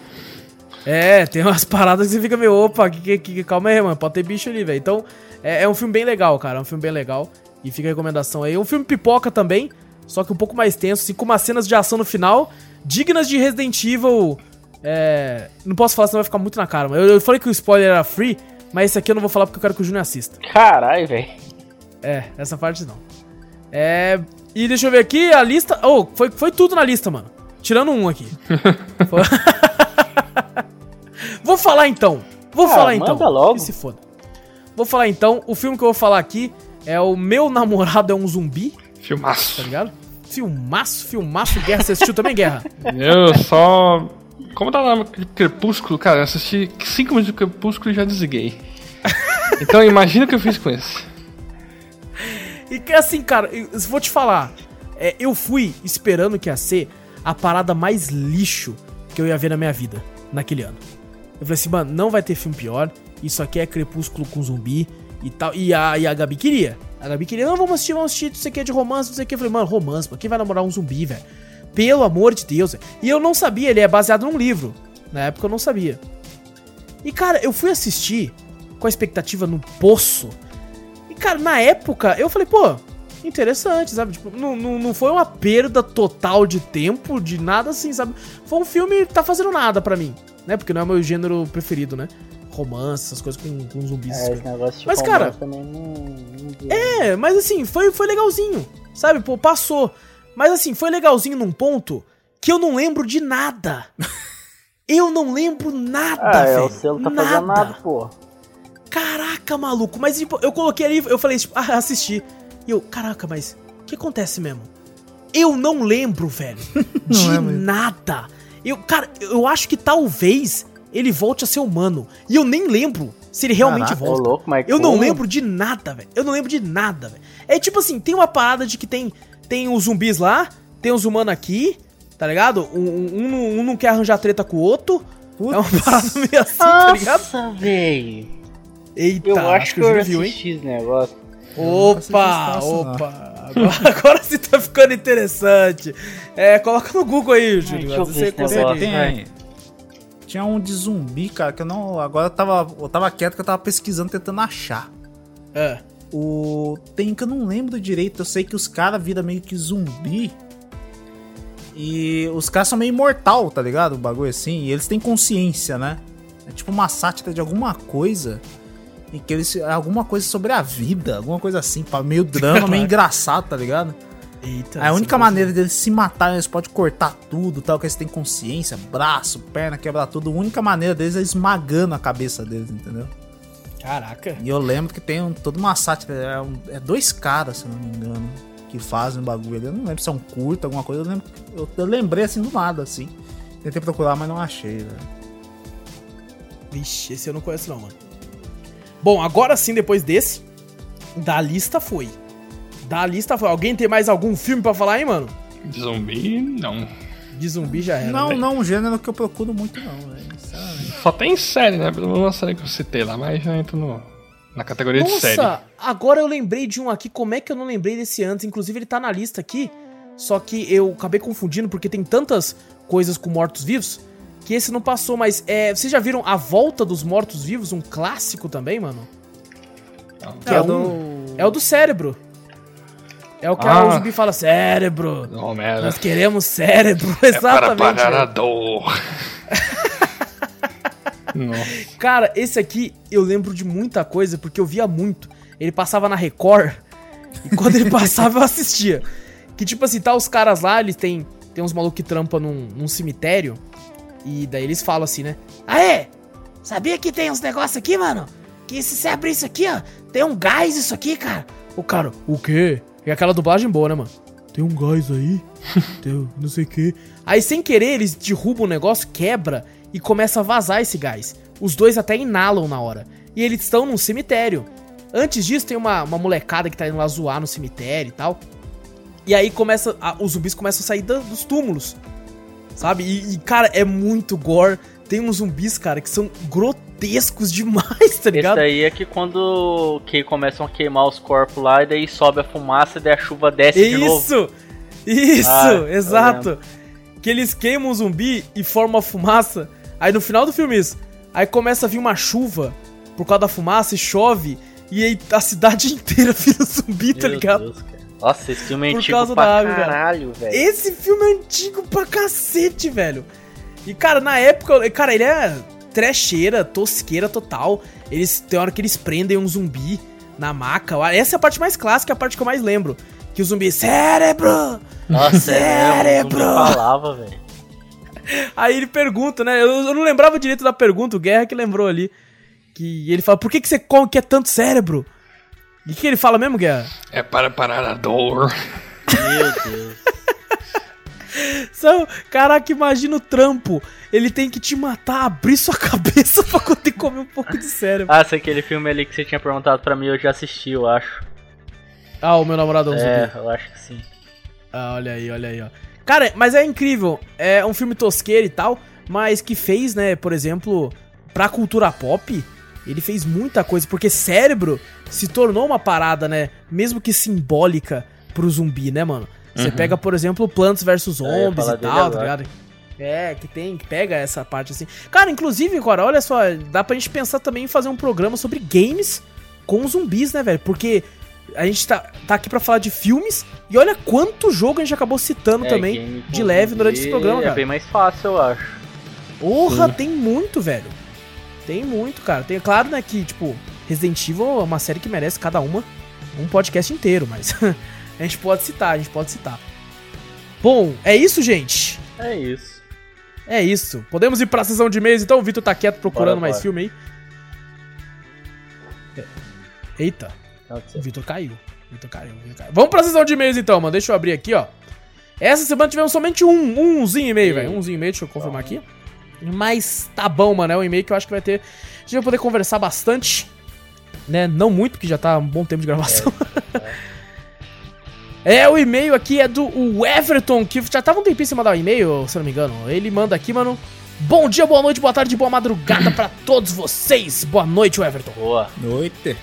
É, tem umas paradas que você fica meio, opa, que, que, que- calma aí, mano, pode ter bicho ali, velho. Então, é, é um filme bem legal, cara, é um filme bem legal. E fica a recomendação aí. É um filme pipoca também, só que um pouco mais tenso, assim, com umas cenas de ação no final, dignas de Resident Evil. É. Não posso falar, senão vai ficar muito na cara, mas eu, eu falei que o spoiler era free, mas esse aqui eu não vou falar porque eu quero que o Júnior assista. Caralho, velho. É, essa parte não. É. E deixa eu ver aqui a lista. Oh, foi, foi tudo na lista, mano. Tirando um aqui. Vou falar então. Vou Ah, falar então. logo. Que se foda. Vou falar então. O filme que eu vou falar aqui é o Meu Namorado é um Zumbi, tá Filmaço. ligado? Filmaço, filmaço. Guerra, você assistiu também, Guerra? Eu só. Como tá lá Crepúsculo, cara, eu assisti 5 minutos de Crepúsculo e já desliguei. Então imagina o que eu fiz com esse. E que assim, cara, eu vou te falar. é, eu fui esperando que ia ser a parada mais lixo que eu ia ver na minha vida naquele ano. Eu falei assim, mano, não vai ter filme pior. Isso aqui é Crepúsculo com zumbi e tal. E a, e a Gabi queria. A Gabi queria, não, vamos assistir, vamos assistir, não sei o que, de romance, não sei o que. Eu falei, mano, romance, mano, quem vai namorar um zumbi, velho? Pelo amor de Deus. velho. E eu não sabia, ele é baseado num livro. Na época eu não sabia. E, cara, eu fui assistir com a expectativa no poço. Cara, na época, eu falei, pô, interessante, sabe? Tipo, não, não, não foi uma perda total de tempo, de nada assim, sabe? Foi um filme que tá fazendo nada pra mim, né? Porque não é o meu gênero preferido, né? Romance, essas coisas com, com zumbis. É, coisas. esse negócio de Mas, cara, também não, não. É, mas assim, foi, foi legalzinho, sabe? Pô, passou. Mas assim, foi legalzinho num ponto que eu não lembro de nada. Eu não lembro nada, Ah, é, velho. o selo tá fazendo nada, pô. Caraca, maluco. Mas tipo, eu coloquei ali, eu falei, tipo, ah, assisti. E eu, caraca, mas o que acontece mesmo? eu não lembro, velho, de lembro. nada. Eu, cara, eu acho que talvez ele volte a ser humano. E eu nem lembro se ele realmente Caraca, volta. louco, Eu não lembro de nada, velho. Eu não lembro de nada, velho. É tipo assim, tem uma parada de que tem tem os zumbis lá, tem os humanos aqui, tá ligado? Um, um, um não- um não quer arranjar treta com o outro. Putz. É uma parada meio assim, tá ligado? Nossa, velho. Eita, Eu acho que o eu já viu, hein? assisti esse negócio. Opa, opa. Agora, você tá ficando interessante. É, coloca no Google aí, Júlio. deixa eu Você consegue. negócio. Tem. Tinha um de zumbi, cara, que eu não. Agora eu tava, eu tava quieto que eu tava pesquisando, tentando achar. É. O. Tem que eu não lembro direito. Eu sei que os caras viram meio que zumbi. E os caras são meio imortal, tá ligado? O bagulho assim. E eles têm consciência, né? É tipo uma sátira de alguma coisa. Em que eles. Alguma coisa sobre a vida. Alguma coisa assim. Meio drama, meio engraçado, tá ligado? Eita. a única maneira deles se matarem, eles podem cortar tudo, tal, que eles têm consciência, braço, perna, quebrar tudo. A única maneira deles é esmagando a cabeça deles, entendeu? Caraca. E eu lembro que tem um- toda uma sátira, é, um- é dois caras, se eu não me engano, que fazem o bagulho ali. Eu não lembro se é um curto, alguma coisa, eu, lembro, eu, eu lembrei assim do nada, assim. Tentei procurar, mas não achei, velho. Vixe, esse eu não conheço não, mano. Bom, agora sim, depois desse, da lista foi. Da lista foi. Alguém tem mais algum filme pra falar aí, mano? De zumbi, não. De zumbi já era. Não, né? não um gênero que eu procuro muito, não, velho. Só tem série, né? Pelo menos uma série que eu citei lá, mas já entra no, na categoria de série. Nossa, agora eu lembrei de um aqui. Como é que eu não lembrei desse antes? Inclusive, ele tá na lista aqui. Só que eu acabei confundindo porque tem tantas coisas com mortos-vivos que esse não passou. Mas é, vocês já viram A Volta dos Mortos-Vivos? Um clássico também, mano? Que é, É, um, do- é o do cérebro. É o que Ah. o zumbi fala: cérebro. Não, merda. Nós queremos cérebro. É para Exatamente. parar a velho. dor. Nossa. Cara, esse aqui eu lembro de muita coisa porque eu via muito. Ele passava na Record e quando ele passava eu assistia. Que tipo assim, tá os caras lá, eles têm, tem uns malucos que trampam num, num cemitério e daí eles falam assim, né? Aê! Sabia que tem uns negócios aqui, mano? Que se você abrir isso aqui, ó, tem um gás isso aqui, cara. O cara, o quê? E aquela dublagem boa, né, mano? Tem um gás aí, tem não sei o quê. Aí sem querer eles derrubam o negócio, quebra e começa a vazar esse gás. Os dois até inalam na hora. E eles estão num cemitério. Antes disso, tem uma, uma molecada que tá indo lá zoar no cemitério e tal. E aí começa. a- os zumbis começam a sair da- dos túmulos. Sabe? E, e, cara, é muito gore. Tem uns zumbis, cara, que são grotescos demais, tá Esse ligado? daí é que quando que começam a queimar os corpos lá, e daí sobe a fumaça e daí a chuva desce de novo. Isso! Isso, Ah, exato. Que eles queimam o zumbi e formam a fumaça. Aí no final do filme isso. Aí começa a vir uma chuva por causa da fumaça e chove. E aí a cidade inteira vira zumbi, tá Meu ligado? Deus. Nossa, esse filme é Por antigo pra caralho, velho. Esse filme é antigo pra cacete, velho. E, cara, na época, cara, ele é trecheira, tosqueira total. Eles, tem hora que eles prendem um zumbi na maca. Essa é a parte mais clássica, a parte que eu mais lembro. Que o zumbi, cérebro! Nossa, é, Cérebro! não falava, velho. Aí ele pergunta, né? Eu, eu não lembrava direito da pergunta, o Guerra que lembrou ali. Que ele fala, por que, que você come que é tanto cérebro? E o que ele fala mesmo, Guerra? É para parar a dor. Meu Deus. São, caraca, imagina o trampo. Ele tem que te matar, abrir sua cabeça pra poder comer um pouco de cérebro. Ah, é aquele filme ali que você tinha perguntado pra mim, eu já assisti, eu acho. Ah, o meu namorado é eu acho que sim. Ah, olha aí, olha aí, ó. Cara, mas é incrível. É um filme tosqueiro e tal, mas que fez, né, por exemplo, pra cultura pop, ele fez muita coisa, porque cérebro se tornou uma parada, né, mesmo que simbólica pro zumbi, né, mano? Você pega, por exemplo, Plants vs ia Zombies e tal, tá ligado? É, que tem, que pega essa parte assim. Cara, inclusive, agora, olha só, dá pra gente pensar também em fazer um programa sobre games com zumbis, né, velho? Porque a gente tá, tá aqui pra falar de filmes e olha quanto jogo a gente acabou citando É, também de leve durante esse programa, É cara. bem mais fácil, eu acho. Porra, tem muito, velho. Tem muito, cara. Tem, claro, né, que, tipo, Resident Evil é uma série que merece cada uma um podcast inteiro, mas a gente pode citar, a gente pode citar. Bom, é isso, gente. É isso. É isso. Podemos ir pra sessão de e-mails, então o Vitor tá quieto procurando Bora, mais bora. filme aí. Eita, Não o. Vitor caiu. Vitor caiu, Vitor caiu. Vamos pra sessão de e-mails então, mano. Deixa eu abrir aqui, ó. Essa semana tivemos somente um, umzinho e meio, velho. Umzinho e meio, deixa eu confirmar aqui. Mas tá bom, mano. É um e-mail que eu acho que vai ter. A gente vai poder conversar bastante. Né? Não muito, porque já tá um bom tempo de gravação. É, o e-mail aqui é do Everton, que já tava um tempinho sem mandar um e-mail, se eu não me engano. Ele manda aqui, mano. Bom dia, boa noite, boa tarde, boa madrugada pra todos vocês. Boa noite, Everton. Boa. Noite.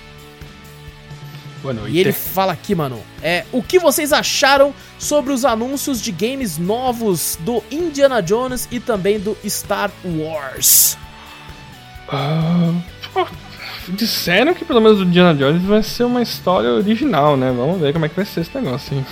Boa noite. E ele fala aqui, mano, é o que vocês acharam sobre os anúncios de games novos do Indiana Jones e também do Star Wars? Ah, pô, disseram que pelo menos o Indiana Jones vai ser uma história original, né? Vamos ver como é que vai ser esse negócio, hein?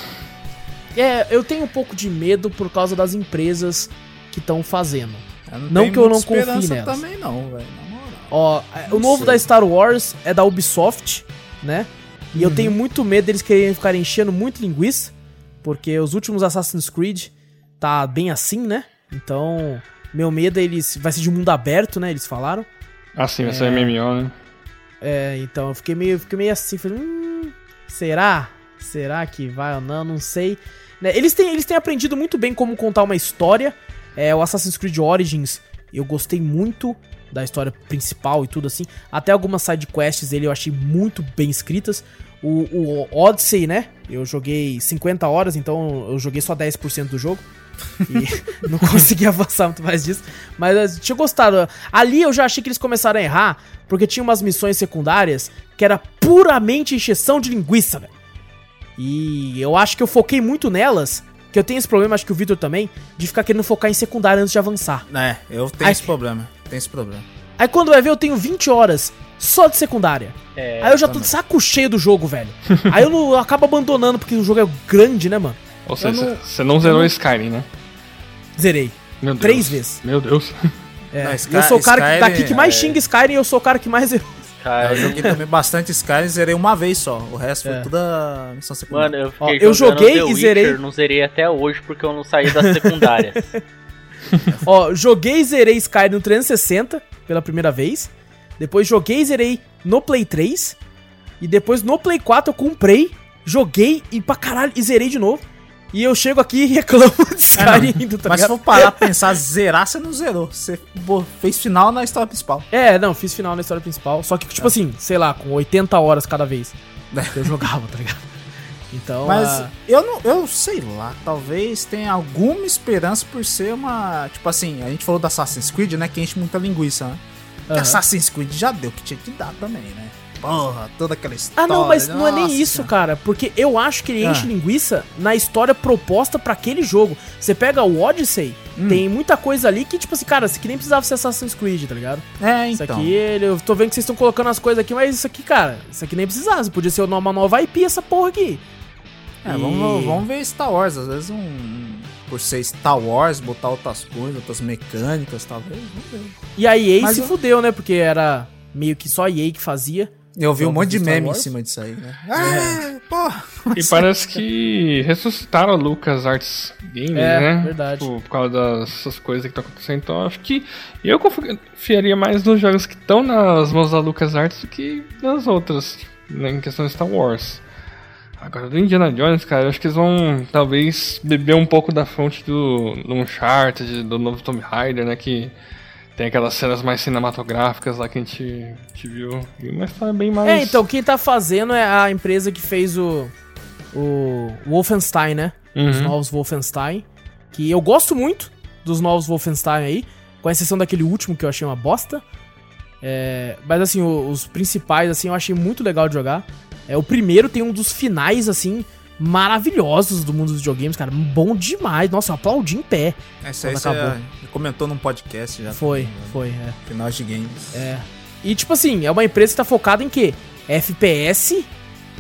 É, eu tenho um pouco de medo por causa das empresas que estão fazendo. Eu Não tenho que eu não confie esperança nelas. também não, velho. Na moral. Ó, é, o Não novo sei. da Star Wars é da Ubisoft, né? E eu tenho muito medo deles quererem ficar enchendo muito linguiça, porque os últimos Assassin's Creed tá bem assim, né? Então, meu medo é eles vai ser de mundo aberto, né? Eles falaram. Assim, vai ser MMO, né? É, então eu fiquei meio, fiquei meio assim, falei, hum, será? Será que vai ou não? Não sei. Né, Eles têm, eles têm aprendido muito bem como contar uma história. É, o Assassin's Creed Origins, eu gostei muito da história principal e tudo assim. Até algumas side quests dele eu achei muito bem escritas. O, o Odyssey, né? Eu joguei 50 horas, então eu joguei só 10% do jogo. E não consegui avançar muito mais disso. Mas eu tinha gostado. Ali eu já achei que eles começaram a errar, porque tinha umas missões secundárias que era puramente encheção de linguiça, velho. E eu acho que eu foquei muito nelas, que eu tenho esse problema, acho que o Victor também, de ficar querendo focar em secundária antes de avançar. É, eu tenho Ai. esse problema. Tenho esse problema. Aí quando vai ver, eu tenho 20 horas só de secundária. É, Aí eu já tô de saco cheio do jogo, velho. Aí eu, não, eu acabo abandonando, porque o jogo é grande, né, mano? Ou seja, não- você não zerou Skyrim, né? Zerei. Meu Deus. Três vezes. Meu Deus. É, Não, Sky- eu sou o cara que, Skyrim, daqui que mais é- xinga Skyrim, eu sou o cara que mais zerou. Eu Cara, joguei também bastante Skyrim, zerei uma vez só. O resto É. foi toda missão secundária. mano, eu Ó, eu joguei The e Witcher, zerei. não zerei até hoje porque eu não saí das secundárias. Ó, joguei e zerei Skyrim no 360 pela primeira vez. Depois joguei e zerei no Play 3. E depois no Play 4 eu comprei, joguei e pra caralho e zerei de novo. E eu chego aqui e reclamo de Skyrim ainda, tá Mas se ligado? for parar pra pensar, zerar, você não zerou. Você fez final na história principal. É, não, fiz final na história principal. Só que, tipo assim, sei lá, com 80 horas cada vez. É. que eu jogava, tá ligado? Então. Mas ah, eu não, eu sei lá, talvez tenha alguma esperança por ser uma. Tipo assim, a gente falou da Assassin's Creed, né? Que enche muita linguiça, né? Aham. Assassin's Creed já deu o que tinha que dar também, né? Porra, toda aquela história. Ah, não, mas não é nem isso, cara. Porque eu acho que ele enche Ah. linguiça na história proposta pra aquele jogo. Você pega o Odyssey, Hum. tem muita coisa ali que, tipo assim, cara, isso aqui nem precisava ser Assassin's Creed, tá ligado? É, Isso então. aqui, ele, eu tô vendo que vocês estão colocando as coisas aqui, mas isso aqui, cara, isso aqui nem precisava. Isso podia ser uma nova IP, essa porra aqui. É, E- vamos, vamos ver Star Wars. Às vezes um. Por ser Star Wars, botar outras coisas, outras mecânicas, talvez. Vamos ver. E a EA Mas se eu- fudeu, né? Porque era meio que só a EA que fazia. Eu vi um Jogos monte de meme em Wars? cima disso aí, né? É, porra. E parece que ressuscitaram a Lucas Arts Games, É, né? verdade. Tipo, por causa dessas coisas que estão acontecendo. Então acho que eu confiaria mais nos jogos que estão nas mãos da Lucas Arts do que nas outras, né, em questão de Star Wars. Agora, do Indiana Jones, cara, eu acho que eles vão talvez beber um pouco da fonte do, do Uncharted, do novo Tomb Raider, né? Que tem aquelas cenas mais cinematográficas lá que a gente, a gente viu. Uma história bem mais. É, então, quem tá fazendo é a empresa que fez o. O Wolfenstein, né? Os Uhum. novos Wolfenstein. Que eu gosto muito dos novos Wolfenstein aí. Com exceção daquele último que eu achei uma bosta. É, mas assim, o- os principais, assim, eu achei muito legal de jogar. É, o primeiro tem um dos finais, assim, maravilhosos do mundo dos videogames, cara. Bom demais. Nossa, eu aplaudi em pé. Esse aí Quando você acabou. já comentou num podcast já. Foi, foi, é. Final de games. É. E tipo assim, é uma empresa que tá focada em quê? FPS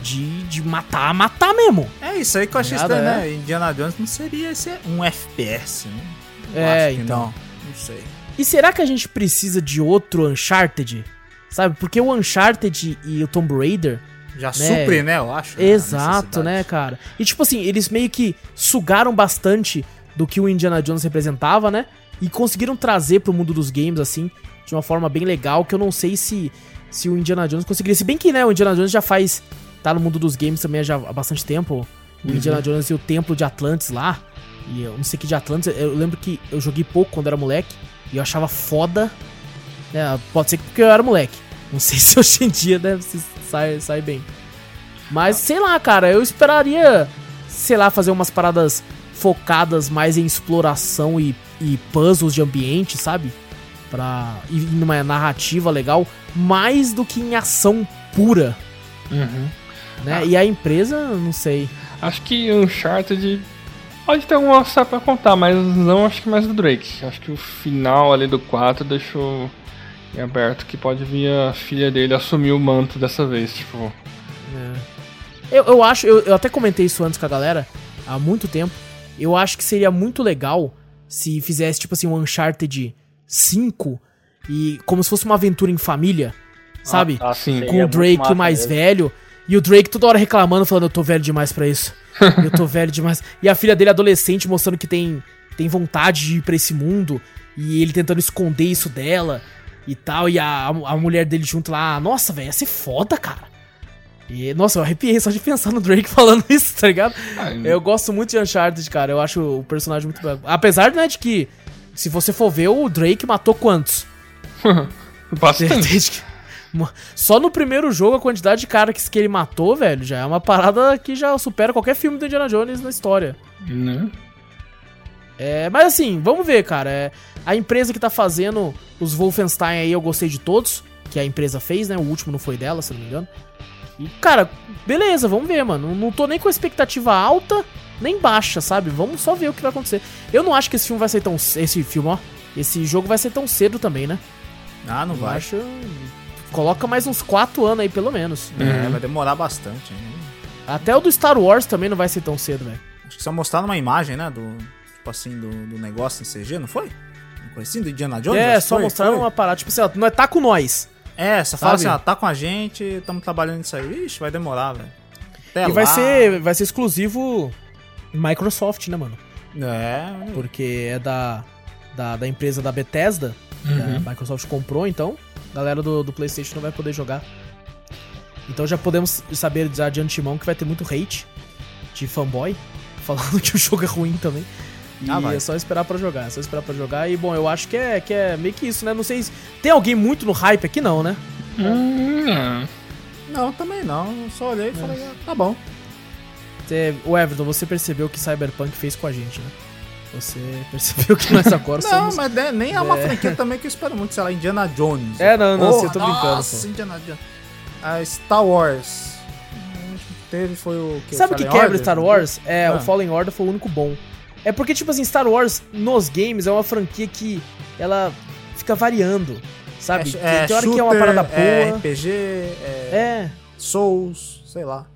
de, de matar, matar mesmo. É isso aí que eu achei Nada, estranho, é. né? Indiana Jones não seria esse um FPS, né? Eu É, acho que então. Não, não sei. E será que a gente precisa de outro Uncharted? Sabe? Porque o Uncharted e o Tomb Raider. Já supre, né? Eu acho. a Exato, né, cara? E tipo assim, eles meio que sugaram bastante do que o Indiana Jones representava, né? E conseguiram trazer pro mundo dos games, assim, de uma forma bem legal, que eu não sei se, se o Indiana Jones conseguiria. Se bem que, né, o Indiana Jones já faz. tá no mundo dos games também já há bastante tempo. O Uhum. Indiana Jones e o Templo de Atlantis lá. E eu não sei que de Atlantis, eu lembro que eu joguei pouco quando era moleque e eu achava foda. Né? Pode ser porque eu era moleque. Não sei se hoje em dia deve se sai, sai bem. Mas sei lá, cara, eu esperaria, sei lá, fazer umas paradas focadas mais em exploração e, e puzzles de ambiente, sabe? Pra ir numa narrativa legal, mais do que em ação pura, Uhum. né? E a empresa, não sei. Acho que Uncharted pode ter alguma história pra contar, mas não acho que mais do Drake. Acho que o final ali do 4 deixou em aberto que pode vir a filha dele assumir o manto dessa vez, tipo. Eu, eu acho, eu, eu até comentei isso antes com a galera, há muito tempo. Eu acho que seria muito legal se fizesse, tipo assim, um Uncharted 5 e como se fosse uma aventura em família, sabe? Nossa, Sim, seria com o Drake mais mesmo. velho. E o Drake toda hora reclamando, falando, eu tô velho demais pra isso. Eu tô velho demais. E a filha dele adolescente mostrando que tem, tem vontade de ir pra esse mundo. E ele tentando esconder isso dela e tal. E a, a mulher dele junto lá. Nossa, velho, ia ser foda, cara. E, nossa, eu arrepiei só de pensar no Drake falando isso, tá ligado? Eu gosto muito de Uncharted, cara. Eu acho o personagem muito bom. Apesar, né, de que, se você for ver, o Drake matou quantos? Bastante. Só no primeiro jogo, a quantidade de cara que, que ele matou, velho, já é uma parada que já supera qualquer filme do Indiana Jones na história. né? É, mas assim, vamos ver, cara. É, a empresa que tá fazendo os Wolfenstein aí, eu gostei de todos. Que a empresa fez, né? O último não foi dela, se eu não me engano. E, cara, beleza, vamos ver, mano. Não tô nem com expectativa alta, nem baixa, sabe? Vamos só ver o que vai acontecer. Eu não acho que esse filme vai ser tão. Esse filme, ó. Esse jogo vai ser tão cedo também, né? Ah, não Eu vai. acho. Coloca mais uns 4 anos aí, pelo menos. É, vai demorar bastante. hein? Até o do Star Wars também não vai ser tão cedo, velho. Acho que só mostraram uma imagem, né? Do. Tipo assim, do, do negócio em CG, não foi? Uma coisa assim, do Indiana Jones? É, só foi, mostraram foi. uma parada. Tipo assim, ó, não é tá com nós. É, só fala assim, ó, tá com a gente, estamos trabalhando nisso aí. Ixi, vai demorar, velho. E vai lá. ser, vai ser exclusivo Microsoft, né, mano? É, Porque é da, da, da empresa da Bethesda. Uhum. que A Microsoft comprou, então a galera do, do PlayStation não vai poder jogar. Então já podemos saber já de antemão que vai ter muito hate de fanboy falando que o jogo é ruim também. E Ah, vai. é só esperar pra jogar, é só esperar pra jogar. E bom, eu acho que é, que é meio que isso, né? Não sei se. Tem alguém muito no hype aqui, não, né? Hum, não. Não, também não. Eu só olhei e falei, ah, tá bom. Você, o Everton, você percebeu o que Cyberpunk fez com a gente, né? Você percebeu que nós agora Não, somos. mas né, nem é uma É. franquia também que eu espero muito, sei lá, Indiana Jones. É, não, não, Porra, eu tô brincando, Nossa, Indiana Jones. A Star Wars. Teve foi o que? Sabe o que quebra Order? Star Wars? É, Ah. o Fallen Order foi o único bom. É porque, tipo assim, Star Wars nos games é uma franquia que ela fica variando, sabe? tem, É, tem hora que é uma shooter, parada boa. É RPG, é, É. Souls, sei lá.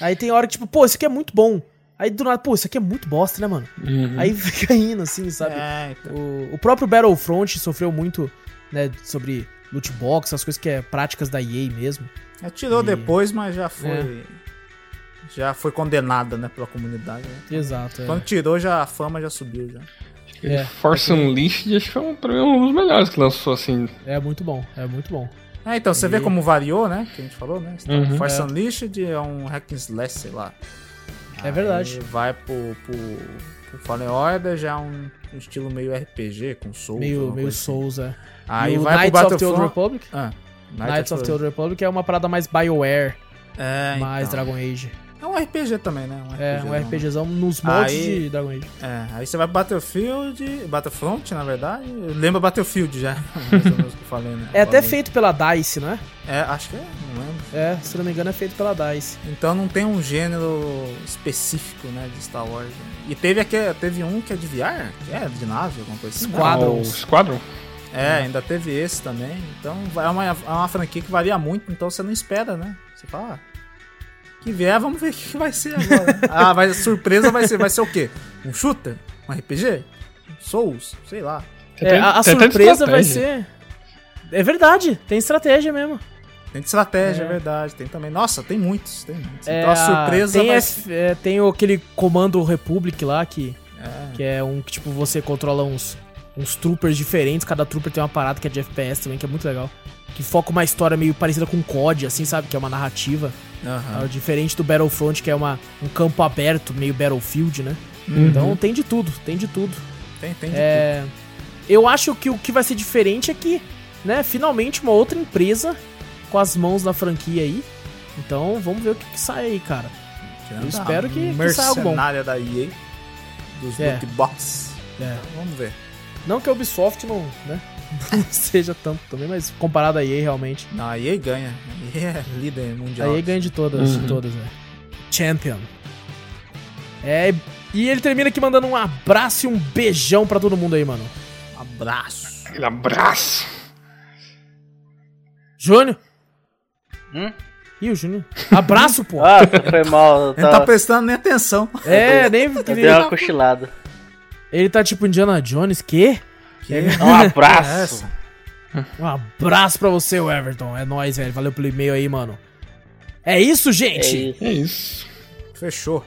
Aí tem hora que, tipo, pô, isso aqui é muito bom. Aí do nada, pô, isso aqui é muito bosta, né, mano? Uhum. Aí fica indo, assim, sabe? É, então. O, o próprio Battlefront sofreu muito, né, sobre loot box, essas coisas que é práticas da EA mesmo. É, tirou E- depois, mas já foi. É. Já foi condenada, né, pela comunidade. né? Exato. é. Quando tirou, já a fama já subiu já. É. Force Unleashed acho que foi um, pra mim, um dos melhores que lançou, assim. É muito bom, é muito bom. É, então, você E- vê como variou, né? Que a gente falou, né? Uhum. Force É. Unleashed é um hack and slash, sei lá. É verdade. Aí vai pro, pro, pro Fallen Order, já é um, um estilo meio RPG, com Souls. meio meio assim. Souls, é. Aí e o vai Knights pro of the Old. Republic. Ah, Knights of the Old Republic é uma parada mais BioWare, É, mais então. Dragon Age. É um RPG também, né? Um É, um RPGzão, né? Nos moldes Aí- de Dragon Age. É, aí você vai pro Battlefield, Battlefront, na verdade. Lembra Battlefield já, mais ou menos que eu falei, né? É até Falei. feito pela DICE, não é? É, acho que é, não lembro. É, se não me engano é feito pela DICE. Então não tem um gênero específico, né, de Star Wars. né? E teve, aqui, teve um que é de VR, que é de nave, alguma coisa assim. Squadron. Ah, o Squadron? É, ainda teve esse também. Então é uma, é uma franquia que varia muito, então você não espera, né? Você fala, ah, que vier, vamos ver o que vai ser agora. ah, mas a surpresa vai ser, vai ser o quê? Um shooter? Um RPG? Um Souls? Sei lá. É, a, a surpresa vai ser. É verdade, tem estratégia mesmo. Tem de estratégia, É. é verdade. Tem também. Nossa, tem muitos, tem muitos. É, então a surpresa tem, F- é, tem aquele comando Republic lá que, É. que é um que tipo você controla uns, uns troopers diferentes, cada trooper tem uma parada que é de FPS também, que é muito legal. Que foca uma história meio parecida com COD, assim, sabe? Que é uma narrativa. É diferente do Battlefront, que é uma, um campo aberto, meio Battlefield, né? Então tem de tudo, tem de tudo. Tem, tem de É, eu acho que o que vai ser diferente é que, né, finalmente uma outra empresa com as mãos na franquia aí. Então vamos ver o que, que sai aí, cara. tudo. eu espero que- que saia algo bom. Mercenária da EA. Dos É. loot box. É. Vamos ver. Não que a Ubisoft não, né, não seja tanto também, mas comparado a EA realmente. Não, a EA ganha. A EA é líder A mundial. EA ganha de todas, de Uhum. todas, né. Champion. É, e ele termina aqui mandando um abraço e um beijão pra todo mundo aí, mano. Abraço. Aquele abraço. Júnior? Hum? Ih, o Júnior. Abraço, pô. Ah, foi mal. Ele não tá tava... prestando nem atenção. É, nem Eu dei uma cochilada. Ele tá tipo Indiana Jones, quê? Que? Um abraço. É? Um abraço pra você, Everton. É nóis, velho. Valeu pelo e-mail aí, mano. É isso, É gente. isso. É isso. Fechou.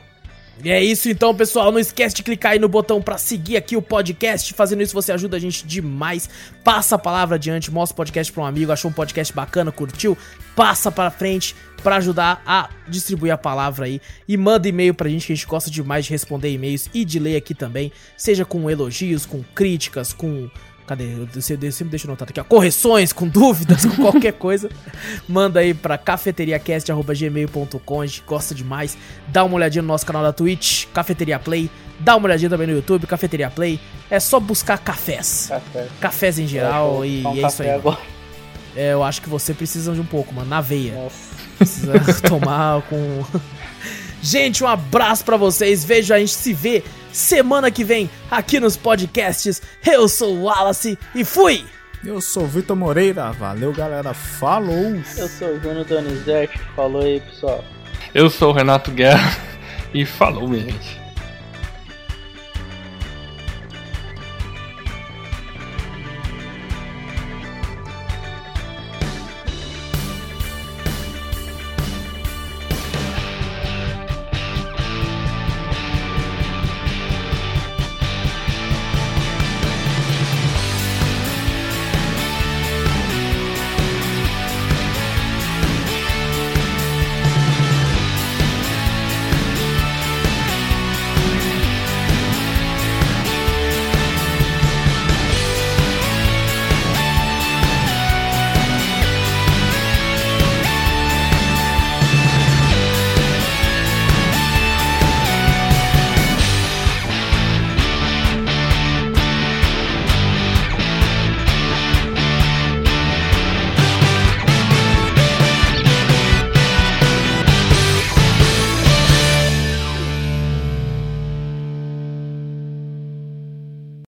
E é isso então, pessoal. Não esquece de clicar aí no botão pra seguir aqui o podcast. Fazendo isso, você ajuda a gente demais. Passa a palavra adiante, mostra o podcast pra um amigo, achou um podcast bacana, curtiu? Passa pra frente pra ajudar a distribuir a palavra aí. E manda e-mail pra gente, que a gente gosta demais de responder e-mails e de ler aqui também. Seja com elogios, com críticas, com. Cadê? Eu eu sempre deixo anotado aqui, ó. Correções, com dúvidas, com qualquer coisa. Manda aí pra cafeteriacast.gmail.com. A gente gosta demais. Dá uma olhadinha no nosso canal da Twitch, Cafeteria Play. Dá uma olhadinha também no YouTube, Cafeteria Play. É só buscar cafés. Café. Cafés em geral Eu e, um é isso aí. É, eu acho que você precisa de um pouco, mano, na veia. Nossa. Precisa tomar com. Gente, um abraço pra vocês. Vejo a gente se vê semana que vem aqui nos podcasts. Eu sou o Wallace e fui! Eu sou o Vitor Moreira. Valeu, galera. Falou. Eu sou o Júnior Donizete. Falou aí, pessoal. Eu sou o Renato Guerra e falou, minha gente.